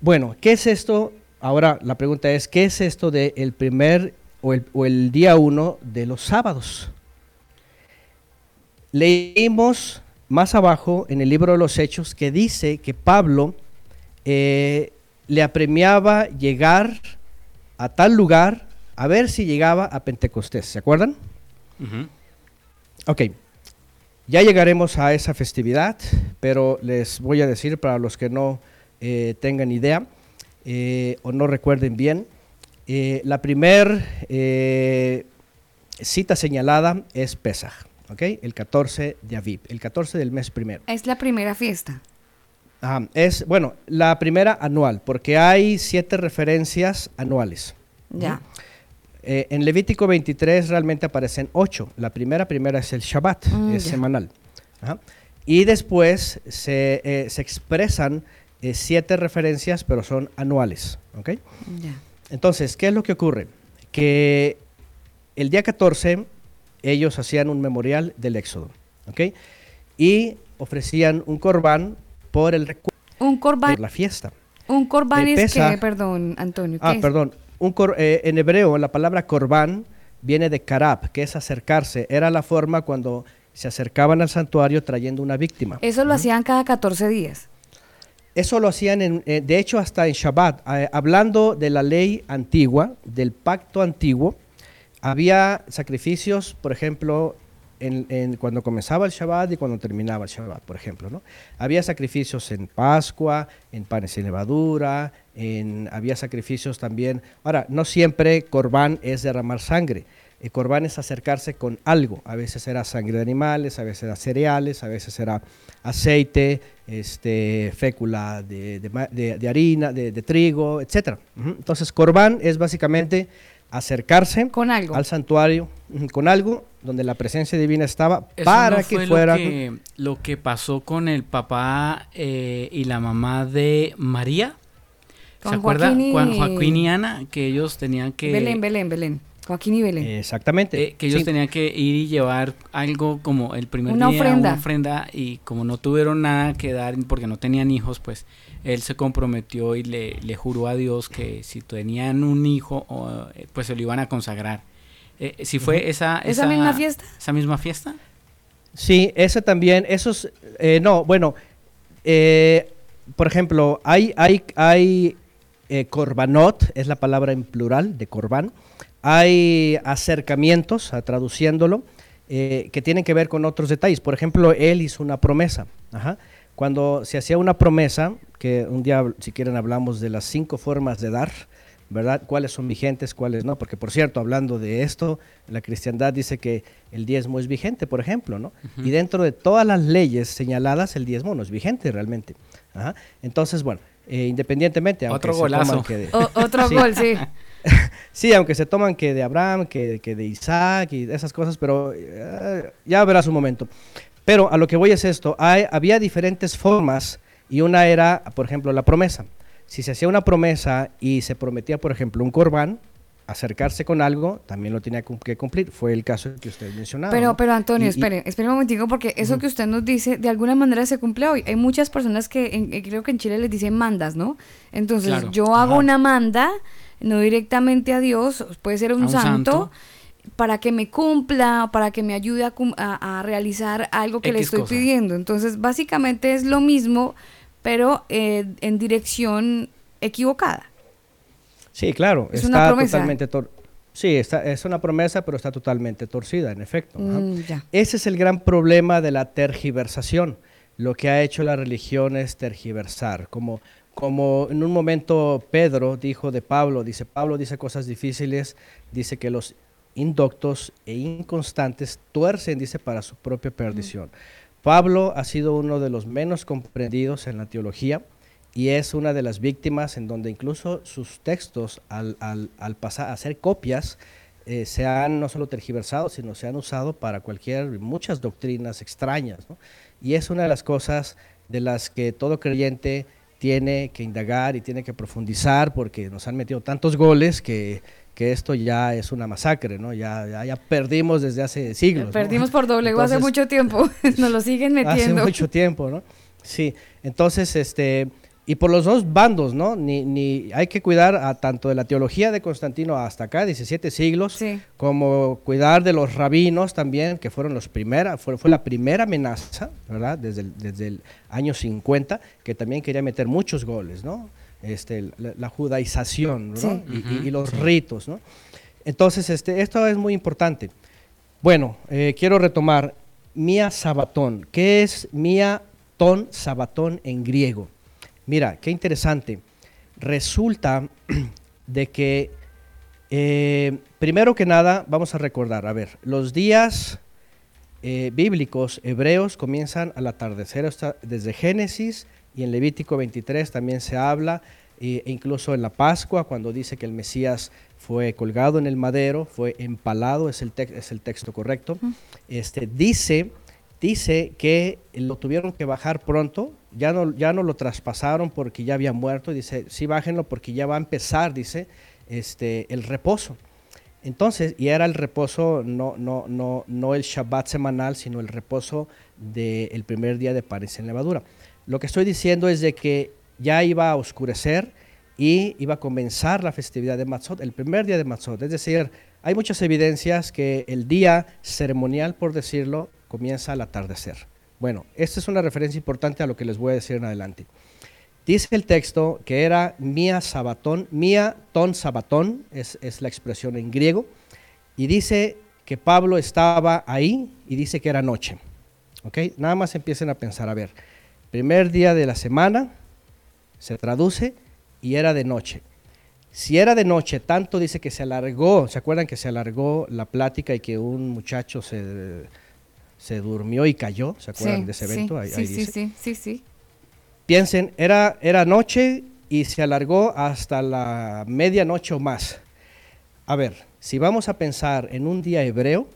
Bueno, ¿qué es esto? Ahora la pregunta es, ¿qué es esto de el primer o el, o el día uno de los sábados? Leímos más abajo en el libro de los Hechos que dice que Pablo eh, le apremiaba llegar a tal lugar a ver si llegaba a Pentecostés. ¿Se acuerdan? Ujú. Ok, ya llegaremos a esa festividad, pero les voy a decir para los que no eh, tengan idea eh, o no recuerden bien, eh, la primer eh, cita señalada es Pesaj, ¿ok? El 14 de Aviv, el 14 del mes primero. Es la primera fiesta. Es, bueno, la primera anual, porque hay siete referencias anuales. Ya. Eh, en Levítico 23 realmente aparecen ocho. La primera, primera es el Shabbat, Mm, es ya. semanal. Ajá. Y después se, se expresan eh, siete referencias, pero son anuales. ¿ok? Entonces, ¿qué es lo que ocurre? Que el día 14 ellos hacían un memorial del Éxodo. ¿ok? Y ofrecían un corbán por el recuerdo Un corbán, por la fiesta. un corbán es que, perdón, Antonio. ¿qué Ah, es? perdón. Un cor- eh, en hebreo, la palabra corbán viene de karab, que es acercarse. Era la forma cuando se acercaban al santuario trayendo una víctima. Eso lo hacían cada 14 días. Eso lo hacían, eh, de hecho, hasta en Shabbat. Eh, hablando de la ley antigua, del pacto antiguo, había sacrificios, por ejemplo, cuando comenzaba el Shabbat y cuando terminaba el Shabbat, por ejemplo. ¿no? Había sacrificios en Pascua, en panes sin levadura, había sacrificios también. Ahora, no siempre corbán es derramar sangre. El corbán es acercarse con algo. A veces era sangre de animales, a veces era cereales, a veces era aceite, este, fécula de, de de- de harina, de, de trigo, etc. Entonces, corbán es básicamente acercarse Con algo. al santuario con algo donde la presencia divina estaba Eso para no que fue fuera Lo que, lo que pasó con el papá eh, y la mamá de María. ¿Se Con acuerda? Juan Joaquín y Ana, que ellos tenían que... Belén, Belén, Belén. Joaquín y Belén. exactamente eh, que ellos sí. tenían que ir y llevar algo como el primer Una día, ofrenda. una ofrenda, y como no tuvieron nada que dar porque no tenían hijos, pues él se comprometió y le, le juró a Dios que si tenían un hijo, eh, pues se lo iban a consagrar. Eh, si fue esa, ¿Esa misma fiesta? ¿Esa misma fiesta? Sí, ese también, esos, eh, no, bueno, eh, por ejemplo, hay, hay, hay eh, corbanot, es la palabra en plural de corbán, hay acercamientos, a traduciéndolo, eh, que tienen que ver con otros detalles. Por ejemplo, él hizo una promesa. Ajá. Cuando se hacía una promesa, que un día, si quieren, hablamos de las cinco formas de dar, ¿verdad? ¿Cuáles son vigentes, cuáles no? Porque, por cierto, hablando de esto, la cristiandad dice que el diezmo es vigente, por ejemplo, ¿no? Y dentro de todas las leyes señaladas, el diezmo no es vigente realmente. Ajá. Entonces, bueno, eh, independientemente, Otro golazo. que de- O- otro Sí. gol, sí. sí, aunque se toman que de Abraham, que, que de Isaac y esas cosas, pero eh, ya verás un momento. Pero a lo que voy es esto, hay- había diferentes formas y una era, por ejemplo, la promesa. Si se hacía una promesa y se prometía, por ejemplo, un corbán, acercarse con algo, también lo tenía que cumplir. Fue el caso que usted mencionaba. Pero, ¿no? pero Antonio, Y- y- espere, espere un momentico porque eso que usted nos dice de alguna manera se cumple hoy. Hay muchas personas que en- eh, creo que en Chile les dicen mandas, ¿no? Entonces Claro. yo hago Ajá. una manda, no directamente a Dios, puede ser un, A un santo, santo. para que me cumpla, para que me ayude a, cum- a- a realizar algo que le estoy cosa. pidiendo. Entonces básicamente es lo mismo, pero eh, en dirección equivocada. Sí, claro, Es una está promesa. totalmente tor- Sí, está, es una promesa, pero está totalmente torcida, en efecto. Mm. Ese es el gran problema de la tergiversación. Lo que ha hecho la religión es tergiversar. Como, como en un momento Pedro dijo de Pablo, dice Pablo dice cosas difíciles, dice que los indoctos e inconstantes tuercen, dice, para su propia perdición. Pablo ha sido uno de los menos comprendidos en la teología y es una de las víctimas en donde incluso sus textos al, al- al pasar a ser copias eh, se han no solo tergiversado, sino se han usado para cualquier, muchas doctrinas extrañas. ¿no? Y es una de las cosas de las que todo creyente tiene que indagar y tiene que profundizar porque nos han metido tantos goles que, que esto ya es una masacre, ¿no? Ya, ya, ya perdimos desde hace siglos. ¿no? Perdimos por doble hace mucho tiempo, nos lo siguen metiendo. Hace mucho tiempo, ¿no? Sí, entonces, este, y por los dos bandos, ¿no? Ni, ni hay que cuidar a tanto de la teología de Constantino hasta acá, 17 siglos, Sí. como cuidar de los rabinos también, que fueron los primera, fue, fue la primera amenaza, ¿verdad? Desde el, desde el año 50, que también quería meter muchos goles, ¿no? Este, la, la judaización, ¿no? Sí. Y, y- y los ritos, ¿no? Entonces, este, esto es muy importante. Bueno, eh, quiero retomar Mía Sabatón. ¿Qué es Mía Ton Sabatón en griego? Mira, qué interesante. Resulta de que, eh, primero que nada, vamos a recordar, a ver, los días eh, bíblicos hebreos comienzan al atardecer hasta- desde Génesis y en Levítico 23 también se habla, e incluso en la Pascua, cuando dice que el Mesías fue colgado en el madero, fue empalado, es el, es el texto correcto, este, dice, dice que lo tuvieron que bajar pronto, ya no, ya no lo traspasaron porque ya había muerto, dice, sí bájenlo porque ya va a empezar, dice, este, el reposo. Entonces, y era el reposo, no, no, no, no el Shabbat semanal, sino el reposo del primer día de panes sin levadura. Lo que estoy diciendo es de que ya iba a oscurecer y iba a comenzar la festividad de Matzot, el primer día de Matzot. Es decir, hay muchas evidencias que el día ceremonial, por decirlo, comienza al atardecer. Bueno, esta es una referencia importante a lo que les voy a decir en adelante. Dice el texto que era mía sabatón, mía ton sabatón, es, es la expresión en griego, y dice que Pablo estaba ahí y dice que era noche. ¿Ok? Nada más empiecen a pensar, a ver, primer día de la semana, se traduce y era de noche. Si era de noche, tanto dice que se alargó, ¿se acuerdan que se alargó la plática y que un muchacho se, se durmió y cayó? ¿Se acuerdan Sí, de ese sí, evento? Ahí- sí, ahí sí, dice. sí, sí, sí. Piensen, era, era noche y se alargó hasta la medianoche o más. A ver, si vamos a pensar en un día hebreo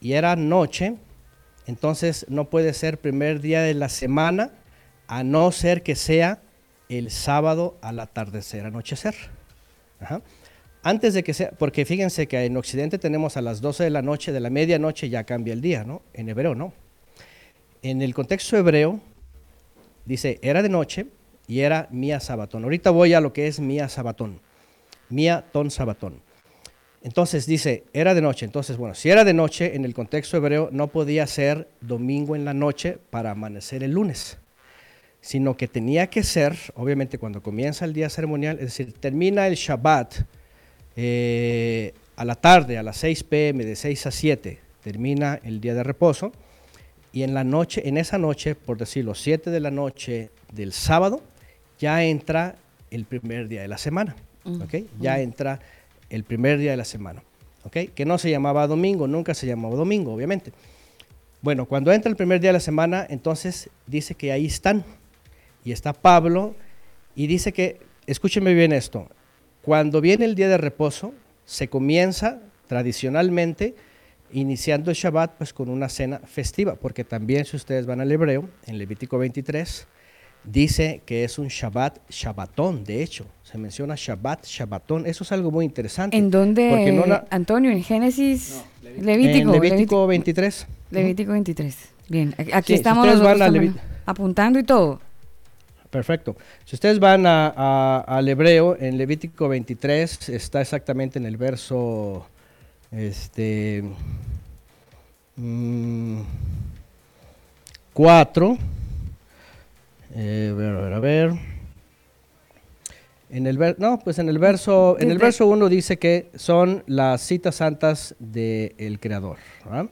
y era noche, entonces no puede ser primer día de la semana, a no ser que sea el sábado al atardecer, anochecer. Ajá. Antes de que sea, porque fíjense que en Occidente tenemos a las 12 de la noche, de la medianoche ya cambia el día, ¿no? En hebreo no. En el contexto hebreo, dice, era de noche y era mía sabatón. Ahorita voy a lo que es mía sabatón. Mía ton sabatón. Entonces dice, era de noche. Entonces, bueno, si era de noche, en el contexto hebreo no podía ser domingo en la noche para amanecer el lunes, sino que tenía que ser, obviamente cuando comienza el día ceremonial, es decir, termina el Shabbat eh, a la tarde, a las 6 pm, de 6 a 7, termina el día de reposo, y en la noche, en esa noche, por decirlo, 7 de la noche del sábado, ya entra el primer día de la semana. ¿ok? Ya entra el primer día de la semana. ¿ok? Que no se llamaba domingo, nunca se llamaba domingo, obviamente. Bueno, cuando entra el primer día de la semana, entonces dice que ahí están. Y está Pablo y dice que, escúchenme bien esto, Cuando viene el día de reposo, se comienza tradicionalmente iniciando el Shabbat pues con una cena festiva, porque también si ustedes van al hebreo, en Levítico 23, dice que es un Shabbat, Shabbatón, de hecho, se menciona Shabbat, Shabbatón, eso es algo muy interesante. ¿En dónde, Porque no la- Antonio? ¿En Génesis? en Levítico. Levítico 23. Levítico 23. Bien, aquí Sí, si estamos ustedes nosotros van a también Levi- apuntando y todo. Perfecto. Si ustedes van a- a- al hebreo, en Levítico 23 está exactamente en el verso, este, 4. Eh, a ver, a ver, a ver. En el ver- no, pues en el verso, en el verso 1 dice que son las citas santas del Creador. ¿verdad?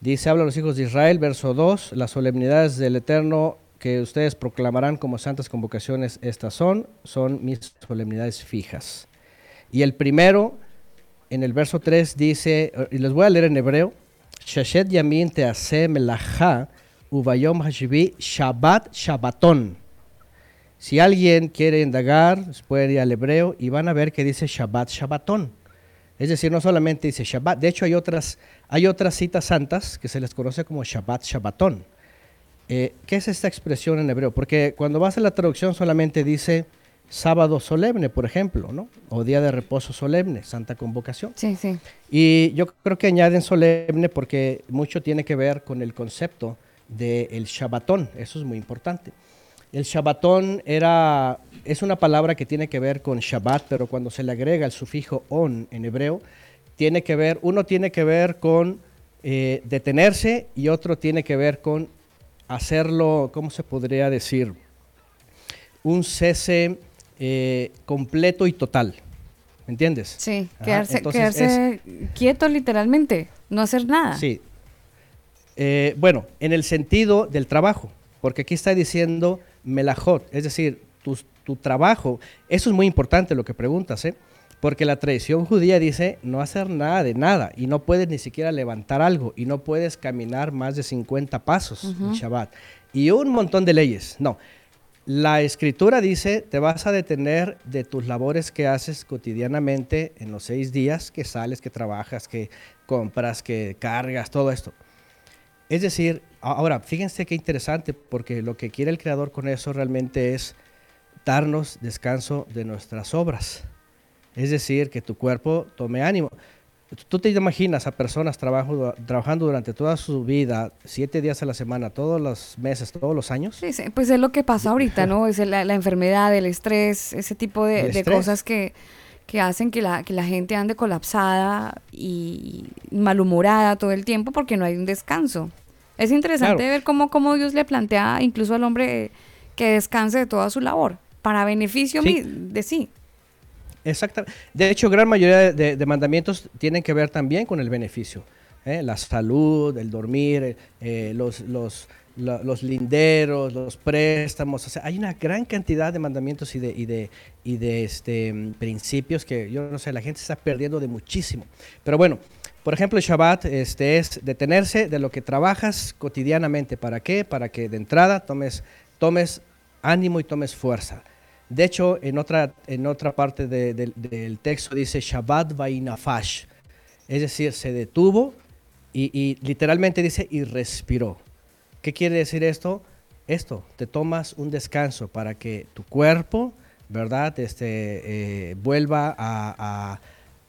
Dice, habla a los hijos de Israel, verso 2, las solemnidades del Eterno que ustedes proclamarán como santas convocaciones, estas son, son mis solemnidades fijas. Y el primero, en el verso 3, dice, y les voy a leer en hebreo, Shashet yamin tease melacha ubayom hashivi shabbat shabbaton. Si alguien quiere indagar, puede ir al hebreo y van a ver que dice Shabbat Shabbatón. Es decir, no solamente dice Shabbat, de hecho hay otras, hay otras citas santas que se les conoce como Shabbat Shabbatón. Eh, ¿Qué es esta expresión en hebreo? Porque cuando vas a la traducción solamente dice sábado solemne, por ejemplo, ¿no? O día de reposo solemne, santa convocación. Sí, sí. Y yo creo que añaden solemne porque mucho tiene que ver con el concepto del Shabbatón, eso es muy importante. El Shabbatón era, es una palabra que tiene que ver con Shabbat, pero cuando se le agrega el sufijo on en hebreo, tiene que ver, uno tiene que ver con eh, detenerse y otro tiene que ver con hacerlo, ¿cómo se podría decir? Un cese eh, completo y total. ¿Me entiendes? Sí, Ajá, quedarse, entonces quedarse quieto literalmente, no hacer nada. Sí. Eh, bueno, en el sentido del trabajo, porque aquí está diciendo melajot, es decir, tu, tu trabajo, eso es muy importante lo que preguntas, ¿eh? Porque la tradición judía dice no hacer nada de nada y no puedes ni siquiera levantar algo y no puedes caminar más de 50 pasos en Ujú. Shabbat y un montón de leyes. No, la escritura dice te vas a detener de tus labores que haces cotidianamente en los seis días que sales, que trabajas, que compras, que cargas, todo esto. Es decir, ahora, fíjense qué interesante, porque lo que quiere el Creador con eso realmente es darnos descanso de nuestras obras. Es decir, que tu cuerpo tome ánimo. Tú te imaginas a personas trabajo- trabajando durante toda su vida, siete días a la semana, todos los meses, todos los años. Sí, sí, pues es lo que pasa ahorita, ¿no? Es la, la enfermedad, el estrés, ese tipo de, cosas que, que hacen que la, que la gente ande colapsada y malhumorada todo el tiempo porque no hay un descanso. Es interesante Claro. ver cómo, cómo Dios le plantea incluso al hombre que descanse de toda su labor, para beneficio Sí. de sí. Exactamente. De hecho, gran mayoría de, de- mandamientos tienen que ver también con el beneficio. ¿eh? La salud, el dormir, eh, los, los, los linderos, los préstamos. O sea, hay una gran cantidad de mandamientos y de, y de, y de este, principios que yo no sé, la gente está perdiendo de muchísimo. Pero bueno, por ejemplo, el Shabbat este, es detenerse de lo que trabajas cotidianamente. ¿Para qué? Para que de entrada tomes, tomes ánimo y tomes fuerza. De hecho, en otra, en otra parte de- del- texto dice Shabbat Vainafash. Es decir, se detuvo y, literalmente dice y respiró. ¿Qué quiere decir esto? Esto, te tomas un descanso para que tu cuerpo, ¿verdad? Este, eh, vuelva a,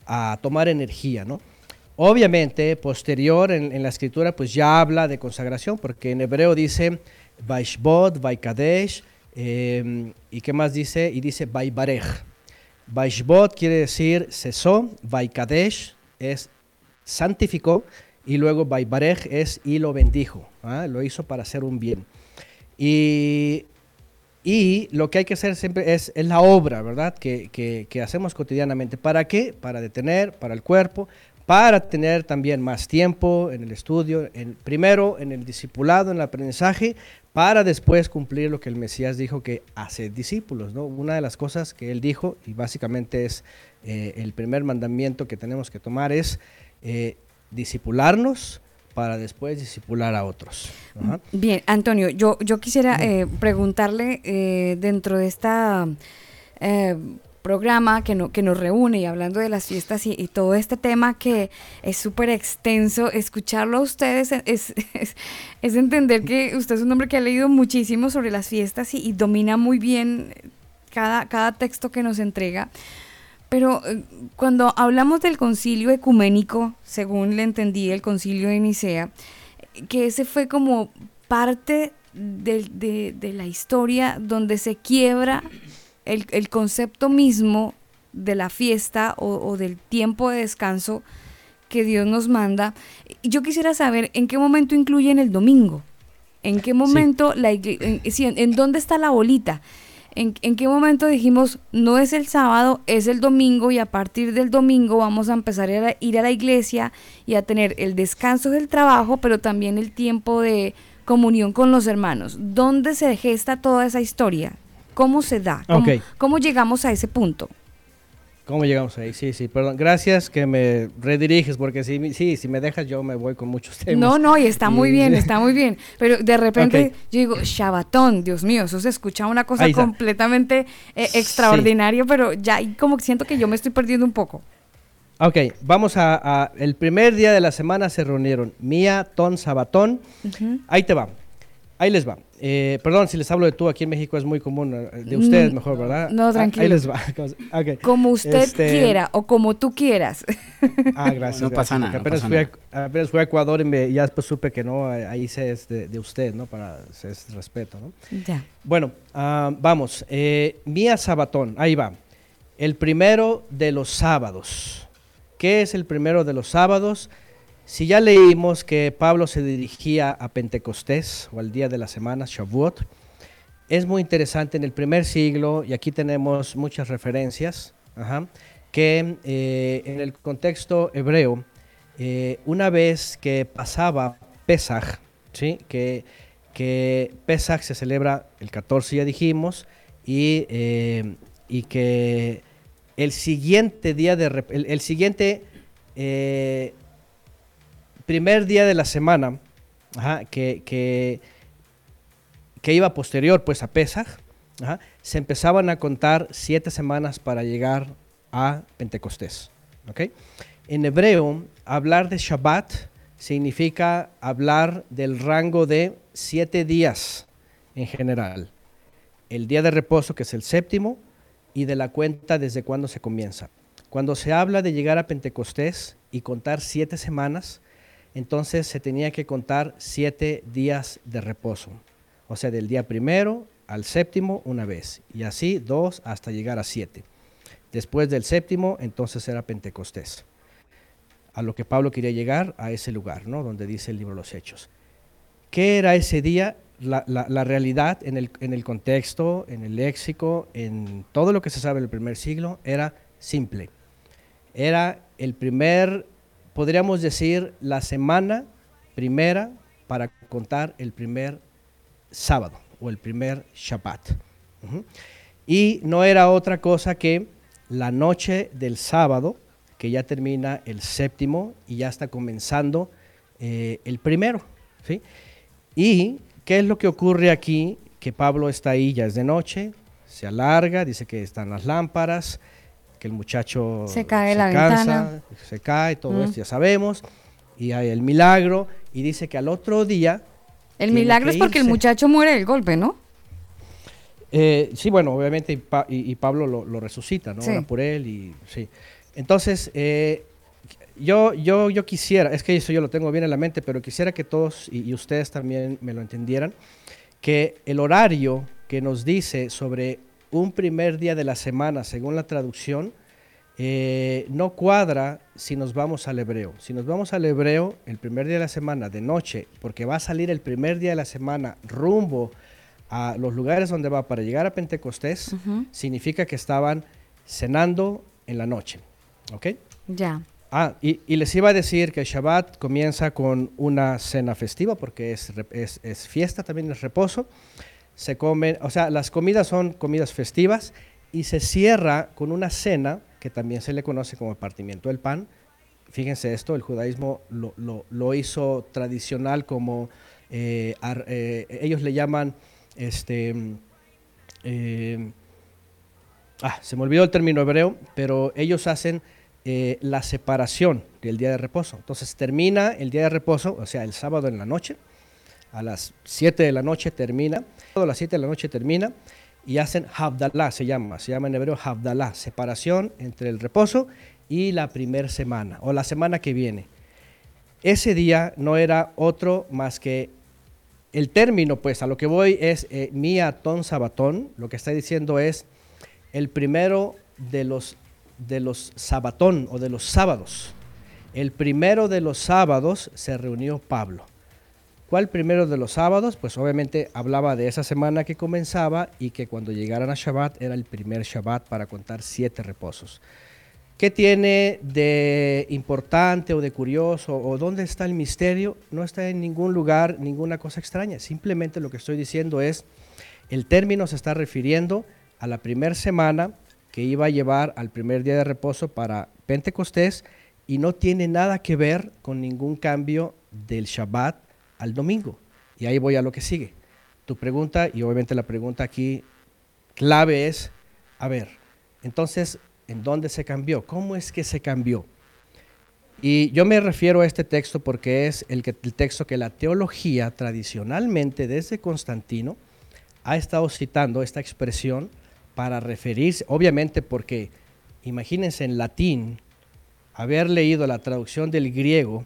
a- tomar energía, ¿no? Obviamente, posterior en, la escritura, pues ya habla de consagración, porque en hebreo dice Vaishbot, Vaikadesh, eh, ¿y qué más dice? Y dice Vaibarej. Vaishbot quiere decir cesó, Vaikadesh es santificó, y luego Vaibarej es y lo bendijo, ¿ah? lo hizo para hacer un bien. Y, y lo que hay que hacer siempre es, es la obra, ¿verdad? Que, que- que hacemos cotidianamente. ¿Para qué? Para detener, para el cuerpo, para tener también más tiempo en el estudio, en, primero en el discipulado, en el aprendizaje, para después cumplir lo que el Mesías dijo que hace discípulos, ¿no? Una de las cosas que él dijo, y básicamente es eh, el primer mandamiento que tenemos que tomar, es eh, discipularnos para después discipular a otros. Ajá. Bien, Antonio, yo, yo quisiera eh, preguntarle eh, dentro de esta programa que, no, que nos reúne y hablando de las fiestas y, todo este tema que es súper extenso, escucharlo a ustedes es, es, es entender que usted es un hombre que ha leído muchísimo sobre las fiestas y, domina muy bien cada, cada texto que nos entrega. Pero eh, cuando hablamos del concilio ecuménico, según le entendí, el concilio de Nicea, que ese fue como parte del- de, de la historia donde se quiebra el, el concepto mismo de la fiesta o, o del tiempo de descanso que Dios nos manda. Yo quisiera saber en qué momento incluyen el domingo. ¿En qué momento la en, sí, en- en dónde está la bolita? ¿En, en qué momento dijimos no es el sábado, es el domingo y a partir del domingo vamos a empezar a ir a, ir a la iglesia y a tener el descanso del trabajo, pero también el tiempo de comunión con los hermanos? ¿Dónde se gesta toda esa historia? ¿Cómo se da? ¿Cómo, llegamos a ese punto? ¿Cómo llegamos ahí? Sí, sí, perdón. Gracias que me rediriges, porque si, sí, si me dejas yo me voy con muchos temas. No, no, y está muy bien, está muy bien. Pero de repente yo digo, Shabatón, Dios mío, eso se escucha una cosa completamente eh, extraordinaria, pero ya ahí como que siento que yo me estoy perdiendo un poco. Ok, vamos a, a- El primer día de la semana se reunieron Mía, Ton, Sabatón. Ahí te va. Ahí les va. Eh, perdón, si les hablo de tú, aquí en México es muy común. eh, De ustedes mejor, ¿verdad? no, Ah, tranquilo. Ahí les va. Como usted Este, quiera o como tú quieras. Ah, gracias. No pasa nada, no Apenas, pasa fui nada. A, apenas fui a Ecuador y me- ya después supe que no, eh, ahí se es de, de usted, ¿no? Para es respeto, ¿no? ya. Bueno, ah, vamos. Eh, Mía Sabatón, ahí va. El primero de los sábados. ¿Qué es el primero de los sábados? Si ya leímos que Pablo se dirigía a Pentecostés o al día de la semana, Shavuot, es muy interesante en el primer siglo, y aquí tenemos muchas referencias, que eh, en el contexto hebreo, eh, una vez que pasaba Pesaj, ¿sí? que, que Pesaj se celebra el 14, ya dijimos, y, eh, y que el siguiente día de el, el siguiente primer día de la semana ajá, que, que, que iba posterior pues a Pesaj, ajá, se empezaban a contar siete semanas para llegar a Pentecostés. ¿ok? En hebreo, hablar de Shabbat significa hablar del rango de siete días en general. El día de reposo, que es el séptimo, y de la cuenta desde cuándo se comienza. Cuando se habla de llegar a Pentecostés y contar siete semanas, entonces se tenía que contar siete días de reposo. O sea, del día primero al séptimo una vez. Y así dos hasta llegar a siete. Después del séptimo, entonces era Pentecostés. A lo que Pablo quería llegar, a ese lugar, ¿no? Donde dice el libro de los Hechos. ¿Qué era ese día? La, realidad en el, en el contexto, en el léxico, en todo lo que se sabe del primer siglo, era simple. Era el primer, podríamos decir, la semana primera para contar el primer sábado o el primer Shabbat. Y no era otra cosa que la noche del sábado, que ya termina el séptimo y ya está comenzando eh, el primero. ¿sí? ¿Y qué es lo que ocurre aquí? Que Pablo está ahí, ya es de noche, se alarga, dice que están las lámparas, que el muchacho Se cae la cansa, ventana. se cae, todo Mm. esto ya sabemos, y hay el milagro, y dice que al otro día... El milagro es porque el muchacho muere del golpe, ¿no? Eh, sí, bueno, obviamente y, Pa- y- y Pablo lo, lo resucita, ¿no? Sí. Ora por él y sí. Entonces, eh, yo, yo, yo quisiera, es que eso yo lo tengo bien en la mente, pero quisiera que todos y, y ustedes también me lo entendieran, que el horario que nos dice sobre un primer día de la semana, según la traducción, eh, no cuadra si nos vamos al hebreo. Si nos vamos al hebreo, el primer día de la semana, de noche, porque va a salir el primer día de la semana rumbo a los lugares donde va para llegar a Pentecostés, significa que estaban cenando en la noche. ¿Ok? Ya. Ah, y, y les iba a decir que Shabbat comienza con una cena festiva porque es, es, es fiesta, también es reposo. Se comen, o sea, las comidas son comidas festivas y se cierra con una cena que también se le conoce como partimiento del pan. Fíjense esto, el judaísmo lo, lo- hizo tradicional como eh, eh, ellos le llaman este, eh, ah, se me olvidó el término hebreo, pero ellos hacen la separación del día de reposo. Entonces termina el día de reposo, o sea, el sábado en la noche, a las 7 de la noche termina, a las 7 de la noche termina, y hacen Havdalah, se llama, se llama en hebreo Havdalah, separación entre el reposo y la primer semana, o la semana que viene. Ese día no era otro más que el término, pues a lo que voy es eh, miatón sabatón, lo que está diciendo es el primero de los, de los sabatón o de los sábados. El primero de los sábados se reunió Pablo. ¿Cuál primero de los sábados? Pues obviamente hablaba de esa semana que comenzaba y que cuando llegaran a Shabbat era el primer Shabbat para contar siete reposos. ¿Qué tiene de importante o de curioso o dónde está el misterio? No está en ningún lugar, ninguna cosa extraña. Simplemente lo que estoy diciendo es, el término se está refiriendo a la primera semana que iba a llevar al primer día de reposo para Pentecostés y no tiene nada que ver con ningún cambio del Shabbat al domingo. Y ahí voy a lo que sigue. Tu pregunta, y obviamente la pregunta aquí clave es, a ver, entonces, ¿en dónde se cambió? ¿Cómo es que se cambió? Y yo me refiero a este texto porque es el, que, el texto que la teología tradicionalmente desde Constantino ha estado citando esta expresión para referirse, obviamente porque imagínense en latín haber leído la traducción del griego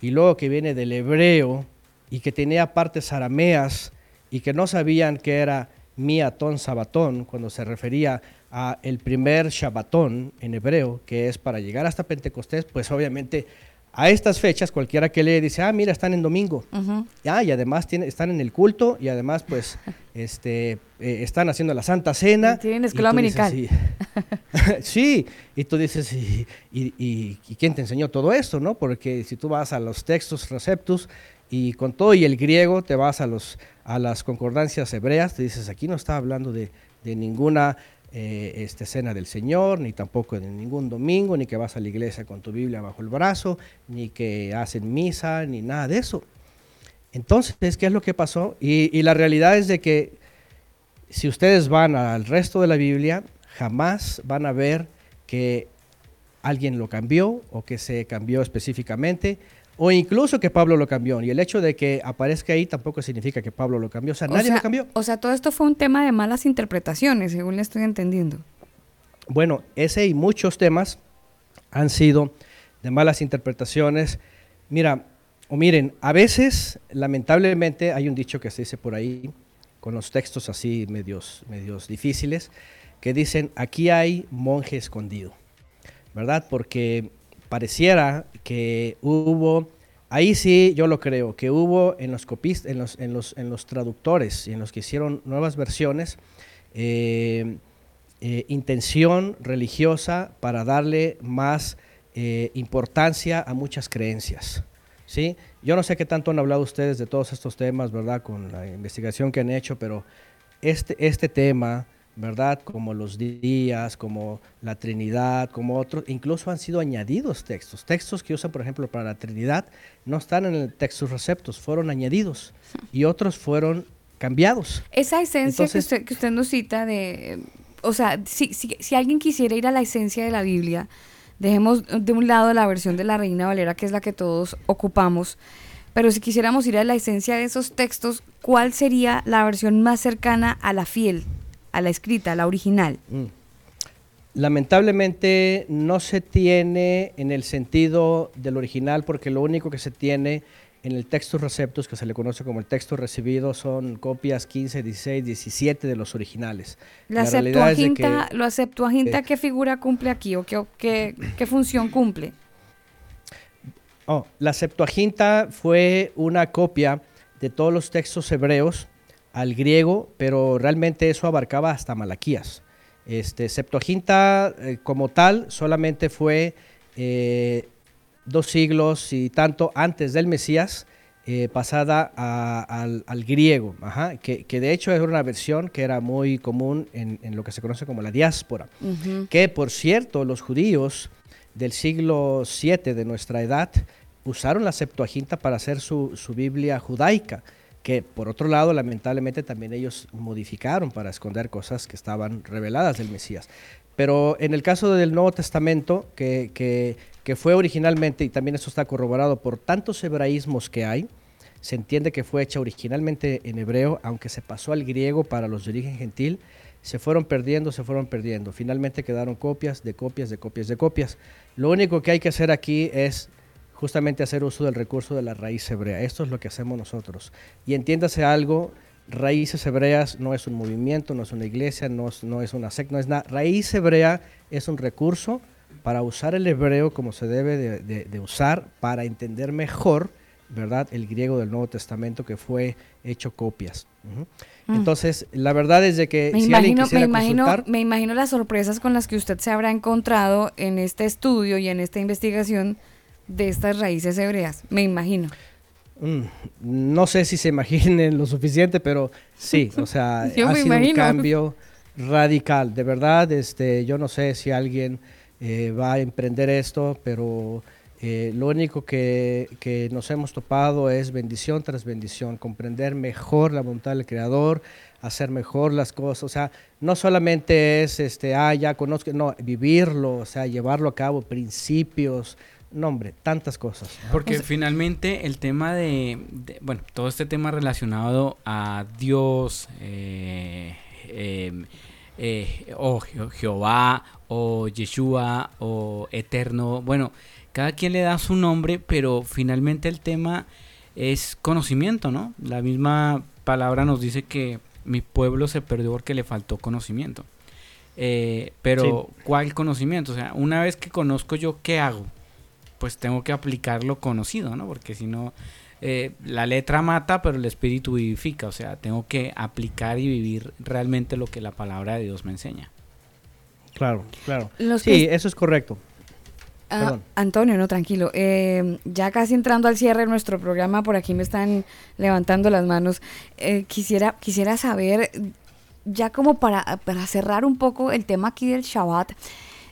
y luego que viene del hebreo y que tenía partes arameas y que no sabían que era miatón sabatón cuando se refería a el primer Shabbatón en hebreo, que es para llegar hasta Pentecostés, pues obviamente a estas fechas cualquiera que lee dice, ah, mira, están en domingo. Ah, y además tiene, están en el culto y además pues este, eh, están haciendo la Santa Cena. Tienen escuela dominical. Sí. sí, y tú dices, ¿y, y, y- y quién te enseñó todo esto? no? Porque si tú vas a los textos receptus y con todo y el griego te vas a, los, a las concordancias hebreas, te dices, aquí no está hablando de, de ninguna eh, este, cena del Señor, ni tampoco de ningún domingo, ni que vas a la iglesia con tu Biblia bajo el brazo, ni que hacen misa, ni nada de eso. Entonces, ¿qué es lo que pasó? Y, y la realidad es de que si ustedes van al resto de la Biblia, jamás van a ver que alguien lo cambió o que se cambió específicamente o incluso que Pablo lo cambió. Y el hecho de que aparezca ahí tampoco significa que Pablo lo cambió. O sea, O nadie sea, lo cambió. O sea, todo esto fue un tema de malas interpretaciones, según le estoy entendiendo. Bueno, ese y muchos temas han sido de malas interpretaciones. Mira, o miren, a veces, lamentablemente, hay un dicho que se dice por ahí, con los textos así medios, medios difíciles, que dicen, aquí hay monje escondido, ¿verdad? Porque pareciera que hubo, ahí sí yo lo creo, que hubo en los, copis, en los, en los, en los traductores y en los que hicieron nuevas versiones, eh, eh, intención religiosa para darle más eh, importancia a muchas creencias. ¿sí? Yo no sé qué tanto han hablado ustedes de todos estos temas, ¿verdad? Con la investigación que han hecho, pero este, este tema, ¿verdad? Como los días, como la Trinidad, como otros, incluso han sido añadidos textos. Textos que usan, por ejemplo, para la Trinidad, no están en el textos receptos, fueron añadidos y otros fueron cambiados. Esa esencia Entonces- que, usted, que usted nos cita de, o sea, si, si, si alguien quisiera ir a la esencia de la Biblia, dejemos de un lado la versión de la Reina Valera, que es la que todos ocupamos, pero si quisiéramos ir a la esencia de esos textos, ¿cuál sería la versión más cercana a la fiel, a la escrita, a la original? Mm. Lamentablemente no se tiene en el sentido del original porque lo único que se tiene en el texto receptus, que se le conoce como el texto recibido, son copias 15, 16, 17 de los originales. La, es que- Septuaginta, ¿la Septuaginta eh, qué figura cumple aquí o qué, o qué, qué función cumple? Oh, la Septuaginta fue una copia de todos los textos hebreos al griego, pero realmente eso abarcaba hasta Malaquías. Este, Septuaginta eh, como tal solamente fue eh, dos siglos y tanto antes del Mesías, eh, pasada a- al, al griego, ajá, que, que de hecho era una versión que era muy común en, en lo que se conoce como la diáspora que por cierto los judíos del siglo VII de nuestra edad usaron la Septuaginta para hacer su, su Biblia judaica. Que por otro lado, lamentablemente también ellos modificaron para esconder cosas que estaban reveladas del Mesías. Pero en el caso del Nuevo Testamento, que, que- fue originalmente, y también eso está corroborado por tantos hebraísmos que hay, se entiende que fue hecha originalmente en hebreo, aunque se pasó al griego para los de origen gentil, se fueron perdiendo, se fueron perdiendo. Finalmente quedaron copias de copias de copias de copias. Lo único que hay que hacer aquí es justamente hacer uso del recurso de la raíz hebrea. Esto es lo que hacemos nosotros. Y entiéndase algo, raíces hebreas no es un movimiento, no es una iglesia, no es, no es una secta, no es nada. Raíz hebrea es un recurso para usar el hebreo como se debe de, de- de usar para entender mejor, ¿verdad? El griego del Nuevo Testamento que fue hecho copias. Mm. Entonces, la verdad es de que Me si alguien imagino, me imagino, consultar, me imagino las sorpresas con las que usted se habrá encontrado en este estudio y en esta investigación de estas raíces hebreas. Me imagino. Mm, no sé si se imaginen lo suficiente, pero sí, o sea, ha sido un cambio radical. De verdad, este, yo no sé si alguien eh, va a emprender esto, pero eh, lo único que, que nos hemos topado es bendición tras bendición, comprender mejor la voluntad del Creador, hacer mejor las cosas. O sea, no solamente es, este, ah, ya conozco, no, vivirlo, o sea, llevarlo a cabo, principios, no, hombre, tantas cosas. Porque finalmente el tema de, de- bueno, todo este tema relacionado a Dios, eh, em, eh, o Je- Jehová, o Yeshua, o Eterno, bueno, cada quien le da su nombre, pero finalmente el tema es conocimiento, ¿no? La misma palabra nos dice que mi pueblo se perdió porque le faltó conocimiento. Eh, pero, ¿cuál conocimiento? O sea, una vez que conozco yo, ¿qué hago? Pues tengo que aplicar lo conocido, ¿no? Porque si no, eh, la letra mata, pero el espíritu vivifica. O sea, tengo que aplicar y vivir realmente lo que la palabra de Dios me enseña. Claro, claro. Los sí, que- eso es correcto. Ah, Perdón. Antonio, no, tranquilo. Eh, ya casi entrando al cierre de nuestro programa, por aquí me están levantando las manos. Eh, quisiera, quisiera saber, ya como para, para cerrar un poco el tema aquí del Shabbat,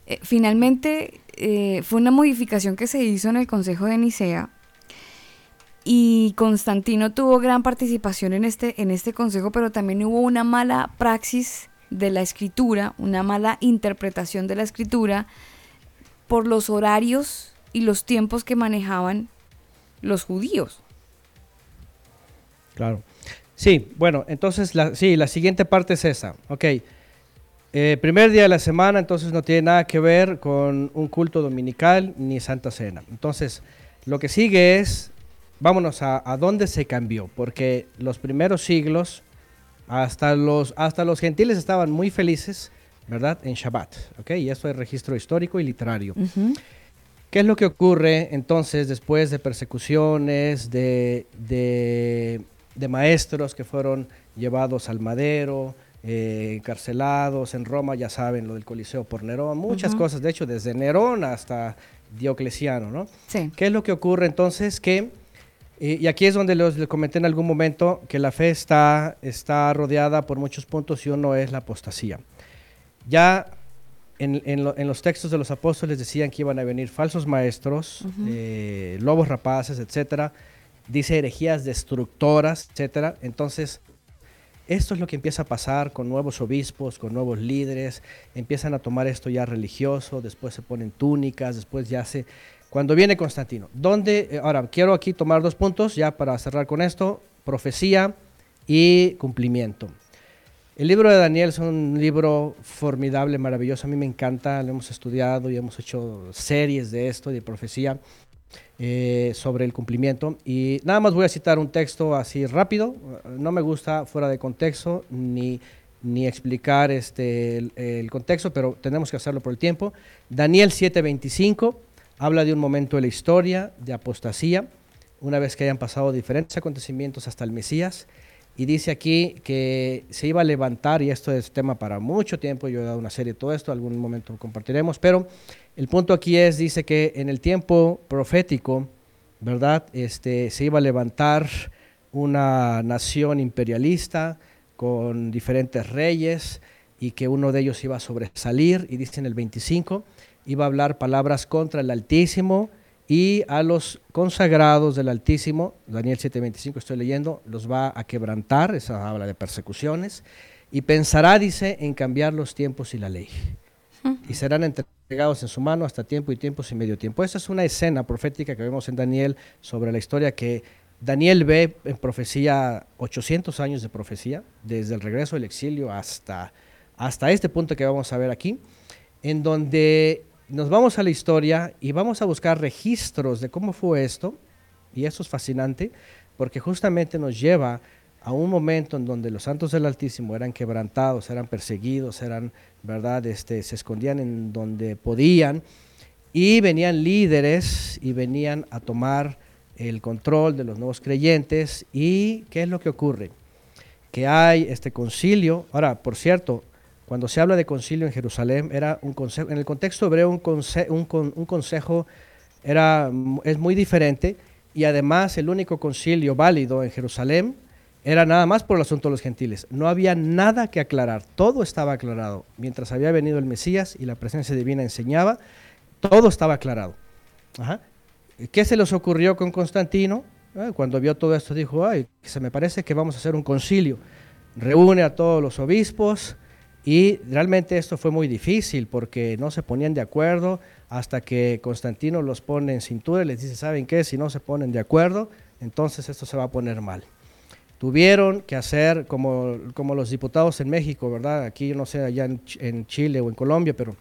eh, finalmente eh, fue una modificación que se hizo en el Consejo de Nicea y Constantino tuvo gran participación en este, en este consejo, pero también hubo una mala praxis de la escritura, una mala interpretación de la escritura por los horarios y los tiempos que manejaban los judíos. Claro. Sí, bueno, entonces la, sí, la siguiente parte es esa. Ok. Eh, primer día de la semana, entonces no tiene nada que ver con un culto dominical ni Santa Cena. Entonces, lo que sigue es, vámonos a, a dónde se cambió, porque los primeros siglos, hasta los, hasta los gentiles estaban muy felices, ¿verdad? En Shabbat, ¿ok? Y esto es registro histórico y literario. ¿Qué es lo que ocurre entonces después de persecuciones, de, de- de maestros que fueron llevados al madero, eh, encarcelados en Roma, ya saben, lo del Coliseo por Nerón, muchas cosas, de hecho, desde Nerón hasta Diocleciano, ¿no? Sí. ¿Qué es lo que ocurre entonces? Que, y, y aquí es donde les, les comenté en algún momento que la fe está, está rodeada por muchos puntos y uno es la apostasía. Ya en, en lo- en los textos de los apóstoles decían que iban a venir falsos maestros, eh, lobos rapaces, etcétera. Dice herejías destructoras, etcétera. Entonces, esto es lo que empieza a pasar con nuevos obispos, con nuevos líderes. Empiezan a tomar esto ya religioso, después se ponen túnicas, después ya se... Cuando viene Constantino, ¿dónde? eh, Ahora, quiero aquí tomar dos puntos ya para cerrar con esto. Profecía y cumplimiento. El libro de Daniel es un libro formidable, maravilloso. A mí me encanta, lo hemos estudiado y hemos hecho series de esto, de profecía, eh, sobre el cumplimiento. Y nada más voy a citar un texto así rápido. No me gusta fuera de contexto ni, ni explicar este, el, el contexto, pero tenemos que hacerlo por el tiempo. Daniel 7:25 habla de un momento de la historia de apostasía, una vez que hayan pasado diferentes acontecimientos hasta el Mesías. Y dice aquí que se iba a levantar, y esto es tema para mucho tiempo, yo he dado una serie de todo esto, algún momento lo compartiremos, pero el punto aquí es, dice que en el tiempo profético, ¿verdad? Este, se iba a levantar una nación imperialista con diferentes reyes y que uno de ellos iba a sobresalir, y dice en el 25, iba a hablar palabras contra el Altísimo y a los consagrados del Altísimo, Daniel 7:25 estoy leyendo, los va a quebrantar, esa habla de persecuciones, y pensará, dice, en cambiar los tiempos y la ley. Y serán entregados en su mano hasta tiempo y tiempos y medio tiempo. Esa es una escena profética que vemos en Daniel sobre la historia que Daniel ve en profecía, 800 años de profecía, desde el regreso del exilio hasta, hasta este punto que vamos a ver aquí, en donde nos vamos a la historia y vamos a buscar registros de cómo fue esto, y eso es fascinante, porque justamente nos lleva a un momento en donde los santos del Altísimo eran quebrantados, eran perseguidos, eran, ¿verdad?, este, se escondían en donde podían, y venían líderes y venían a tomar el control de los nuevos creyentes, y ¿qué es lo que ocurre? Que hay este concilio, ahora, por cierto, cuando se habla de concilio en Jerusalén, era un consejo, en el contexto hebreo un, conse- un con- un consejo era, es muy diferente y además el único concilio válido en Jerusalén era nada más por el asunto de los gentiles. No había nada que aclarar, todo estaba aclarado. Mientras había venido el Mesías y la presencia divina enseñaba, todo estaba aclarado. Ajá. ¿Qué se les ocurrió con Constantino? Ah, Cuando vio todo esto dijo, ay, se me parece que vamos a hacer un concilio. Reúne a todos los obispos y realmente esto fue muy difícil porque no se ponían de acuerdo hasta que Constantino los pone en cintura y les dice, ¿saben qué? Si no se ponen de acuerdo, entonces esto se va a poner mal. Tuvieron que hacer como, como los diputados en México, ¿verdad? Aquí, no sé, allá en, en Chile o en Colombia, pero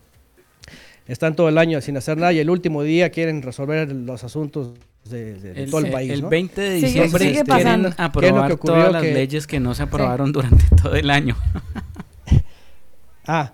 están todo el año sin hacer nada y el último día quieren resolver los asuntos de, de- de El, todo el país. el ¿no? 20 de diciembre sigue quieren pasando. ¿Qué es lo aprobar todas las Que- leyes que no se aprobaron durante todo el año. Ah,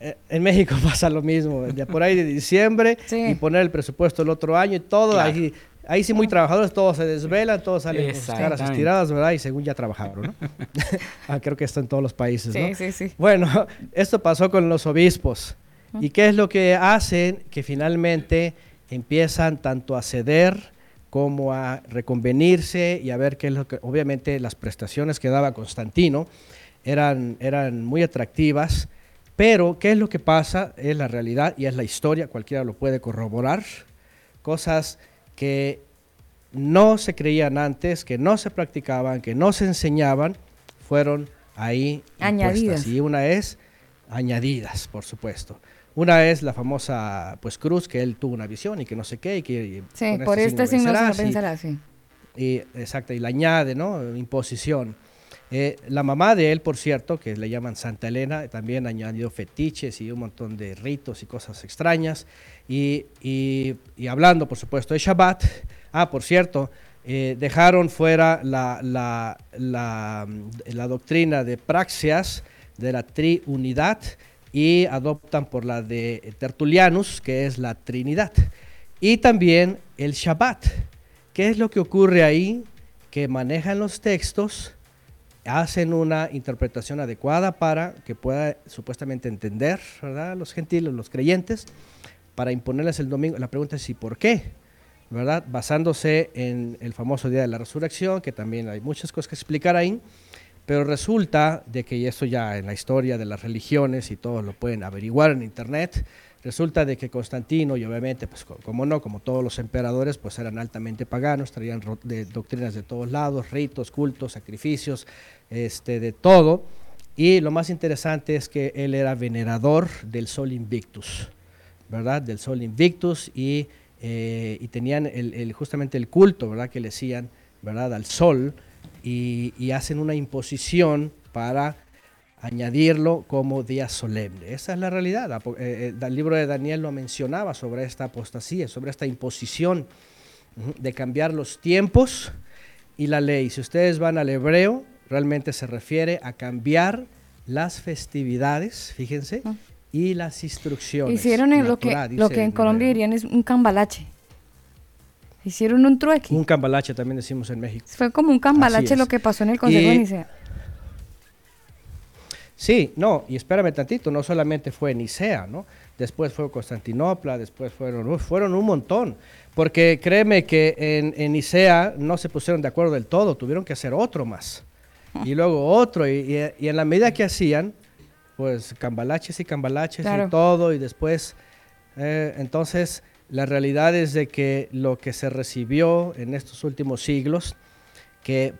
eh, en México pasa lo mismo, ya por ahí de diciembre Sí. y poner el presupuesto el otro año y todo, Claro. ahí, ahí sí muy trabajadores, todos se desvelan, todos salen con sus caras estiradas, ¿verdad? Y según ya trabajaron, ¿no? ah, creo que esto en todos los países, ¿no? Sí, sí, sí. Bueno, esto pasó con los obispos. ¿Y qué es lo que hacen? Que finalmente empiezan tanto a ceder como a reconvenirse y a ver qué es lo que, obviamente las prestaciones que daba Constantino eran, eran muy atractivas, pero ¿qué es lo que pasa? Es la realidad y es la historia, cualquiera lo puede corroborar, cosas que no se creían antes, que no se practicaban, que no se enseñaban, fueron ahí Añadidas. impuestas. Y una es añadidas, por supuesto. Una es la famosa pues cruz que él tuvo una visión y que no sé qué y que Sí, por este signo se vencerás y- sí. y, exacto, y la añade, ¿no? Imposición. Eh, la mamá de él, por cierto, que le llaman Santa Elena, también añadió fetiches y un montón de ritos y cosas extrañas. Y, hablando, por supuesto, de Shabbat, ah, por cierto, eh, dejaron fuera mm, la doctrina de Praxias, de la triunidad, y adoptan por la de Tertulianus, que es la Trinidad. Y también el Shabbat. ¿Qué es lo que ocurre ahí? Que manejan los textos, hacen una interpretación adecuada para que pueda supuestamente entender, ¿verdad? Los gentiles, los creyentes, para imponerles el domingo. La pregunta es, ¿y por qué? ¿Verdad? Basándose en el famoso Día de la Resurrección, que también hay muchas cosas que explicar ahí, pero resulta de que, y esto ya en la historia de las religiones y todos lo pueden averiguar en internet, resulta de que Constantino, y obviamente, pues co- como no, como todos los emperadores, pues eran altamente paganos, traían de doctrinas de todos lados, ritos, cultos, sacrificios, este, de todo. Y lo más interesante es que él era venerador del Sol Invictus, ¿verdad? Del Sol Invictus y, eh, y tenían el, justamente el culto, ¿verdad? Que le hacían, ¿verdad? Al Sol y hacen una imposición para añadirlo como día solemne. Esa es la realidad. Eh, eh, el libro de Daniel lo mencionaba sobre esta apostasía, sobre esta imposición de cambiar los tiempos y la ley. Si ustedes van al hebreo, realmente se refiere a cambiar las festividades, fíjense, y las instrucciones. Hicieron en lo que, Torá lo que en Colombia dirían es un cambalache. Hicieron un trueque. Un cambalache también decimos en México. Fue como un cambalache lo que pasó en el Consejo de Y- Nicea. Sí, no, y espérame tantito, no solamente fue Nicea, ¿no? Después fue Constantinopla, después fueron, fueron un montón. Porque créeme que en, en Nicea no se pusieron de acuerdo del todo, tuvieron que hacer otro más. Y luego otro, y, y- y en la medida que hacían, pues cambalaches y cambalaches Claro. y todo, y después, eh, entonces La realidad es de que lo que se recibió en estos últimos siglos, que,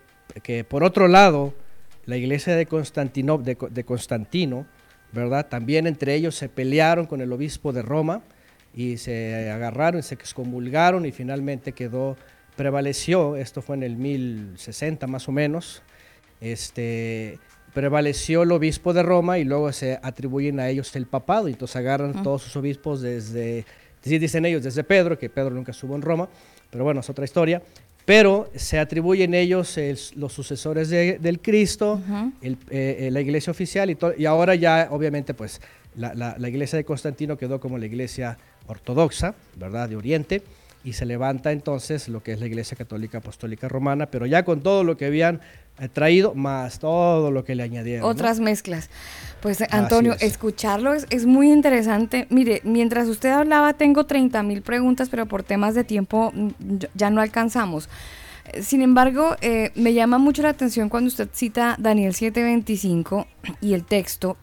que por otro lado, la iglesia de Constantino, de, Co- de Constantino, ¿verdad? También entre ellos se pelearon con el obispo de Roma y se agarraron, se excomulgaron y finalmente quedó, prevaleció, esto fue en el 1060 más o menos, este, prevaleció el obispo de Roma y luego se atribuyen a ellos el papado, y entonces agarran Mm. todos sus obispos desde, dicen ellos desde Pedro, que Pedro nunca estuvo en Roma, pero bueno, es otra historia, pero se atribuyen ellos el- los sucesores de- del Cristo, el- eh, eh, la iglesia oficial y, ahora ya obviamente pues la, la- la iglesia de Constantino quedó como la iglesia ortodoxa, ¿verdad? De Oriente y se levanta entonces lo que es la iglesia católica apostólica romana, pero ya con todo lo que habían eh, traído, más todo lo que le añadieron. ¿no? Otras mezclas. Pues Antonio, es. escucharlo es, es muy interesante. Mire, mientras usted hablaba tengo 30 mil preguntas, pero por temas de tiempo mm, ya- no alcanzamos. Sin embargo, eh, me llama mucho la atención cuando usted cita Daniel 7:25 y el texto,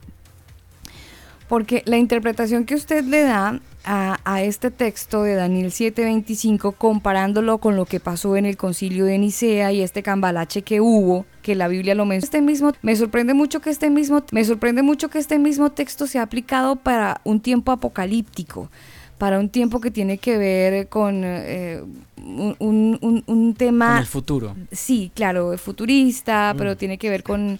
porque la interpretación que usted le da a, a este texto de Daniel 7:25, comparándolo con lo que pasó en el concilio de Nicea y este cambalache que hubo, que la Biblia lo menciona, este mismo, me sorprende mucho que este mismo, me sorprende mucho que este mismo texto sea aplicado para un tiempo apocalíptico para un tiempo que tiene que ver con eh, un, un- un- un tema Con el futuro. sí, claro, futurista, Mm. pero tiene que ver con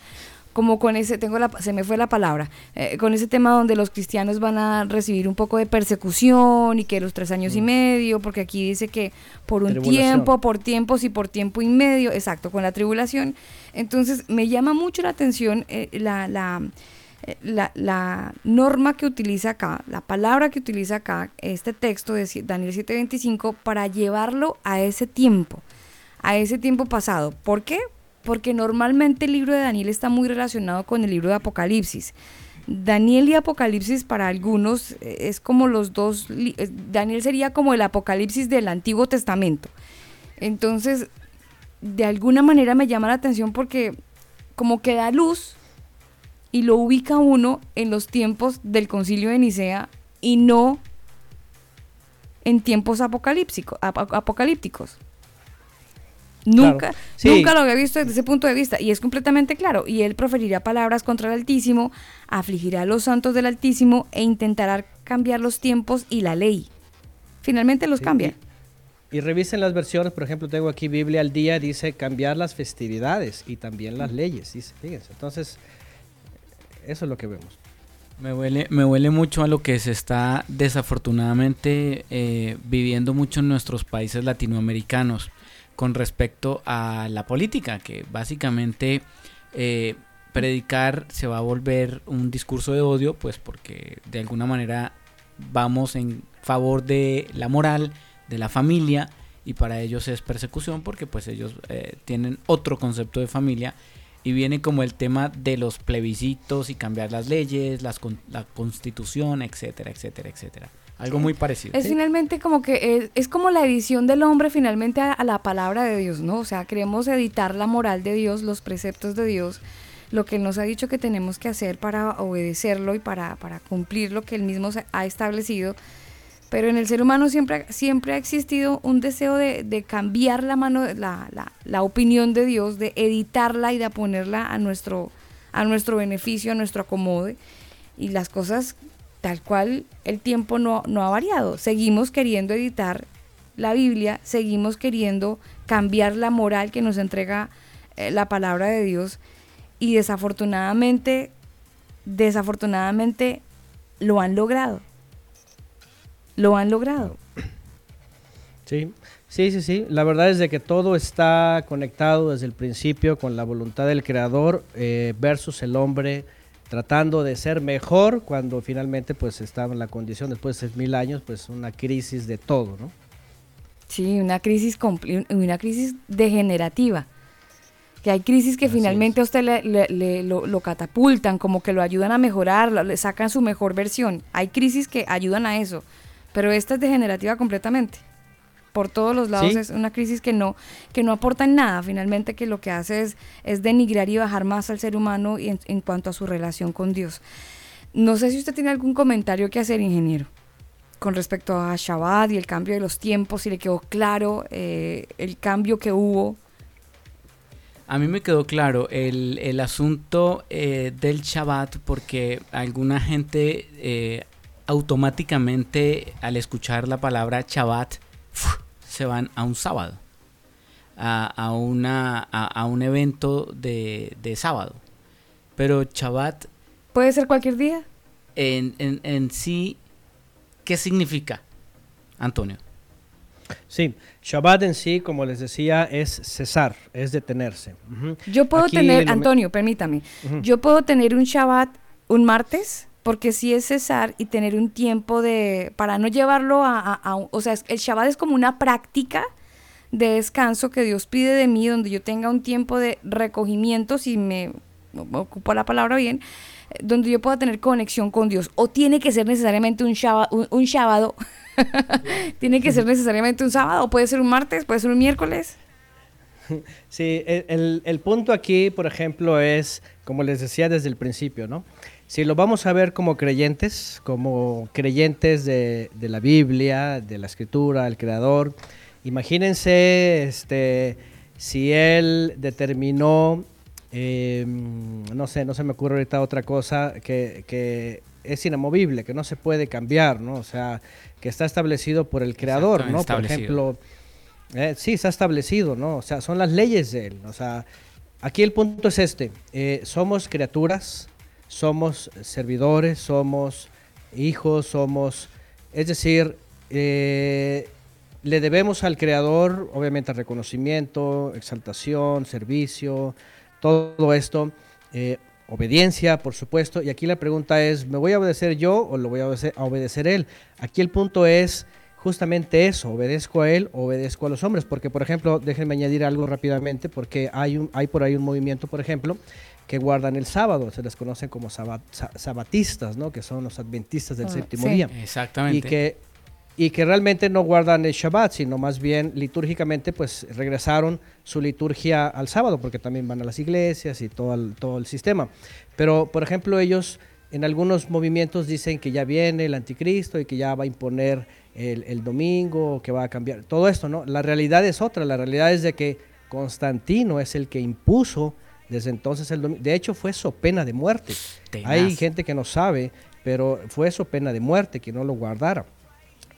como con ese, tengo la, se me fue la palabra, eh, con ese tema donde los cristianos van a recibir un poco de persecución y que los tres años y medio, porque aquí dice que por un tiempo, por tiempos y por tiempo y medio, exacto, con la tribulación. Entonces me llama mucho la atención eh, la, la, eh, la, la norma que utiliza acá, la palabra que utiliza acá, este texto de Daniel 7:25, para llevarlo a ese tiempo, a ese tiempo pasado. ¿Por qué? Porque normalmente el libro de Daniel está muy relacionado con el libro de Apocalipsis. Daniel y Apocalipsis para algunos eh, es como los dos, eh, Daniel sería como el Apocalipsis del Antiguo Testamento. Entonces, de alguna manera me llama la atención porque como que da luz y lo ubica uno en los tiempos del concilio de Nicea y no en tiempos apocalíptico- ap- apocalípticos. Nunca, Claro. Sí. nunca lo había visto desde ese punto de vista y es completamente claro. Y él proferirá palabras contra el Altísimo, afligirá a los santos del Altísimo e intentará cambiar los tiempos y la ley. Finalmente los Sí, cambia. Y, y revisen las versiones, por ejemplo, tengo aquí Biblia al día, dice cambiar las festividades y también las leyes, dice, fíjense. Entonces, eso es lo que vemos. Me huele, me huele mucho a lo que se está desafortunadamente eh, viviendo mucho en nuestros países latinoamericanos con respecto a la política, que básicamente eh, predicar se va a volver un discurso de odio, pues porque de alguna manera vamos en favor de la moral, de la familia, y para ellos es persecución porque pues ellos eh, tienen otro concepto de familia y viene como el tema de los plebiscitos y cambiar las leyes, las la constitución, etcétera, etcétera, etcétera. Algo muy parecido. Es finalmente como que es, es como la edición del hombre finalmente a, a la palabra de Dios, ¿no? O sea, queremos editar la moral de Dios, los preceptos de Dios, lo que Él nos ha dicho que tenemos que hacer para obedecerlo y para, para cumplir lo que Él mismo se- ha establecido. Pero en el ser humano siempre, siempre ha existido un deseo de, de cambiar la, mano, la, la, la opinión de Dios, de editarla y de ponerla a nuestro, a nuestro beneficio, a nuestro acomode. Y las cosas tal cual el tiempo no, no ha variado. Seguimos queriendo editar la Biblia, seguimos queriendo cambiar la moral que nos entrega eh, la palabra de Dios y desafortunadamente, desafortunadamente lo han logrado. Lo han logrado. Sí, sí, sí, sí. La verdad es de que todo está conectado desde el principio con la voluntad del creador eh, versus el hombre tratando de ser mejor cuando finalmente pues estaba en la condición después de mil años pues una crisis de todo, ¿no? Sí, una crisis, una crisis degenerativa. Que hay crisis que finalmente a usted le, le- le- lo, lo catapultan, como que lo ayudan a mejorar, le sacan su mejor versión. Hay crisis que ayudan a eso, pero esta es degenerativa completamente. Por todos los lados Sí. es una crisis que no, que no aporta en nada, finalmente que lo que hace es, es denigrar y bajar más al ser humano y en, en cuanto a su relación con Dios. No sé si usted tiene algún comentario que hacer, ingeniero. con respecto a Shabbat y el cambio de los tiempos, si le quedó claro eh, el cambio que hubo. A mí me quedó claro el, el asunto eh, del Shabbat porque alguna gente eh, automáticamente al escuchar la palabra Shabbat. Se van a un sábado, a, a una, a, a un evento de, de sábado. Pero Shabbat ¿Puede ser cualquier día? en, en, en sí, ¿qué significa, Antonio? Sí, Shabbat en sí, como les decía, es cesar, es detenerse. Yo puedo Aquí tener, Antonio, permítame, yo puedo tener un Shabbat un martes, porque sí es cesar y tener un tiempo de, para no llevarlo a, a- o sea, el Shabbat es como una práctica de descanso que Dios pide de mí, donde yo tenga un tiempo de recogimiento, si me ocupo la palabra bien, eh, donde yo pueda tener conexión con Dios. O tiene que ser necesariamente un Shabbat, un, sábado, tiene que ser necesariamente un sábado, puede ser un martes, puede ser un miércoles. Sí, el- el punto aquí, por ejemplo, es, como les decía desde el principio, ¿no? Si lo vamos a ver como creyentes, como creyentes de, de la Biblia, de la Escritura, el Creador, imagínense este, si Él determinó, eh, no sé, no se me ocurre ahorita otra cosa, que, que es inamovible, que no se puede cambiar, ¿no? O sea, que está establecido por el Creador, ¿no? Por ejemplo, eh, sí, está establecido, ¿no? O sea, son las leyes de él. O sea, aquí el punto es este. eh, somos criaturas, somos servidores, somos hijos, somos... Es decir, eh, le debemos al Creador, obviamente, reconocimiento, exaltación, servicio, todo esto, eh, obediencia, por supuesto. Y aquí la pregunta es, ¿me voy a obedecer yo o lo voy a obedecer, a obedecer él? Aquí el punto es justamente eso, obedezco a él, obedezco a los hombres, porque por ejemplo, déjenme añadir algo rápidamente, porque hay, un, hay por ahí un movimiento, por ejemplo, que guardan el sábado, se les conocen como sabat- sa- sabatistas, ¿no? que son los adventistas del Ah, séptimo sí. día. Exactamente. Y que, y que realmente no guardan el Shabbat, sino más bien litúrgicamente pues regresaron su liturgia al sábado, porque también van a las iglesias y todo el, todo el sistema. Pero, por ejemplo, ellos en algunos movimientos dicen que ya viene el anticristo y que ya va a imponer el, el domingo, que va a cambiar todo esto, ¿no? La realidad es otra, la realidad es de que Constantino es el que impuso desde entonces el domingo. De hecho, fue so pena de muerte. Tenaz. Hay gente que no sabe, pero fue so pena de muerte que no lo guardara.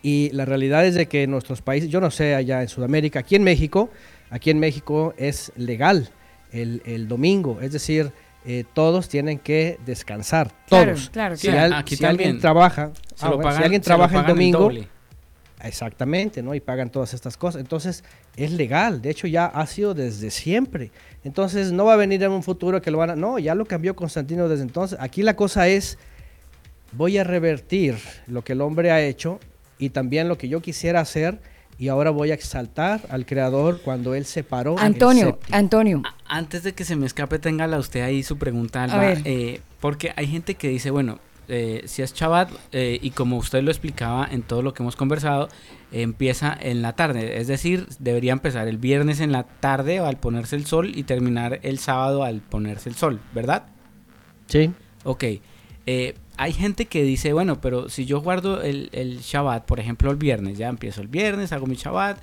Y la realidad es de que en nuestros países, yo no sé allá en Sudamérica, aquí en México, aquí en México es legal el, el domingo, es decir, eh, todos tienen que descansar, Claro, todos. claro, si claro. al- Aquí si alguien trabaja, Se ah, lo bueno, si alguien se lo trabaja el domingo, doble. Exactamente, ¿no? Y pagan todas estas cosas. Entonces, es legal. De hecho, ya ha sido desde siempre. Entonces, no va a venir en un futuro que lo van a... No, ya lo cambió Constantino desde entonces. Aquí la cosa es, voy a revertir lo que el hombre ha hecho y también lo que yo quisiera hacer y ahora voy a exaltar al Creador cuando Él separó el Antonio. Antonio, A- Antes de que se me escape, téngala usted ahí su pregunta, Alba. ver. eh, porque hay gente que dice, bueno, eh, si es Shabbat, eh, y como usted lo explicaba en todo lo que hemos conversado, eh, empieza en la tarde. Es decir, debería empezar el viernes en la tarde o al ponerse el sol y terminar el sábado al ponerse el sol, ¿verdad? Sí. Ok. eh, hay gente que dice, bueno, pero si yo guardo el, el Shabbat, por ejemplo, el viernes, ya empiezo el viernes, hago mi Shabbat,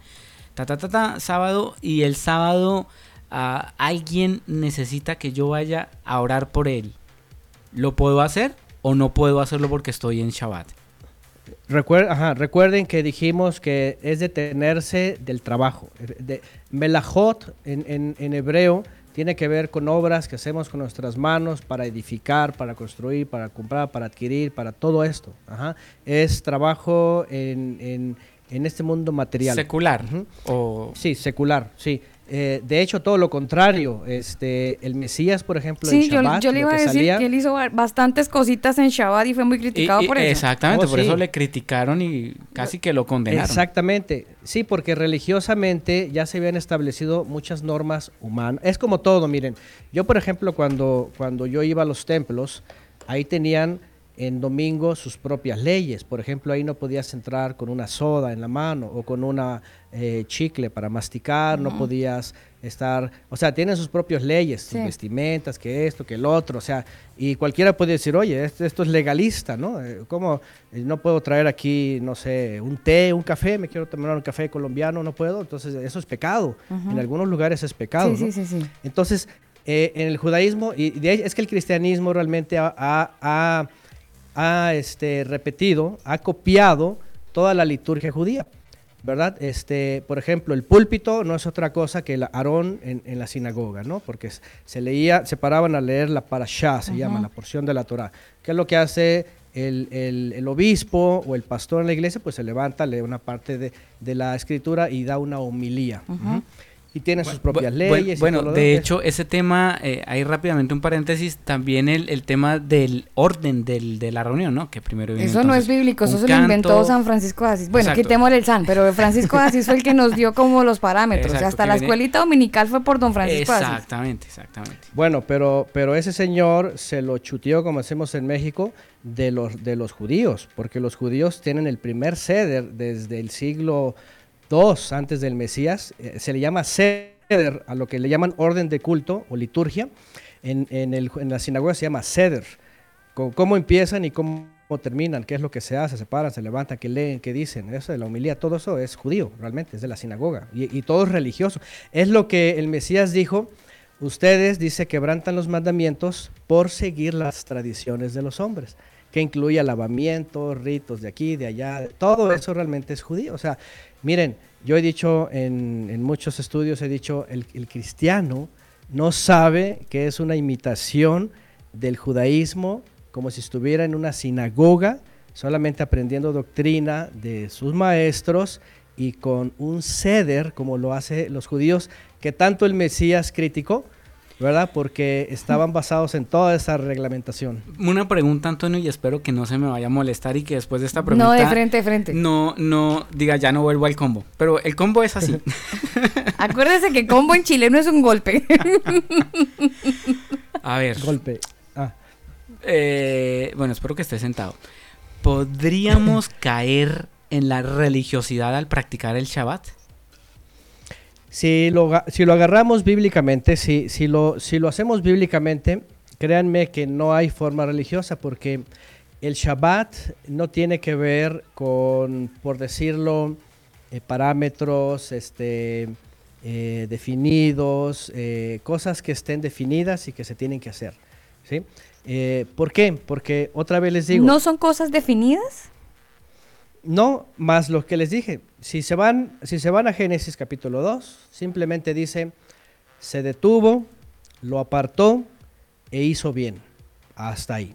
ta, ta, ta, ta, sábado, y el sábado ah, alguien necesita que yo vaya a orar por él. ¿Lo puedo hacer o no puedo hacerlo porque estoy en Shabbat? Recuer- ajá, recuerden que dijimos que es detenerse del trabajo. De, melajot en, en- en hebreo tiene que ver con obras que hacemos con nuestras manos para edificar, para construir, para comprar, para adquirir, para todo esto. Ajá. Es trabajo en, en- en este mundo material. Secular. O Sí, secular, sí. Eh, de hecho, todo lo contrario. Este, el Mesías, por ejemplo, sí, en yo, Shabbat, yo le lo iba a que decir salía- que él hizo ba- bastantes cositas en Shabbat y fue muy criticado y- por eso. Exactamente, Oh, por sí. eso le criticaron y casi que lo condenaron. Exactamente, sí, porque religiosamente ya se habían establecido muchas normas humanas. Es como todo, miren. Yo, por ejemplo, cuando, cuando yo iba a los templos, ahí tenían, en domingo sus propias leyes. Por ejemplo, ahí no podías entrar con una soda en la mano o con una eh, chicle para masticar, no podías estar, o sea, tienen sus propias leyes, sus vestimentas, que esto, que el otro, o sea, y cualquiera puede decir, oye, esto, esto es legalista, ¿no? Eh, ¿Cómo eh, no puedo traer aquí, no sé, un té, un café, me quiero tomar un café colombiano, no puedo? Entonces, eso es pecado. Ujú. En algunos lugares es pecado, Sí, ¿no? sí, sí, sí. Entonces, eh, en el judaísmo, y de ahí es que el cristianismo realmente ha, ha- ha- ha, este, repetido, ha copiado toda la liturgia judía, ¿verdad? Este, por ejemplo, el púlpito no es otra cosa que el Aarón en, en la sinagoga, ¿no? Porque se leía, se paraban a leer la parashá, se Ajá. llama, la porción de la Torah. ¿Qué es lo que hace el, el- el obispo o el pastor en la iglesia? Pues se levanta, lee una parte de, de la escritura y da una homilía. Ujú. Y tiene sus propias Bu- leyes. y Bueno, todo lo de demás. hecho, ese tema, eh, ahí rápidamente un paréntesis, también el, el tema del orden del, de la reunión, ¿no? Que primero viene Eso no es bíblico, eso se lo inventó. San Francisco de Asís. Bueno, quitémosle el San, pero Francisco de Asís fue el que nos dio como los parámetros. Exacto, hasta la viene- escuelita dominical fue por don Francisco de Asís. Exactamente, exactamente. Bueno, pero, pero ese señor se lo chuteó, como hacemos en México, de los, de los judíos, porque los judíos tienen el primer ceder desde el siglo II antes del Mesías. eh, se le llama ceder a lo que le llaman orden de culto o liturgia. En, en, el, en la sinagoga se llama ceder. Cómo empiezan y cómo terminan, qué es lo que se hace, se paran, se levantan, qué leen, qué dicen, eso de la homilía, todo eso es judío, realmente, es de la sinagoga, y, y todo es religioso. Es lo que el Mesías dijo, ustedes, dice, quebrantan los mandamientos por seguir las tradiciones de los hombres, que incluye lavamiento, ritos de aquí, de allá, todo eso realmente es judío. O sea, miren, yo he dicho en, muchos estudios, he dicho, el, el cristiano no sabe que es una imitación del judaísmo como si estuviera en una sinagoga, solamente aprendiendo doctrina de sus maestros y con un ceder, como lo hacen los judíos, que tanto el Mesías criticó, ¿verdad? Porque estaban basados en toda esa reglamentación. Una pregunta, Antonio, y espero que no se me vaya a molestar y que después de esta pregunta... No, de frente, de frente. No, no, diga, ya no vuelvo al combo. Pero el combo es así. Acuérdese que combo en chileno es un golpe. A ver. Golpe. Ah. Eh, bueno, espero que esté sentado. ¿Podríamos caer en la religiosidad al practicar el Shabbat? Si lo, si lo agarramos bíblicamente, si, si, lo, si lo hacemos bíblicamente, créanme que no hay forma religiosa porque el Shabbat no tiene que ver con, por decirlo, eh, parámetros este, eh, definidos, eh, cosas que estén definidas y que se tienen que hacer. ¿sí? ¿Por qué? Porque otra vez les digo... ¿No son cosas definidas? No, más lo que les dije. Si se van, si se van a Génesis capítulo 2, simplemente dice, se detuvo, lo apartó e hizo bien. Hasta ahí.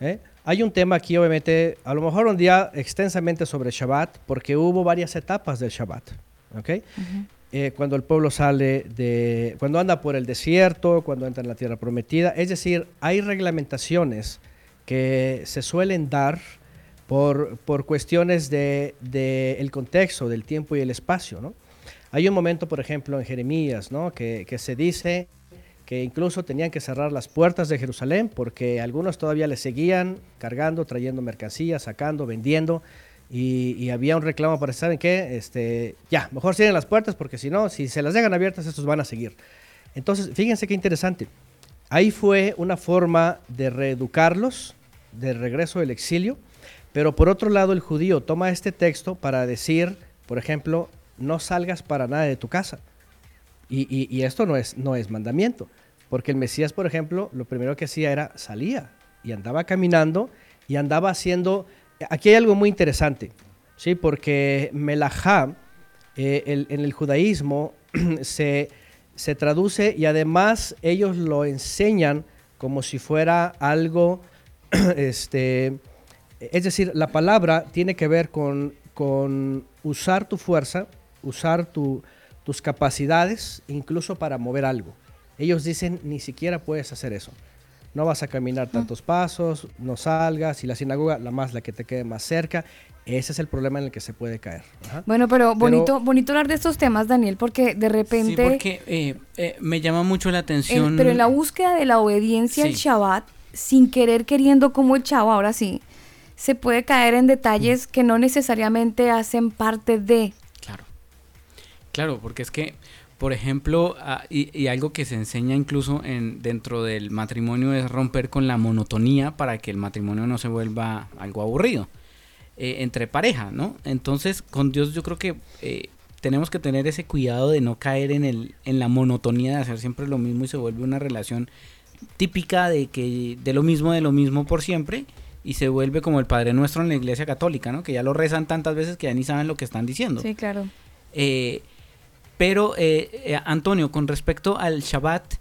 ¿eh? Hay un tema aquí, obviamente, a lo mejor un día extensamente sobre Shabbat, porque hubo varias etapas del Shabbat. ¿ok? Eh, cuando el pueblo sale de, cuando anda por el desierto, cuando entra en la tierra prometida. Es decir, hay reglamentaciones que se suelen dar por, por cuestiones de, de el contexto, del tiempo y el espacio. ¿no? Hay un momento, por ejemplo, en Jeremías, ¿no? que, que se dice que incluso tenían que cerrar las puertas de Jerusalén porque algunos todavía le seguían cargando, trayendo mercancías, sacando, vendiendo. Y, y había un reclamo para, ¿saben qué? Este, ya, mejor cierren las puertas porque si no, si se las dejan abiertas, estos van a seguir. Entonces, fíjense qué interesante. Ahí fue una forma de reeducarlos de regreso del exilio, pero por otro lado el judío toma este texto para decir, por ejemplo, no salgas para nada de tu casa. Y, y- esto no es, no es mandamiento, porque el Mesías, por ejemplo, lo primero que hacía era salía y andaba caminando y andaba haciendo... Aquí hay algo muy interesante, ¿sí? porque melajá eh, el- en el judaísmo se, se traduce y además ellos lo enseñan como si fuera algo, este, es decir, la palabra tiene que ver con, con usar tu fuerza, usar tu- tus capacidades, incluso para mover algo. Ellos dicen, ni siquiera puedes hacer eso. No vas a caminar tantos pasos, no salgas, y la sinagoga, la más la que te quede más cerca. Ese es el problema en el que se puede caer. Ajá. Bueno, pero Pero- bonito, bonito hablar de estos temas, Daniel, porque de Sí, repente... porque eh, eh, me llama mucho la en- atención. pero en la búsqueda de la obediencia al Sí. Shabbat, sin querer queriendo como el chavo, ahora sí, se puede caer en detalles que no necesariamente hacen parte de... Claro. Claro, porque es que, por ejemplo, ah, y, y algo que se enseña incluso en, dentro del matrimonio es romper con la monotonía para que el matrimonio no se vuelva algo aburrido eh, entre pareja, ¿no? Entonces, con Dios yo creo que eh, tenemos que tener ese cuidado de no caer en, el, en la monotonía de hacer siempre lo mismo y se vuelve una relación típica de que de lo mismo, de lo mismo por siempre y se vuelve como el Padre Nuestro en la Iglesia Católica, ¿no? Que ya lo rezan tantas veces que ya ni saben lo que están diciendo. Sí, claro. Eh, pero, eh, eh, Antonio, con respecto al Shabbat,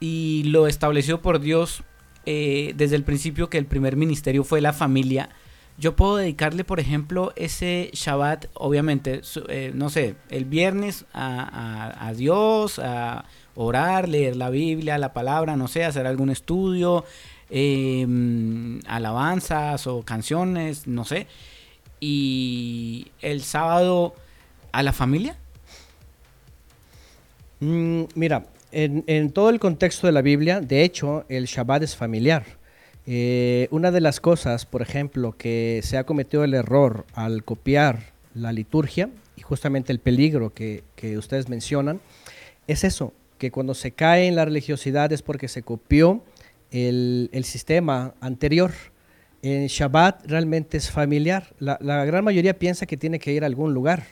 y lo estableció por Dios eh, desde el principio que el primer ministerio fue la familia, yo puedo dedicarle, por ejemplo, ese Shabbat, obviamente, su- eh, no sé, el viernes a, a- a Dios, a orar, leer la Biblia, la palabra, no sé, hacer algún estudio, eh, alabanzas o canciones, no sé. Y el sábado a la familia. Mm, mira, en, en todo el contexto de la Biblia, de hecho, el Shabbat es familiar. Eh, una de las cosas, por ejemplo, que se ha cometido el error al copiar la liturgia, y justamente el peligro que, que ustedes mencionan, es eso, que cuando se cae en la religiosidad es porque se copió el, el sistema anterior. En Shabbat realmente es familiar. La, la gran mayoría piensa que tiene que ir a algún lugar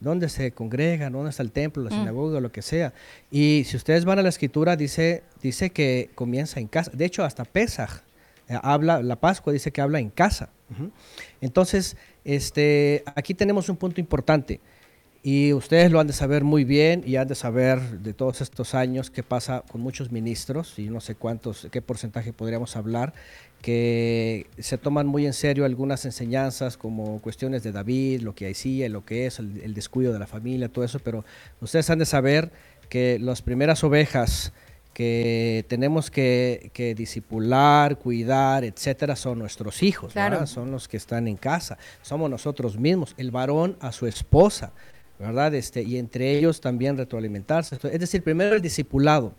donde se congrega, dónde está el templo, la Mm. sinagoga, lo que sea. Y si ustedes van a la escritura, dice, dice que comienza en casa. De hecho, hasta Pesaj eh, habla, la Pascua dice que habla en casa. Ujú. Entonces, este, aquí tenemos un punto importante. Y ustedes lo han de saber muy bien y han de saber de todos estos años qué pasa con muchos ministros y no sé cuántos, qué porcentaje podríamos hablar, que se toman muy en serio algunas enseñanzas como cuestiones de David, lo que hacía, lo que es, el, el descuido de la familia, todo eso, pero ustedes han de saber que las primeras ovejas que tenemos que, que disipular, cuidar, etcétera, son nuestros hijos, Claro. son los que están en casa, somos nosotros mismos, el varón a su esposa, ¿verdad? Este, y entre ellos también retroalimentarse. Es decir, primero el discipulado.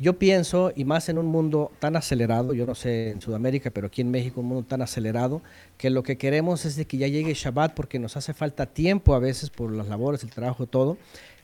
Yo pienso, y más en un mundo tan acelerado, yo no sé en Sudamérica, pero aquí en México un mundo tan acelerado, que lo que queremos es de que ya llegue Shabbat porque nos hace falta tiempo a veces por las labores, el trabajo, todo,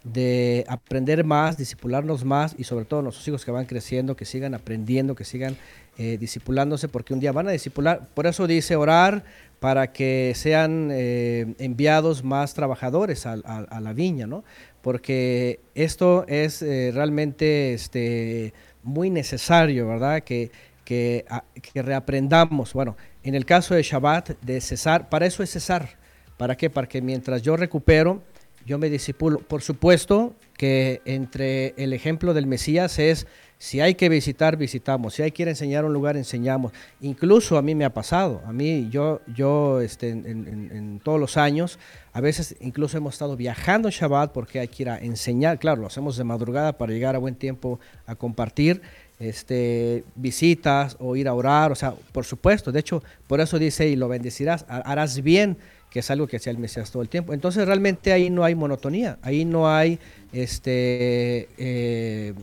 de aprender más, disipularnos más y sobre todo nuestros hijos que van creciendo, que sigan aprendiendo, que sigan eh, disipulándose, porque un día van a disipular. Por eso dice orar para que sean eh, enviados más trabajadores a, la viña, ¿no? Porque esto es eh, realmente este, muy necesario, ¿verdad? Que, que, a- que reaprendamos. Bueno, en el caso de Shabbat, de cesar, para eso es cesar. ¿Para qué? Para que mientras yo recupero, yo me disipulo. Por supuesto que entre el ejemplo del Mesías es, si hay que visitar, visitamos. Si hay que enseñar un lugar, enseñamos. Incluso a mí me ha pasado. A mí, yo, yo este, en, todos los años, a veces incluso hemos estado viajando en Shabbat porque hay que ir a enseñar. Claro, lo hacemos de madrugada para llegar a buen tiempo a compartir este, visitas o ir a orar. O sea, por supuesto. De hecho, por eso dice, y lo bendecirás, ha- harás bien que es algo que hacía el Mesías todo el tiempo. Entonces realmente ahí no hay monotonía, ahí no hay este, eh,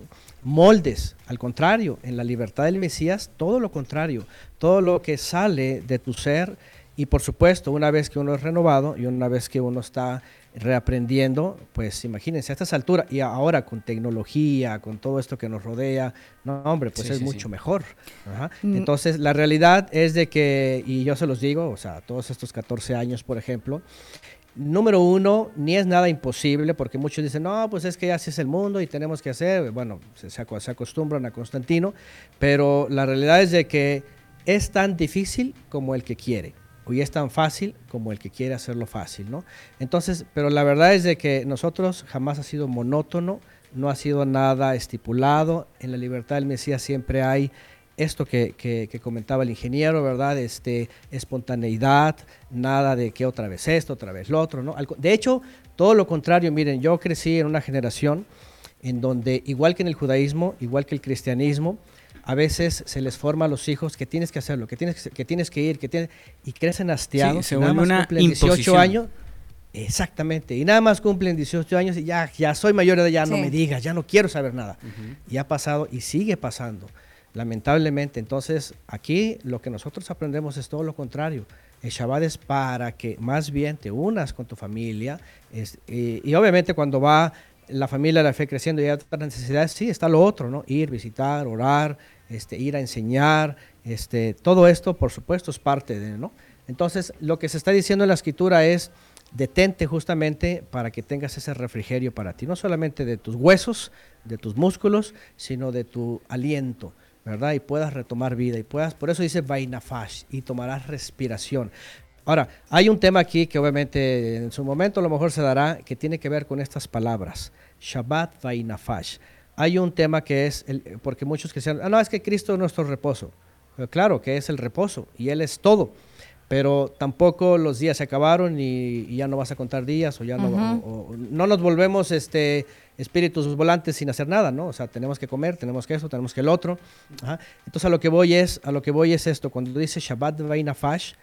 moldes, al contrario, en la libertad del Mesías, todo lo contrario, todo lo que sale de tu ser y por supuesto, una vez que uno es renovado y una vez que uno está reaprendiendo, pues imagínense a estas alturas y ahora con tecnología, con todo esto que nos rodea, no hombre, pues Sí, es sí, mucho sí. mejor. Ajá. Mm. Entonces, la realidad es de que, y yo se los digo, o sea, todos estos 14 años, por ejemplo, número uno, ni es nada imposible, porque muchos dicen, no, pues es que así es el mundo y tenemos que hacer, bueno, se, se aco- se acostumbran a Constantino, pero la realidad es de que es tan difícil como el que quiere. Y es tan fácil como el que quiere hacerlo fácil, ¿no? Entonces, pero la verdad es de que nosotros jamás ha sido monótono, no ha sido nada estipulado. En la libertad del Mesías siempre hay esto que, que- que comentaba el ingeniero, ¿verdad? Este, espontaneidad, nada de que otra vez esto, otra vez lo otro, ¿no? De hecho, todo lo contrario, miren, yo crecí en una generación en donde, igual que en el judaísmo, igual que el cristianismo, a veces se les forma a los hijos que tienes que hacerlo, que tienes que, que tienes que ir, que tienes, y crecen hastiados. se y nada vuelve más una cumplen 18 imposición. años. Exactamente, y nada más cumplen 18 años y ya, ya soy mayor de edad, ya no Sí. me digas, ya no quiero saber nada. Y ha pasado y sigue pasando. Lamentablemente. Entonces, aquí lo que nosotros aprendemos es todo lo contrario. El Shabbat es para que más bien te unas con tu familia. y, obviamente cuando va la familia la fe creciendo y hay otras necesidades, sí, está lo otro, ¿no? Ir, visitar, orar, este, ir a enseñar, este, todo esto, por supuesto, es parte de, ¿no? Entonces, lo que se está diciendo en la escritura es, detente justamente para que tengas ese refrigerio para ti, no solamente de tus huesos, de tus músculos, sino de tu aliento, Y puedas retomar vida y puedas, por eso dice Vainafash, y tomarás respiración. Ahora, hay un tema aquí que obviamente en su momento a lo mejor se dará que tiene que ver con estas palabras, Shabbat Vainafash. Hay un tema que es, el, porque muchos que decían, ah, no, es que Cristo es nuestro reposo. Pero claro que es el reposo y Él es todo, pero tampoco los días se acabaron y, y ya no vas a contar días o ya no, Ujú. o- o no nos volvemos este, espíritus volantes sin hacer nada, ¿no? O sea, tenemos que comer, tenemos que eso, tenemos que el otro. Ajá. Entonces a lo que voy es, a lo que voy es esto, cuando dice Shabbat Vainafash,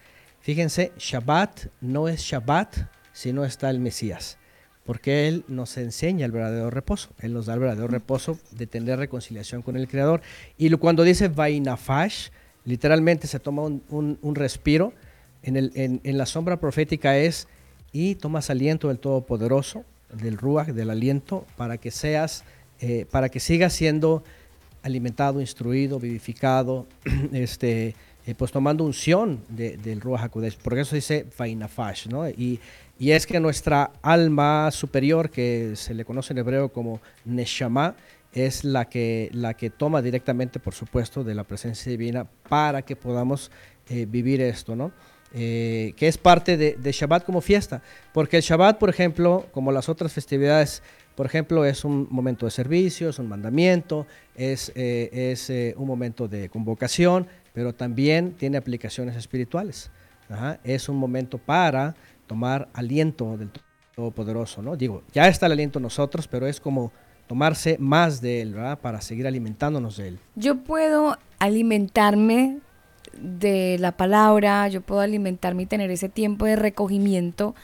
fíjense, Shabbat no es Shabbat si no está el Mesías, porque Él nos enseña el verdadero reposo, Él nos da el verdadero reposo de tener reconciliación con el Creador. Y cuando dice Vainafash, literalmente se toma un, un- un respiro, en, el, en, la sombra profética es, y tomas aliento del Todopoderoso, del Ruach, del aliento, para que seas, eh, para que sigas siendo alimentado, instruido, vivificado, este, eh, pues tomando unción de- del Ruach HaKodesh. Por eso dice Vainafash, ¿no? Y, y es que nuestra alma superior, que se le conoce en hebreo como Neshama, es la que, la que toma directamente, por supuesto, de la presencia divina para que podamos eh, vivir esto, ¿no? Eh, que es parte de, de Shabbat como fiesta. Porque el Shabbat, por ejemplo, como las otras festividades, por ejemplo, es un momento de servicio, es un mandamiento, es, eh, es eh, un momento de convocación, pero también tiene aplicaciones espirituales. Ajá, Es un momento para tomar aliento del Todopoderoso, ¿no? Digo, ya está el aliento en nosotros, pero es como tomarse más de él, ¿verdad? Para seguir alimentándonos de él. Yo puedo alimentarme de la palabra, yo puedo alimentarme y tener ese tiempo de recogimiento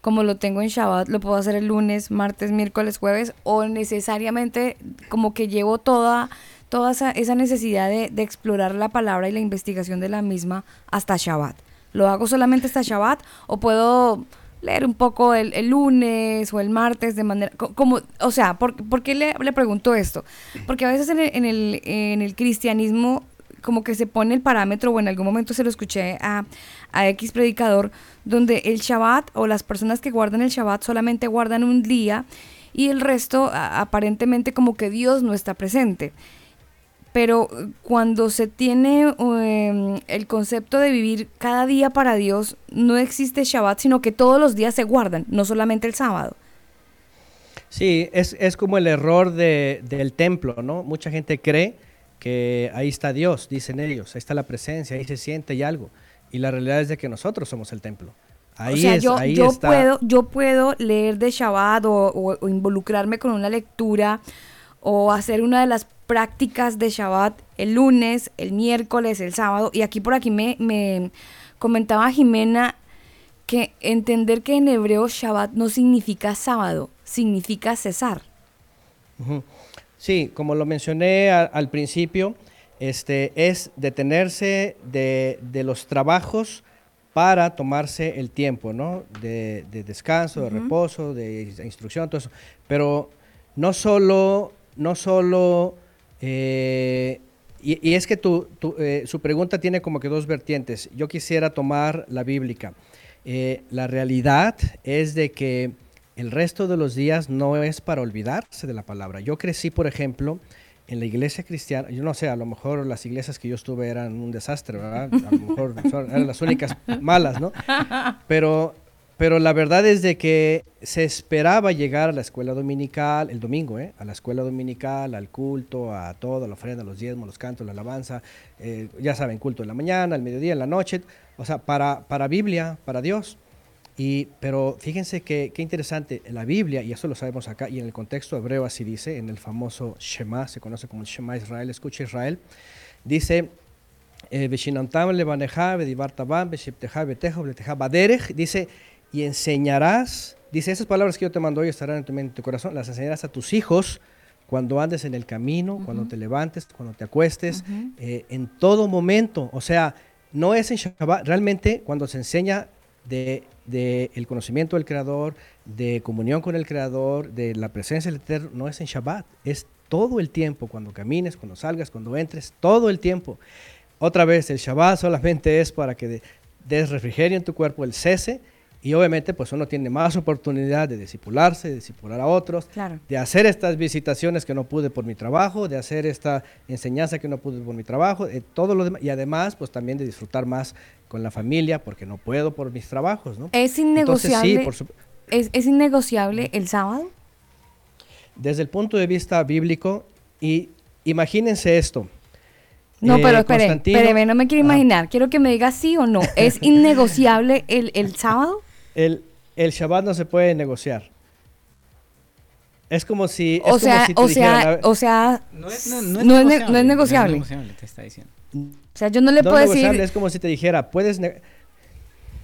como lo tengo en Shabbat, lo puedo hacer el lunes, martes, miércoles, jueves, o necesariamente como que llevo toda, toda esa, necesidad de, explorar la palabra y la investigación de la misma hasta Shabbat. ¿Lo hago solamente hasta Shabbat o puedo leer un poco el, lunes o el martes de manera co- como o sea ¿por, por qué le, le pregunto esto? porque a veces en el, en el cristianismo como que se pone el parámetro o en algún momento se lo escuché a, a X predicador donde el Shabbat o las personas que guardan el Shabbat solamente guardan un día y el resto aparentemente como que Dios no está presente pero eh, cuando se tiene eh, el concepto de vivir cada día para Dios, no existe Shabbat, sino que todos los días se guardan, no solamente el sábado. Sí, es, es como el error de- del templo, ¿no? Mucha gente cree que ahí está Dios, dicen ellos, ahí está la presencia, ahí se siente y algo. Y la realidad es de que nosotros somos el templo. Ahí o sea, es, yo, ahí yo está. puedo, yo puedo leer de Shabbat o, o- o involucrarme con una lectura o hacer una de las prácticas de Shabbat el lunes, el miércoles, el sábado. Y aquí por aquí me, me comentaba Jimena que entender que en hebreo Shabbat no significa sábado, significa cesar. Sí, como lo mencioné a- al principio, este, es detenerse de, de los trabajos para tomarse el tiempo, ¿no? De, de descanso, de reposo, de instrucción, todo eso. Pero no solo, no solo, eh, y, y es que tu, tu, eh, su pregunta tiene como que dos vertientes. Yo quisiera tomar la bíblica. Eh, la realidad es de que el resto de los días no es para olvidarse de la palabra. Yo crecí, por ejemplo, en la iglesia cristiana, yo no sé, a lo mejor las iglesias que yo estuve eran un desastre, ¿verdad? A lo mejor eran las únicas malas, ¿no? Pero, pero la verdad es de que se esperaba llegar a la escuela dominical, el domingo, ¿eh? A la escuela dominical, al culto, a todo, a la ofrenda, los diezmos, los cantos, la alabanza, eh, ya saben, culto en la mañana, al mediodía, en la noche, o sea, para, para Biblia, para Dios. Y, pero fíjense que, qué interesante, la Biblia, y eso lo sabemos acá, y en el contexto hebreo así dice, en el famoso Shema, se conoce como el Shema Israel, escucha Israel, dice, eh, dice, y enseñarás, dice, esas palabras que yo te mando hoy estarán en tu mente en tu corazón, las enseñarás a tus hijos, cuando andes en el camino, cuando te levantes, cuando te acuestes, eh, en todo momento. O sea, no es en Shabbat, realmente cuando se enseña de, el conocimiento del Creador, de comunión con el Creador, de la presencia del Eterno, no es en Shabbat, es todo el tiempo, cuando camines, cuando salgas, cuando entres, todo el tiempo. Otra vez, el Shabbat solamente es para que de- des refrigerio en tu cuerpo, el cese, y obviamente pues uno tiene más oportunidad de discipularse, de discipular a otros, Claro. de hacer estas visitaciones que no pude por mi trabajo, de hacer esta enseñanza que no pude por mi trabajo, de todo lo demás, y además pues también de disfrutar más con la familia porque no puedo por mis trabajos, ¿no? ¿Es Entonces, innegociable, sí, por su- es, es innegociable el sábado? desde el punto de vista bíblico, y imagínense esto. No, Eh, pero espere, espéreme, no me quiero imaginar. Quiero que me diga sí o no. ¿Es innegociable el, el sábado? El, el Shabbat no se puede negociar. Es como si... es O como sea, si te o dijeran, a sea, o sea, No es, no no, es, no es ne- no es negociable. No es negociable, te está diciendo. O sea, yo no le no puedo negociable, decir, es como si te dijera, puedes...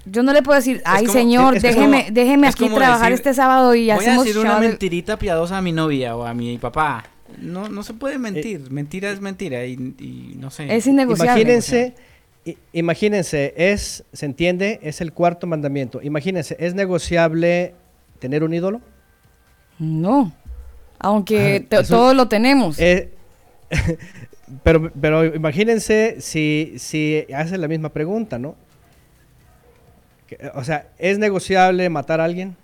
yo no le puedo decir, ay como- señor, es que es déjeme, como- déjeme aquí trabajar decir, este sábado y Voy a hacemos decir una Shabbat". mentirita piadosa a mi novia o a mi papá. No, no se puede mentir. mentira es mentira y, y no sé. Es innegociable. Imagínense, i- imagínense, es, se entiende, es el cuarto mandamiento. Imagínense, ¿es negociable tener un ídolo? No, aunque eso- todos lo tenemos. Eh, pero, pero imagínense si, si hacen la misma pregunta, ¿no? Que, o sea, ¿es negociable matar a alguien?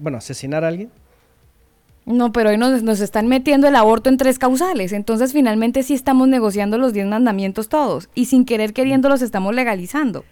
Bueno, asesinar a alguien. No, pero hoy nos, nos están metiendo el aborto en tres causales. Entonces, finalmente sí estamos negociando los diez mandamientos todos. Y sin querer queriendo los estamos legalizando.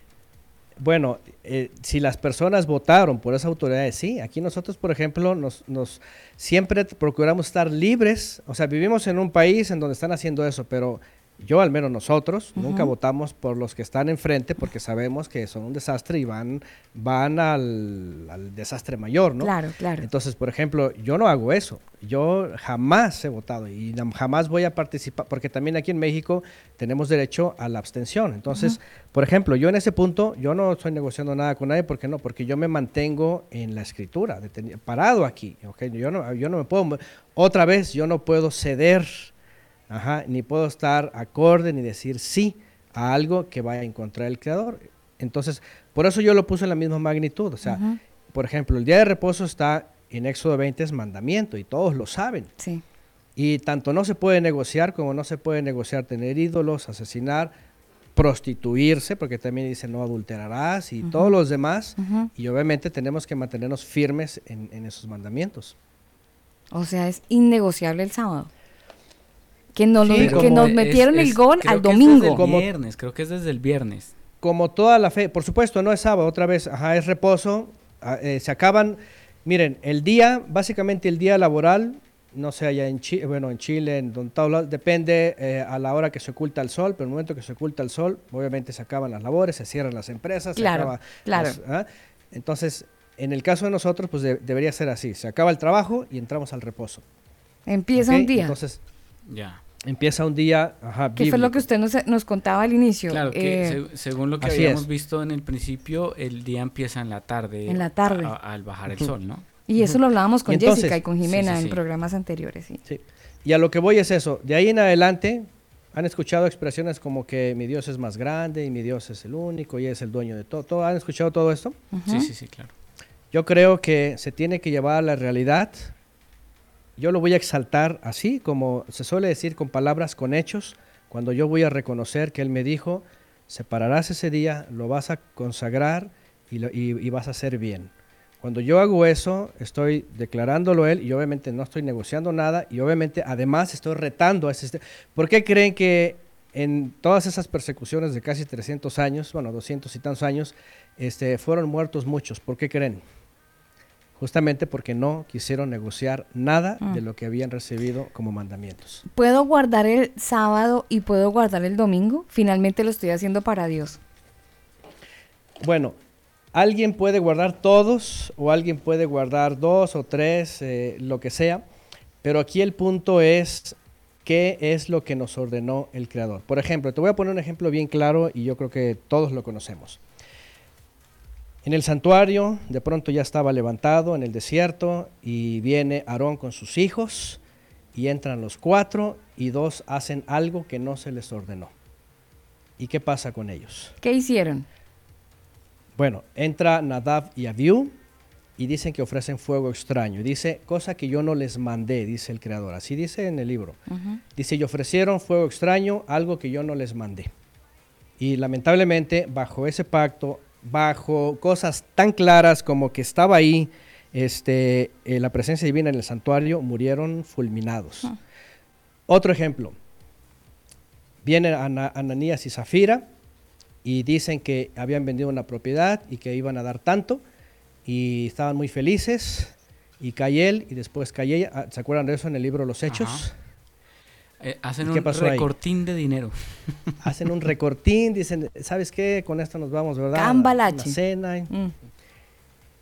Bueno, eh, si las personas votaron por esas autoridades, sí. Aquí nosotros, por ejemplo, nos, nos siempre procuramos estar libres. O sea, vivimos en un país en donde están haciendo eso, pero yo, al menos nosotros, nunca votamos por los que están enfrente porque sabemos que son un desastre y van, van al, al desastre mayor, ¿no? Claro, claro. Entonces, por ejemplo, yo no hago eso. Yo jamás he votado y jamás voy a participar, porque también aquí en México tenemos derecho a la abstención. Entonces, por ejemplo, yo en ese punto, yo no estoy negociando nada con nadie, ¿por qué no? Porque yo me mantengo en la escritura, parado aquí. ¿ok? Yo, no, yo no me puedo, otra vez, yo no puedo ceder, ajá, ni puedo estar acorde ni decir sí a algo que vaya en contra del Creador. Entonces, por eso yo lo puse en la misma magnitud. O sea, por ejemplo, el día de reposo está en Éxodo 20, es mandamiento y todos lo saben. Sí. Y tanto no se puede negociar como no se puede negociar tener ídolos, asesinar, prostituirse, porque también dice no adulterarás y todos los demás. Y obviamente tenemos que mantenernos firmes en, en esos mandamientos. O sea, es innegociable el sábado. Que nos, Sí, que nos es- metieron el gol creo al que es desde domingo. el Como- viernes, creo que es desde el viernes. Como toda la fe, por supuesto, no es sábado, otra vez, ajá, es reposo. ah, eh, se acaban, miren, el día, básicamente el día laboral, no sé, allá en Chile, bueno, en Chile, en donde todos lados, depende eh, a la hora que se oculta el sol, pero en el momento que se oculta el sol, obviamente se acaban las labores, se cierran las empresas, se Claro, acaba claro. las- ah, Entonces, en el caso de nosotros, pues de- debería ser así, se acaba el trabajo y entramos al reposo. Empieza un día. Entonces, Ya. Empia un día, ajá, que fue lo que usted nos, nos contaba al inicio. Claro, que eh, se- según lo que habíamos es. visto en el principio, el día empieza en la tarde. En la tarde. a- al bajar el sol, ¿no? y eso lo hablábamos con Y entonces- Jessica y con Sí, Jimena sí, en sí. programas anteriores. Sí. Sí. Y a lo que voy es eso. De ahí en adelante han escuchado expresiones como que mi Dios es más grande y mi Dios es el único y es el dueño de todo. todo. ¿Han escuchado todo esto? Sí, sí, sí, claro. Yo creo que se tiene que llevar a la realidad. Yo lo voy a exaltar así, como se suele decir con palabras, con hechos, cuando yo voy a reconocer que Él me dijo, separarás ese día, lo vas a consagrar y, lo- y- vas a hacer bien. Cuando yo hago eso, estoy declarándolo Él y obviamente no estoy negociando nada y obviamente además estoy retando a ese... ¿Por qué creen que en todas esas persecuciones de casi 300 años, bueno, 200 y tantos años, este, fueron muertos muchos? ¿Por qué creen? Justamente porque no quisieron negociar nada de lo que habían recibido como mandamientos. ¿Puedo guardar el sábado y puedo guardar el domingo? Finalmente lo estoy haciendo para Dios. Bueno, alguien puede guardar todos o alguien puede guardar dos o tres, eh, lo que sea, pero aquí el punto es qué es lo que nos ordenó el Creador. Por ejemplo, te voy a poner un ejemplo bien claro y yo creo que todos lo conocemos. En el santuario, de pronto ya estaba levantado en el desierto y viene Aarón con sus hijos y entran los cuatro y dos hacen algo que no se les ordenó. ¿Y qué pasa con ellos? ¿Qué hicieron? Bueno, entra Nadab y Abiú y dicen que ofrecen fuego extraño. Dice, cosa que yo no les mandé, dice el creador. Así dice en el libro. Dice, y ofrecieron fuego extraño, algo que yo no les mandé. Y lamentablemente, bajo ese pacto, bajo cosas tan claras como que estaba ahí este, eh, la presencia divina en el santuario, murieron fulminados. Otro ejemplo. Vienen Ana- Ananías y Zafira y dicen que habían vendido una propiedad y que iban a dar tanto y estaban muy felices y cae él y después cae ella. Ah, ¿Se acuerdan de eso en el libro Los Hechos? Ajá. Eh, hacen ¿Y qué un ahí? recortín de dinero. Hacen un recortín, dicen, ¿sabes qué? Con esto nos vamos, ¿verdad? Cambalache. Una cena. Mm.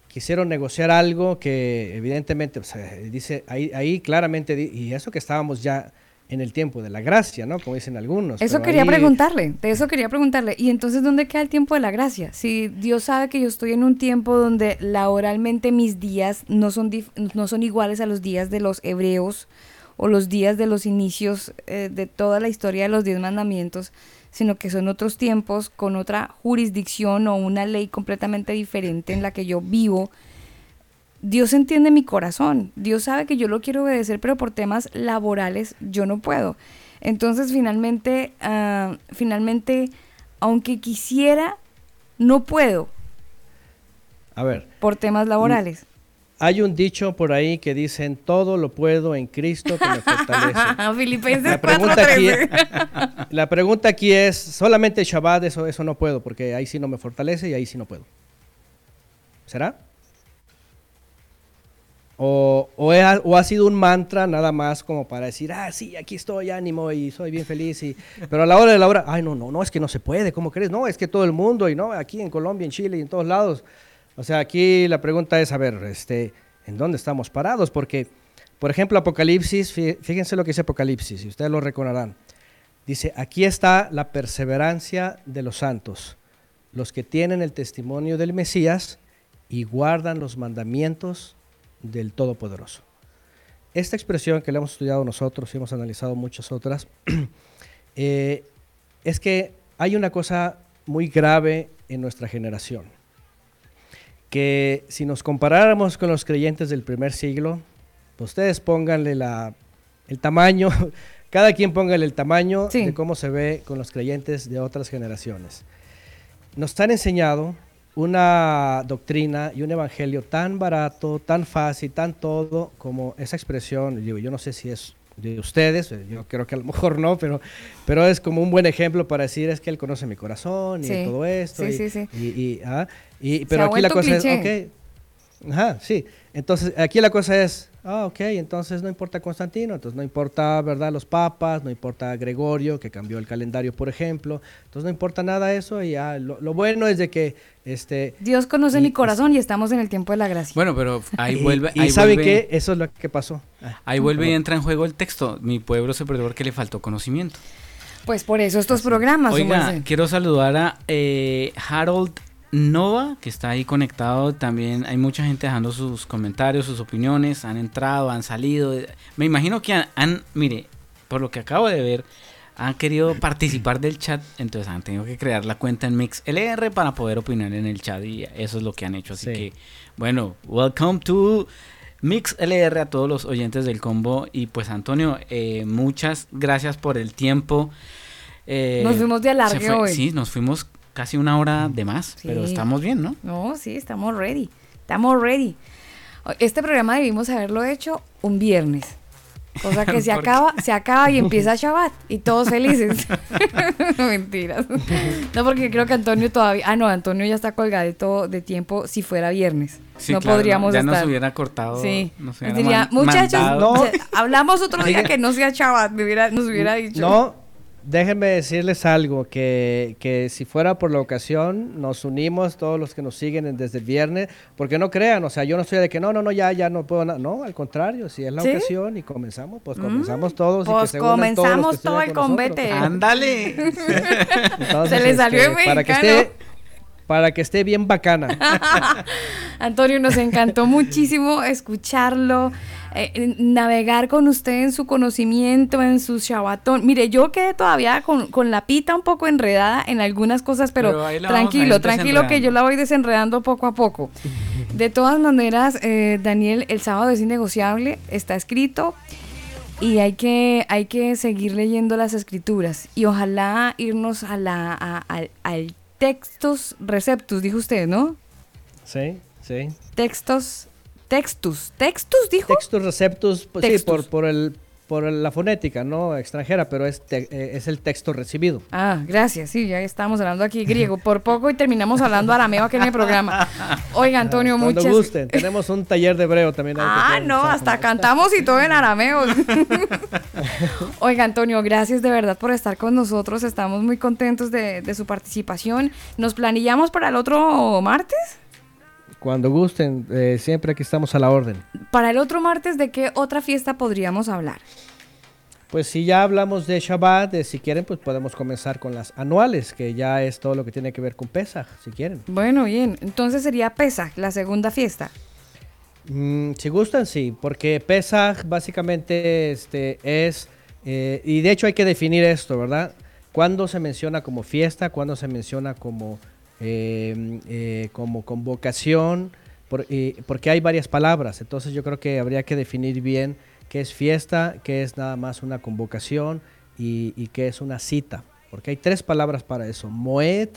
Quisieron negociar algo que evidentemente, o sea, dice, ahí, ahí claramente, y eso que estábamos ya en el tiempo de la gracia, ¿no? Como dicen algunos. Eso quería ahí- preguntarle, de eso quería preguntarle. ¿Y entonces dónde queda el tiempo de la gracia? Si Dios sabe que yo estoy en un tiempo donde laboralmente mis días no son, dif- no son iguales a los días de los hebreos o los días de los inicios eh, de toda la historia de los diez mandamientos, sino que son otros tiempos con otra jurisdicción o una ley completamente diferente en la que yo vivo. Dios entiende mi corazón, Dios sabe que yo lo quiero obedecer, pero por temas laborales yo no puedo. Entonces finalmente, ah, finalmente, aunque quisiera, no puedo A ver, por temas laborales. Hay un dicho por ahí que dicen, todo lo puedo en Cristo que me fortalece. Filipenses La pregunta, aquí, 4:13. la pregunta aquí es, solamente Shabbat, eso, eso no puedo, porque ahí sí no me fortalece y ahí sí no puedo. ¿Será? O, o, ha, o ha sido un mantra nada más como para decir, ah, sí, aquí estoy, ánimo y soy bien feliz. Y, pero a la hora de la hora, ay, no, no, no, es que no se puede, ¿cómo crees? No, es que todo el mundo, y no, aquí en Colombia, en Chile y en todos lados. O sea, aquí la pregunta es, a ver, este, ¿en dónde estamos parados? Porque, por ejemplo, Apocalipsis, fí- fíjense lo que dice Apocalipsis, y ustedes lo recordarán. Dice, aquí está la perseverancia de los santos, los que tienen el testimonio del Mesías y guardan los mandamientos del Todopoderoso. Esta expresión que le hemos estudiado nosotros y hemos analizado muchas otras, eh, es que hay una cosa muy grave en nuestra generación, que si nos comparáramos con los creyentes del primer siglo, pues ustedes pónganle la, el tamaño, cada quien póngale el tamaño Sí. de cómo se ve con los creyentes de otras generaciones. Nos han enseñado una doctrina y un evangelio tan barato, tan fácil, tan todo como esa expresión, digo, yo no sé si es de ustedes, eh, yo creo que a lo mejor no, pero, pero es como un buen ejemplo para decir es que él conoce mi corazón y Sí. todo esto. Sí, y, sí, sí. y- y, ah, y- pero aquí la cosa cliché. es, ok, ajá, sí, entonces aquí la cosa es, ah, ok, entonces no importa Constantino, entonces no importa, ¿verdad? Los papas, no importa Gregorio, que cambió el calendario, por ejemplo, entonces no importa nada eso y ya, lo, lo bueno es de que, este... Dios conoce y- mi corazón y estamos en el tiempo de la gracia. Bueno, pero ahí vuelve. Y, ahí ¿saben vuelve- qué? Eso es lo que pasó. Ah, Ahí vuelve y entra en juego el texto. Mi pueblo se perdió porque le faltó conocimiento. Pues por eso estos programas, Oiga, quiero saludar a eh, Harold Nova, que está ahí conectado. También hay mucha gente dejando sus comentarios, sus opiniones. Han entrado, han salido. Me imagino que han, han- mire, por lo que acabo de ver, han querido participar del chat. Entonces han tenido que crear la cuenta en MixLR para poder opinar en el chat. Y eso es lo que han hecho. Así Sí. que, bueno, welcome to MixLR a todos los oyentes del combo. Y pues, Antonio, eh, muchas gracias por el tiempo. Eh, Nos fuimos de alargue hoy. Sí, nos fuimos casi una hora de más, pero estamos bien, ¿no? No, sí, estamos ready. Estamos ready. Este programa debimos haberlo hecho un viernes. Cosa que se acaba, se acaba y empieza Shabbat y todos felices. Mentiras. No, porque creo que Antonio todavía. Ah, no, Antonio ya está colgadito de tiempo si fuera viernes. Sí, no claro, podríamos ya estar. nos hubiera cortado. Sí. Nos hubiera diría, muchachos, mandado". No. hablamos otro día que no sea Shabbat, me hubiera- nos hubiera dicho. No, déjenme decirles algo, que, que si fuera por la ocasión, nos unimos todos los que nos siguen en- desde el viernes, porque no crean, o sea, yo no estoy de que no, no, no, ya, ya no puedo, na-". no, al contrario, si es la ¿Sí? ocasión y comenzamos, pues comenzamos todos. y que Pues se todos que comenzamos todo el con combate. Ándale. Se le salió este, en para que mexicano. esté para que esté bien bacana. Antonio, nos encantó muchísimo escucharlo. Eh, navegar con usted en su conocimiento, en su chabatón. Mire, yo quedé todavía con, con la pita un poco enredada en algunas cosas, pero, tranquilo, tranquilo que yo la voy desenredando poco a poco. De todas maneras, eh, Daniel, el sábado es innegociable, está escrito y hay que, hay que seguir leyendo las escrituras y ojalá irnos a la, a- al, al textos receptus, dijo usted, ¿no? Sí, sí. Textos, textus, textus, dijo. Textus receptus, pues sí, Textus. por, por, el, por la fonética, ¿no? Extranjera, pero es, te- eh, es el texto recibido. Ah, gracias. Sí, ya estamos hablando aquí griego por poco y terminamos hablando arameo aquí en el programa. Oiga, Antonio, Cuando muchas gusten. Tenemos un taller de hebreo también. Ah, no, hasta cantamos y todo en arameo. Oiga, Antonio, gracias de verdad por estar con nosotros. Estamos muy contentos de, de su participación. ¿Nos planillamos para el otro martes? Cuando gusten, eh, siempre aquí estamos a la orden. Para el otro martes, ¿de qué otra fiesta podríamos hablar? Pues si ya hablamos de Shabbat, eh, si quieren, pues podemos comenzar con las anuales, que ya es todo lo que tiene que ver con Pesach, si quieren. Bueno, bien. Entonces sería Pesach, la segunda fiesta. Mm, si gustan, sí, porque Pesach básicamente este, es, eh, y de hecho hay que definir esto, ¿verdad? ¿Cuándo se menciona como fiesta? ¿Cuándo se menciona como, eh, eh, como convocación? Porque hay varias palabras, entonces yo creo que habría que definir bien qué es fiesta, qué es nada más una convocación y, y qué es una cita, porque hay tres palabras para eso, Moed,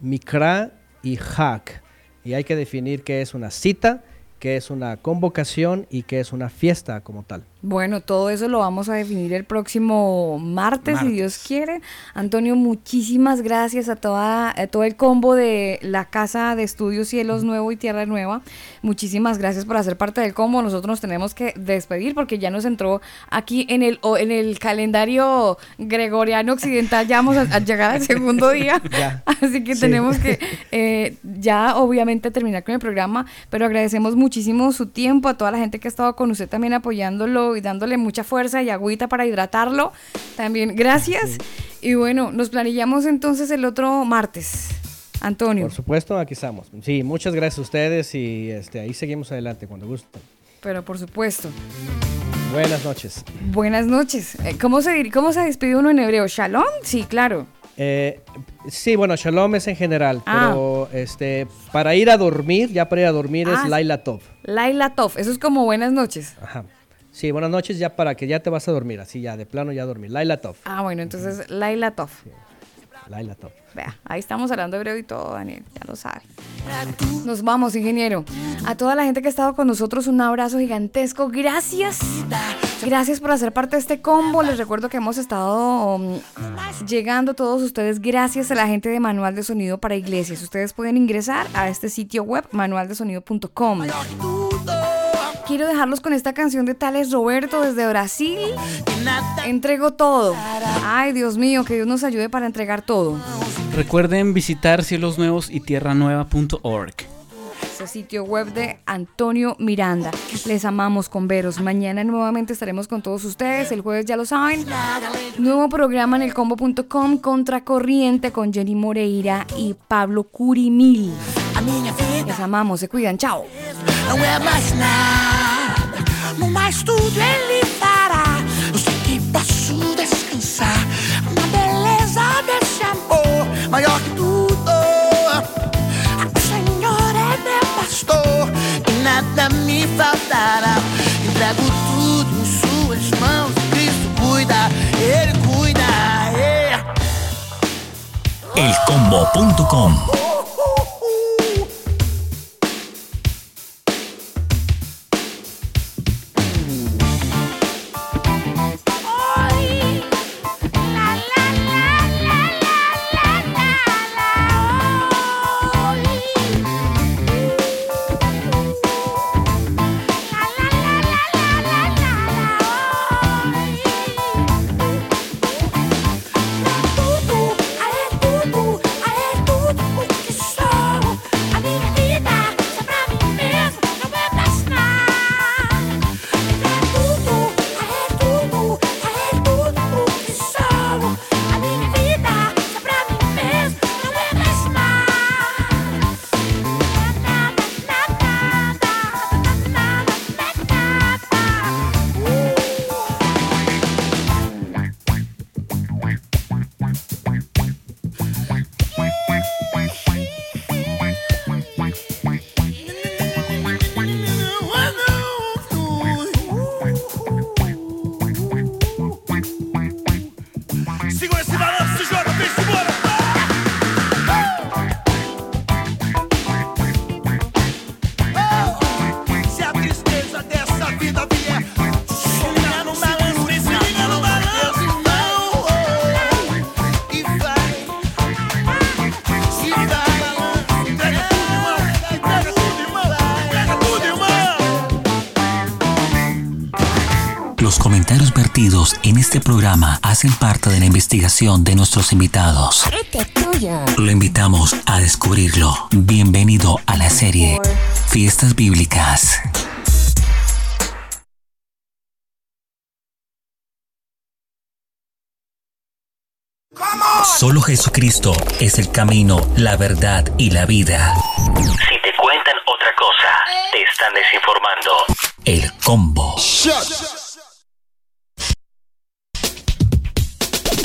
Mikra y Hak. Y hay que definir qué es una cita, qué es una convocación y qué es una fiesta como tal. Bueno, todo eso lo vamos a definir el próximo martes, si Dios quiere. Antonio, muchísimas gracias a, toda, a todo el combo de la Casa de Estudios Cielos Nuevo y Tierra Nueva. Muchísimas gracias por hacer parte del combo. Nosotros nos tenemos que despedir porque ya nos entró aquí en el, en el calendario gregoriano occidental. Ya vamos a, a llegar al segundo día. Ya. Así que Sí. tenemos que eh, ya obviamente terminar con el programa, pero agradecemos muchísimo su tiempo, a toda la gente que ha estado con usted también apoyándolo y dándole mucha fuerza y agüita para hidratarlo. También gracias. Y bueno, nos planillamos entonces el otro martes. Antonio, Por supuesto, aquí estamos. Sí, muchas gracias a ustedes y este, ahí seguimos adelante cuando gusten. pero por supuesto. Buenas noches. Buenas noches. Eh, ¿Cómo se, ¿Cómo se despide uno en hebreo? ¿Shalom? Sí, claro. Eh, sí, bueno, shalom es en general, Ah. pero este, para ir a dormir, ya para ir a dormir Ah, es Laila Tov. Laila Tov. Eso es como buenas noches. Ajá. Sí, buenas noches ya para que ya te vas a dormir, así ya, de plano ya dormir. Laila Tov. Ah, bueno, entonces Laila Tov. Laila Tov. Vea, ahí estamos hablando hebreo y todo, Daniel, ya lo sabe. Nos vamos, ingeniero. A toda la gente que ha estado con nosotros, un abrazo gigantesco. Gracias. Gracias por hacer parte de este combo. Les recuerdo que hemos estado um, llegando todos ustedes gracias a la gente de Manual de Sonido para Iglesias. Ustedes pueden ingresar a este sitio web, manualdesonido.com. Quiero dejarlos con esta canción de Tales Roberto desde Brasil. Entrego todo. Ay, Dios mío, que Dios nos ayude para entregar todo. Recuerden visitar cielosnuevos y tierranueva.org. Sitio web de Antonio Miranda. Les amamos con veros. Mañana nuevamente estaremos con todos ustedes. El jueves ya lo saben. Nuevo programa en elcombo.com Contracorriente con Jenny Moreira y Pablo Curimil. Les amamos, se cuidan. Chao. Não é mais nada, mas tudo ele fará. Eu sei que posso descansar na beleza desse amor maior que tudo. O Senhor é meu pastor e nada me faltará. Entrego tudo em Suas mãos, Cristo cuida, Ele cuida. é. elcombo.com. este programa hacen parte de la investigación de nuestros invitados. Lo invitamos a descubrirlo. Bienvenido a la serie Fiestas Bíblicas. Solo Jesucristo es el camino, la verdad y la vida. Si te cuentan otra cosa, te están desinformando. El combo.